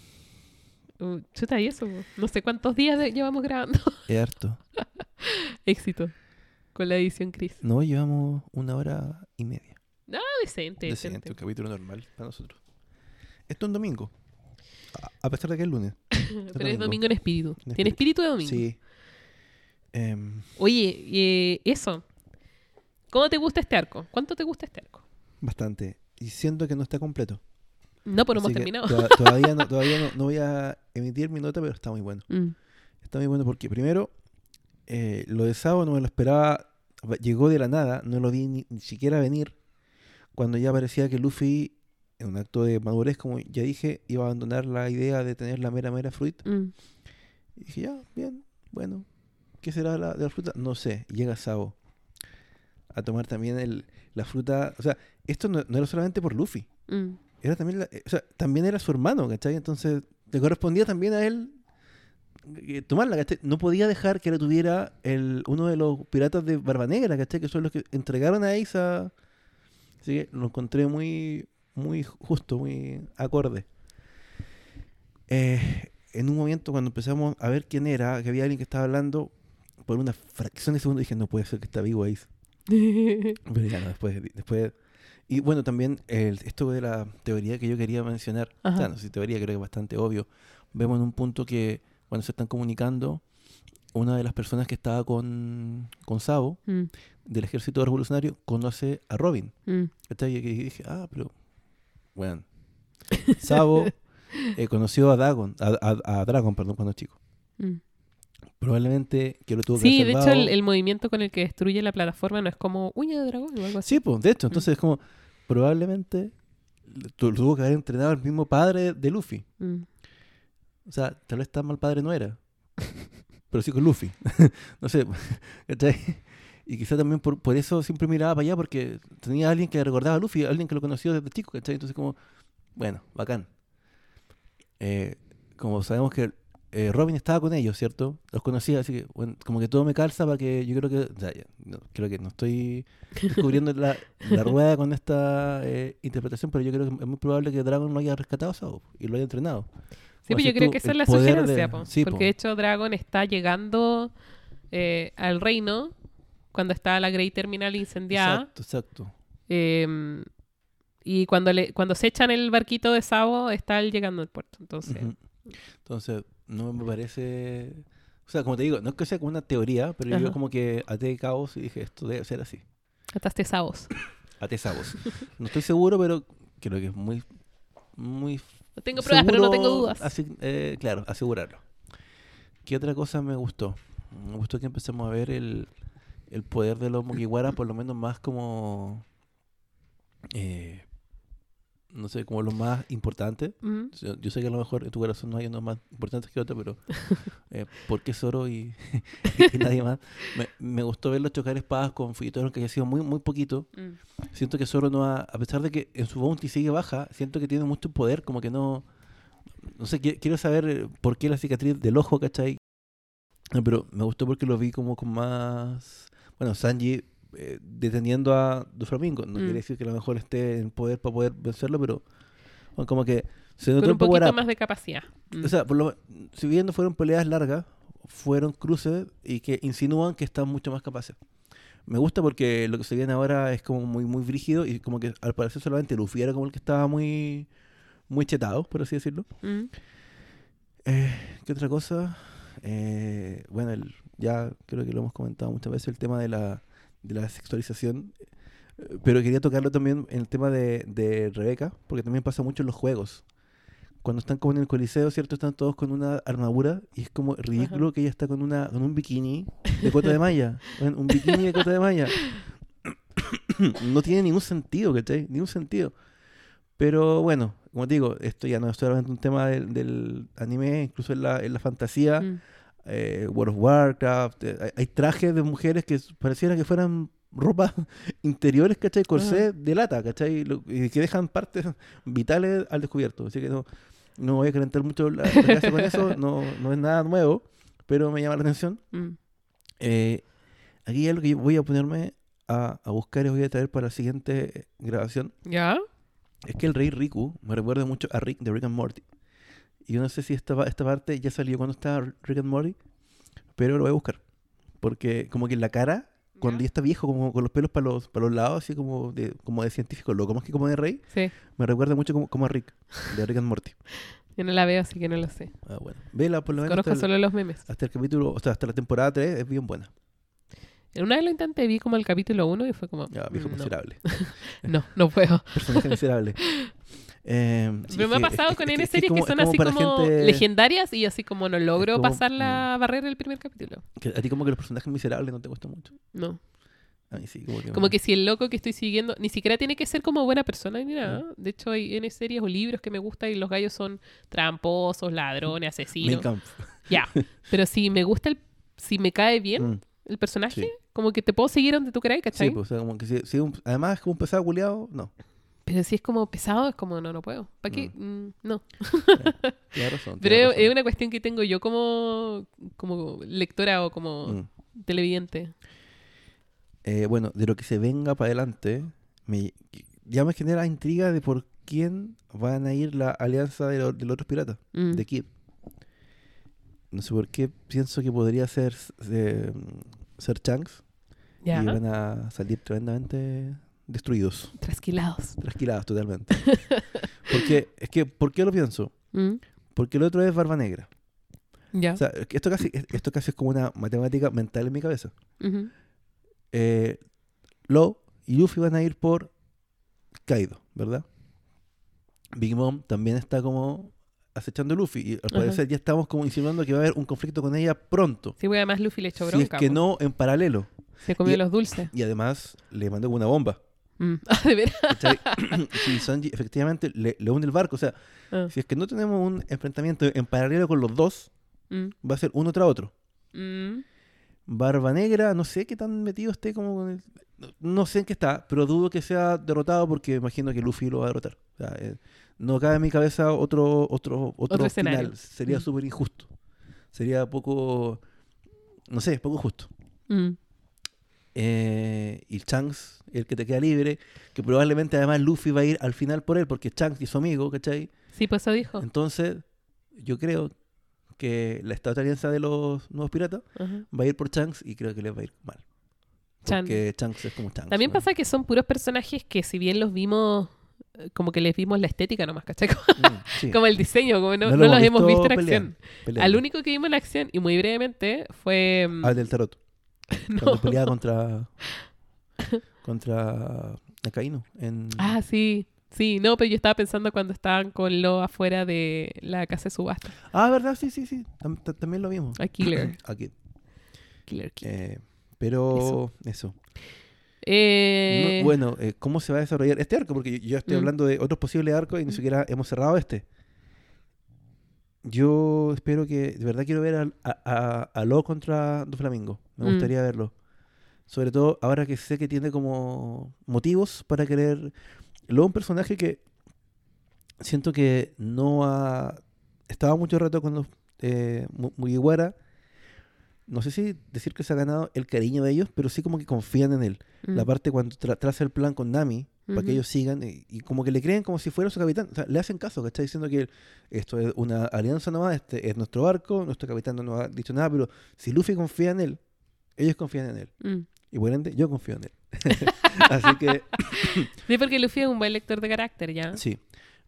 Uh, chuta, y eso. No sé cuántos días de- llevamos grabando. es harto. Éxito. Con la edición Chris. No, llevamos una hora y media. No, decente, Decente, decente. un capítulo normal para nosotros. Esto es un domingo. A, a pesar de que es lunes. Pero es domingo. en espíritu. En Tiene espíritu de domingo. Sí. Em, Oye, eh, eso. ¿Cómo te gusta este arco? ¿Cuánto te gusta este arco? bastante. Y siento que no está completo. No, no hemos terminado. toda- todavía no, todavía no, no voy a emitir mi nota, pero está muy bueno. Mm, Está muy bueno porque primero, eh, lo de Sabo no me lo esperaba. Llegó de la nada, no lo vi ni, ni siquiera venir. Cuando ya parecía que Luffy, en un acto de madurez, como ya dije, iba a abandonar la idea de tener la mera mera fruit. mm. Y dije, ya, bien, bueno. ¿Qué será la, de la fruta? No sé. Y Llega Sabo a tomar también el, la fruta. O sea, esto no, no era solamente por Luffy. Mm. Era también, la- eh, o sea, también era su hermano, ¿cachai? Entonces le correspondía también a él eh, tomarla, ¿cachai? No podía dejar que la tuviera el, uno de los piratas de Barba Negra, ¿cachai? Que son los que entregaron a Ace a... Así que lo encontré muy, muy justo, muy acorde. Eh, en un momento cuando empezamos a ver quién era, que había alguien que estaba hablando, por una fracción de segundo dije, no puede ser que está vivo Ace. Pero ya no, después, después... Y bueno, también el, esto de la teoría que yo quería mencionar, o sea, no sé teoría, creo que es bastante obvio. Vemos en un punto que cuando se están comunicando, una de las personas que estaba con, con Sabo, Mm, del ejército revolucionario, conoce a Robin. mm. Y dije, ah, pero, bueno, Sabo eh, conoció a Dagon, a, a- a Dragon, perdón, cuando chico. Mm. Probablemente que lo tuvo que Sí, de hecho, el, el movimiento con el que destruye la plataforma no es como uña de dragón o algo así. Sí, pues, de hecho, entonces es como, probablemente tu- tuvo que haber entrenado el mismo padre de Luffy. Mm. O sea, tal vez tan mal padre no era. Pero sí con Luffy. no sé, ¿cachai? Y quizá también por, por eso siempre miraba para allá, porque tenía a alguien que recordaba a Luffy, alguien que lo conoció desde chico, ¿cachai? Entonces como, bueno, bacán. Eh, como sabemos que eh, Robin estaba con ellos, ¿cierto? Los conocía, así que, bueno, como que todo me calza para que yo creo que, o sea, ya, no, creo que no estoy descubriendo la, la rueda con esta eh, interpretación, pero yo creo que es muy probable que Dragon lo haya rescatado Sao y lo haya entrenado. Sí, pues yo creo que esa es la de- sugerencia, po. sí, porque po. de hecho Dragon está llegando eh, al reino cuando está la Great Terminal incendiada. Exacto, exacto. eh, y cuando le cuando se echan el barquito de Sabo, está él llegando al puerto. Entonces. Entonces, no me parece... O sea, como te digo, no es que sea como una teoría, pero yo como que até cabos y dije, esto debe ser así. ataste Sabos. Até sabos. no estoy seguro, pero creo que es muy... muy No tengo pruebas, pero no tengo dudas. asi- eh, claro, asegurarlo. ¿Qué otra cosa me gustó? Me gustó que empecemos a ver el, el poder de los Mugiwara, por lo menos más como... eh, no sé, como los más importantes. Mm. Yo, yo sé que a lo mejor en tu corazón no hay unos más importantes que otros, pero eh, ¿por qué Zoro y, y nadie más? Me, me gustó verlos chocar espadas con Fujitora, aunque haya sido muy, muy poquito. Mm. Siento que Zoro no ha, a pesar de que en su bounty sigue baja, siento que tiene mucho poder, como que no... No sé, qui- quiero saber eh, por qué la cicatriz del ojo, ¿cachai? No, pero me gustó porque lo vi como con más... Bueno, Sanji eh, deteniendo a Doflamingo. No Mm. quiere decir que a lo mejor esté en poder para poder vencerlo, pero bueno, como que se notó Con un poquito up. más de capacidad. Mm. O sea, por lo- si bien no fueron peleas largas, fueron cruces y que insinúan que están mucho más capaces. Me gusta porque lo que se viene ahora es como muy muy brígido y como que al parecer solamente Luffy era como el que estaba muy muy chetado, por así decirlo. Mm. Eh, ¿Qué otra cosa? Eh, bueno, el- ya creo que lo hemos comentado muchas veces el tema de la, de la sexualización. Eh, Pero quería tocarlo también en el tema de, de Rebeca, porque también pasa mucho en los juegos. Cuando están como en el coliseo, ¿cierto? Están todos con una armadura y es como ridículo Ajá. que ella está con una con un bikini de cota de malla. Un bikini de cota de malla. no tiene ningún sentido, ¿cachai? Ningún sentido. Pero bueno, como te digo, esto ya no es solamente un tema del, del anime, incluso en la, en la fantasía, Mm. Eh, World of Warcraft, eh, hay, trajes de mujeres que pareciera que fueran ropas interiores, ¿cachai? Corsé de lata, ¿cachai? Lo- y que dejan partes vitales al descubierto. Así que no, no voy a calentar mucho la, la con eso, no, no es nada nuevo, pero me llama la atención. Mm. Eh, aquí ya lo que yo voy a ponerme a, a buscar y voy a traer para la siguiente grabación ¿Ya? es que el rey Riku me recuerda mucho a Rick de Rick and Morty. Y yo no sé si esta, esta parte ya salió cuando estaba Rick and Morty, pero lo voy a buscar. Porque como que en la cara, cuando ¿Ya? está viejo, como con los pelos para los, para los lados, así como de, como de científico loco, más que como de rey, Sí. me recuerda mucho como, como a Rick, de Rick and Morty. Yo no la veo, así que no lo sé. Ah, bueno. Vela por lo menos Conozco hasta el, solo los memes. hasta el capítulo, o sea, hasta la temporada 3 es bien buena. Una vez lo intenté, vi como el capítulo 1 y fue como. Ya, viejo mm, no. miserable. No, no puedo. Personaje miserable. Eh, sí, Pero me ha pasado es- con N es series que como- son como así como gente- legendarias y así como no logro como- mm. pasar la barrera del primer capítulo. que a ti como que los personajes miserables no te gustan mucho. No. A mí sí, como que... Como que si el loco que estoy siguiendo ni siquiera tiene que ser como buena persona ni nada. De hecho, hay N series o libros que me gustan y los gallos son tramposos, ladrones, asesinos. Ya. Pero si me gusta el. Si me cae bien Mm. el personaje, Sí. como que te puedo seguir donde tú queráis, ¿cachai? Sí, pues, o sea, como que si, si un- además es como un pesado culiado, no. Pero si es como pesado, es como no, no puedo. ¿Para qué? Mm, no. Tienes razón. Pero tienes es, razón. es una cuestión que tengo yo como, como lectora o como Mm. televidente. Eh, bueno, de lo que se venga para adelante, me, ya me genera intriga de por quién van a ir la alianza de, lo- de los otros piratas, Mm. de Kid. No sé por qué pienso que podría ser, eh, ser Shanks Ya. y van a salir tremendamente destruidos, Trasquilados. trasquilados totalmente. Porque, es que, ¿por qué lo pienso? Mm. Porque el otro es Barba Negra. Ya. O sea, esto casi, esto casi es como una matemática mental en mi cabeza. Eh, Law y Luffy van a ir por Kaido, ¿verdad? Big Mom también está como acechando a Luffy y al Ajá. parecer ya estamos como insinuando que va a haber un conflicto con ella pronto. Sí, güey, además Luffy le echó si bronca. es que po. no, en paralelo. Se comió y- los dulces. Y además le mandó una bomba. Mm. Ah, de veras. si Sanji efectivamente le, le hunde el barco. O sea, Ah. si es que no tenemos un enfrentamiento en paralelo con los dos, Mm. va a ser uno tras otro. Mm. Barba Negra, no sé qué tan metido esté como con el- no, sé en qué está, pero dudo que sea derrotado porque imagino que Luffy lo va a derrotar. O sea, eh, no cabe en mi cabeza otro otro otro, Otro escenario. final. Sería Mm. súper injusto. Sería poco, no sé, poco justo. Eh, y Shanks, el que te queda libre, que probablemente además Luffy va a ir al final por él porque Shanks y su amigo, ¿cachai? Sí, pues eso dijo. Entonces, yo creo que la estatua alianza de los nuevos piratas va a ir por Shanks y creo que les va a ir mal. Chan. Porque Shanks es como Shanks. También ¿no? pasa que son puros personajes que si bien los vimos, eh, como que les vimos la estética nomás, ¿cachai? Mm, sí. Como el diseño, como no, No no lo los hemos visto en acción. peleando. Al único que vimos en acción, y muy brevemente, fue... mm, Al del tarot. no. Cuando peleaba contra. contra. Akainu. En... Ah, sí. Sí, no, pero yo estaba pensando cuando estaban con lo afuera de la casa de subasta. Ah, ¿verdad? Sí, sí, sí. Tam- tam- también lo vimos. A Killer. Aquí. Killer Kid. Eh, pero. Eso. Eh, No, bueno, eh, ¿cómo se va a desarrollar este arco? Porque yo, yo estoy Mm. hablando de otros posibles arcos y ni siquiera hemos cerrado este. Yo espero que, de verdad quiero ver a, a, a Lo contra Doflamingo. Me Mm. gustaría verlo. Sobre todo ahora que sé que tiene como motivos para querer... Lo un personaje que siento que no ha... Estaba mucho rato con los eh, Mu- Mugiwara. No sé si decir que se ha ganado el cariño de ellos, pero sí como que confían en él mm, la parte cuando tra- traza el plan con Nami para que ellos sigan y, y como que le creen como si fuera su capitán. O sea, le hacen caso, que está diciendo que esto es una alianza nomás, este es nuestro barco, nuestro capitán no nos ha dicho nada, pero si Luffy confía en él, ellos confían en él. mm. Y por ende, yo confío en él. Así que Sí, porque Luffy es un buen lector de carácter, ¿ya? sí,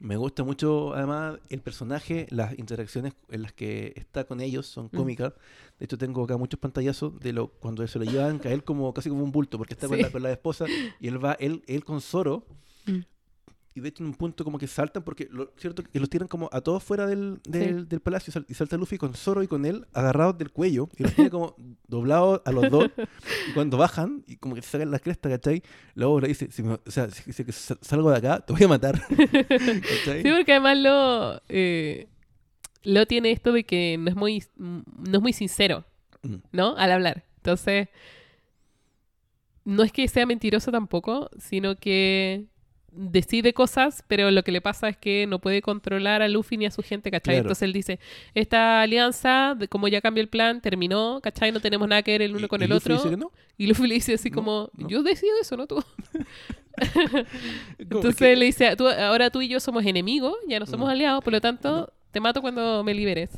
me gusta mucho además el personaje, las interacciones en las que está con ellos son Mm. cómicas. De hecho, tengo acá muchos pantallazos de lo cuando se lo llevan a él como casi como un bulto, porque está con, la, con la esposa y él va, él, él con Zoro Mm. Y de hecho en un punto como que saltan porque lo cierto que los tiran como a todos fuera del, del, del palacio y sal- y salta Luffy con Zoro y con él agarrados del cuello y los tiene como doblados a los dos y cuando bajan y como que se sacan la cresta, ¿cachai? Luego le dice, si me- o sea, si, si salgo de acá te voy a matar. ¿Cachai? Sí, porque además lo, eh, lo tiene esto de que no es muy, no es muy sincero, Mm. ¿no? Al hablar. Entonces, no es que sea mentiroso tampoco, sino que decide cosas, pero lo que le pasa es que no puede controlar a Luffy ni a su gente, ¿cachai? Claro. Entonces él dice, esta alianza, de como ya cambió el plan, terminó, ¿cachai? No tenemos nada que ver el uno Y- con y el Luffy otro. dice que no. Y Luffy le dice así No, como, no. yo decido eso, no tú. Entonces que- le dice, "Tú- ahora tú y yo somos enemigos, ya no somos aliados, por lo tanto, te mato cuando me liberes.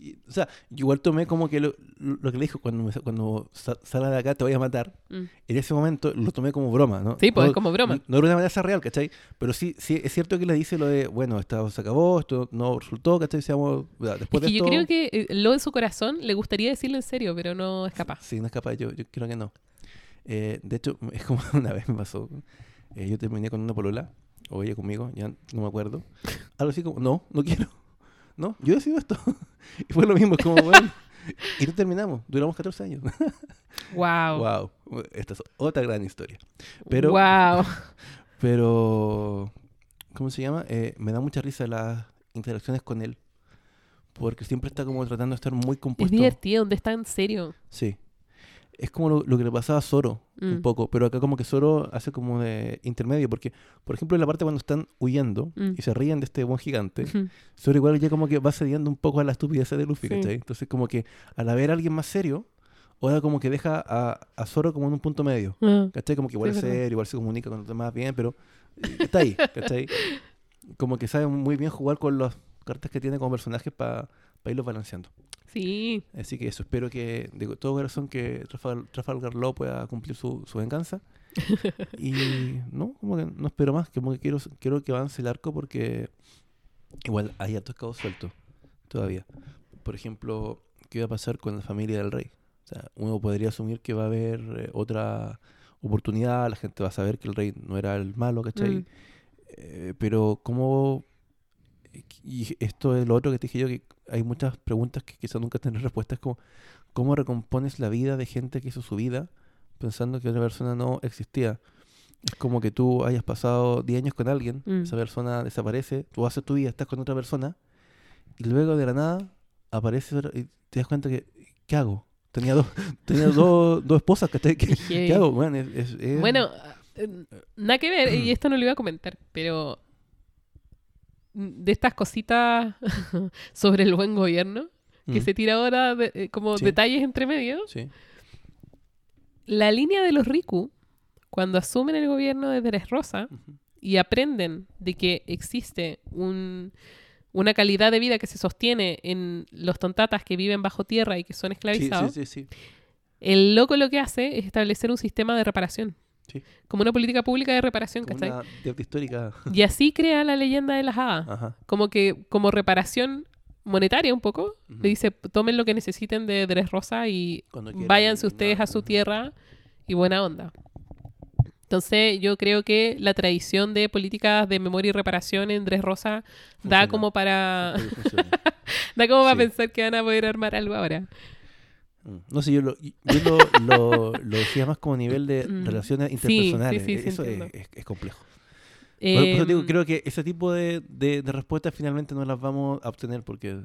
Y- o sea, yo igual tomé como que lo, lo que le dijo cuando, me, cuando sa- salga de acá te voy a matar. Mm. En ese momento lo tomé como broma, ¿no? Sí, pues no, como broma. No, no era una amenaza real, ¿cachai? Pero sí, sí es cierto que le dice lo de, bueno, esto se acabó, esto no resultó, ¿cachai? Seamos, después Es que de yo esto... creo que eh, lo de su corazón le gustaría decirlo en serio, pero no es capaz. Sí, no es capaz, yo, yo creo que no. Eh, de hecho, es como una vez me pasó. eh, yo terminé con una polola, o ella conmigo, ya no me acuerdo. Algo así como, no, no quiero. No, yo decido esto. y fue lo mismo, es como, bueno. Y no terminamos, duramos 14 años. Wow. wow, esta es otra gran historia. Pero, Wow. pero ¿cómo se llama? Eh, me da mucha risa las interacciones con él. Porque siempre está como tratando de estar muy Es compuesto. divertido, donde está en serio. Sí. Es como lo, lo que le pasaba a Zoro un Mm. poco, pero acá como que Zoro hace como de intermedio, porque, por ejemplo, en la parte cuando están huyendo Mm. y se ríen de este buen gigante. Zoro igual ya como que va cediendo un poco a la estupidez de Luffy, Sí. ¿cachai? Entonces como que al haber a alguien más serio, ahora como que deja a, a Zoro como en un punto medio, Ah. ¿cachai? Como que igual Sí, es serio, igual se comunica con los demás bien, pero eh, está ahí, ¿cachai? Como que sabe muy bien jugar con las cartas que tiene como personajes para irlos balanceando. Sí. Así que eso, espero que de todo corazón que Trafal- Trafalgar Law pueda cumplir su, su venganza. y no, como que no espero más, como que quiero, quiero que avance el arco porque igual hay hartos cabos sueltos todavía. Por ejemplo, ¿qué va a pasar con la familia del rey? O sea, uno podría asumir que va a haber eh, otra oportunidad, la gente va a saber que el rey no era el malo, ¿cachai? Mm. Eh, pero cómo... Y esto es lo otro que te dije yo, que hay muchas preguntas que quizás nunca tendré respuestas, como cómo recompones la vida de gente que hizo su vida pensando que otra persona no existía. Es como que tú hayas pasado 10 años con alguien, Mm. esa persona desaparece, tú haces tu vida, estás con otra persona, y luego de la nada aparece y te das cuenta que, ¿qué hago? Tenía dos, tenía dos, dos esposas. ¿Qué, Heavy. ¿Qué hago? Bueno, es- es- es- Bueno, eh, nada que ver, y esto no lo iba a comentar, pero de estas cositas sobre el buen gobierno, que Mm, se tira ahora de- eh, como Sí. detalles entre medio, Sí. la línea de los Riku, cuando asumen el gobierno de Dressrosa Ujú. y aprenden de que existe un, una calidad de vida que se sostiene en los tontatas que viven bajo tierra y que son esclavizados, sí. el loco lo que hace es establecer un sistema de reparación. Sí. Como una política pública de reparación, Como ¿cachai? una deuda histórica. Y así crea la leyenda de las hadas. Ajá. Como que, como reparación monetaria un poco, le dice, tomen lo que necesiten de Dressrosa y Cuando quieran váyanse y ustedes a su tierra y buena onda. Entonces yo creo que la tradición de políticas de memoria y reparación en Dressrosa da Funciona. como para da como para Sí. pensar que van a poder armar algo ahora. Mm. No sé, yo lo, yo lo, lo, lo decía más como nivel de Mm. relaciones interpersonales. sí, sí, sí, Eso es, es- es complejo. Por, por eso digo, Em, creo que ese tipo de, de, de respuestas finalmente no las vamos a obtener porque...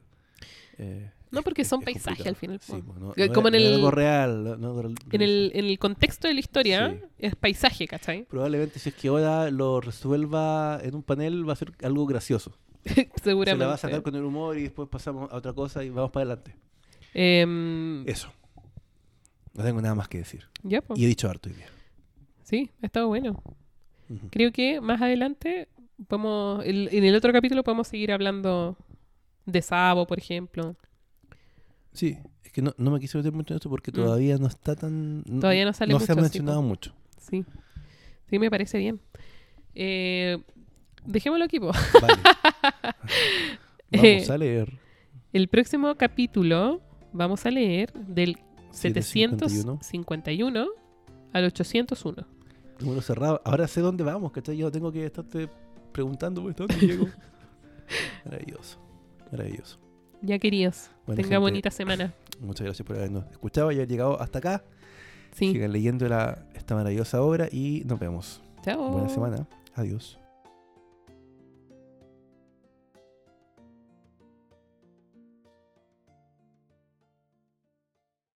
eh, No, porque es- son es paisajes al final, pues, no- Que no como en no el- algo real. en, el, en el contexto de la historia es paisaje, ¿cachai? Probablemente si es que ahora lo resuelva en un panel va a ser algo gracioso. Seguramente. Se la va a sacar con el humor y después pasamos a otra cosa y vamos para adelante. Em, Eso. No tengo nada más que decir. ya. Y he dicho harto hoy día. Sí, ha estado bueno. Creo que más adelante podemos, el- en el otro capítulo podemos seguir hablando de Sabo, por ejemplo. Sí, es que no, no me quise meter mucho en esto porque Mm. todavía no está tan... Todavía no sale No se ha sí, mencionado po. mucho. Sí, sí, me parece bien. Eh, dejémoslo aquí. Vale. Vamos a leer. El próximo capítulo vamos a leer del 751. 751 al 801. Número cerrado. Ahora sé dónde vamos, ¿cachai? Yo tengo que estarte preguntando pues, ¿dónde llego? Maravilloso. Maravilloso. Ya queridos, Bueno, tenga gente, bonita semana. Muchas gracias por habernos escuchado y haber llegado hasta acá. Sí. Sigan leyendo la, esta maravillosa obra y nos vemos. Chao. Buena semana. Adiós.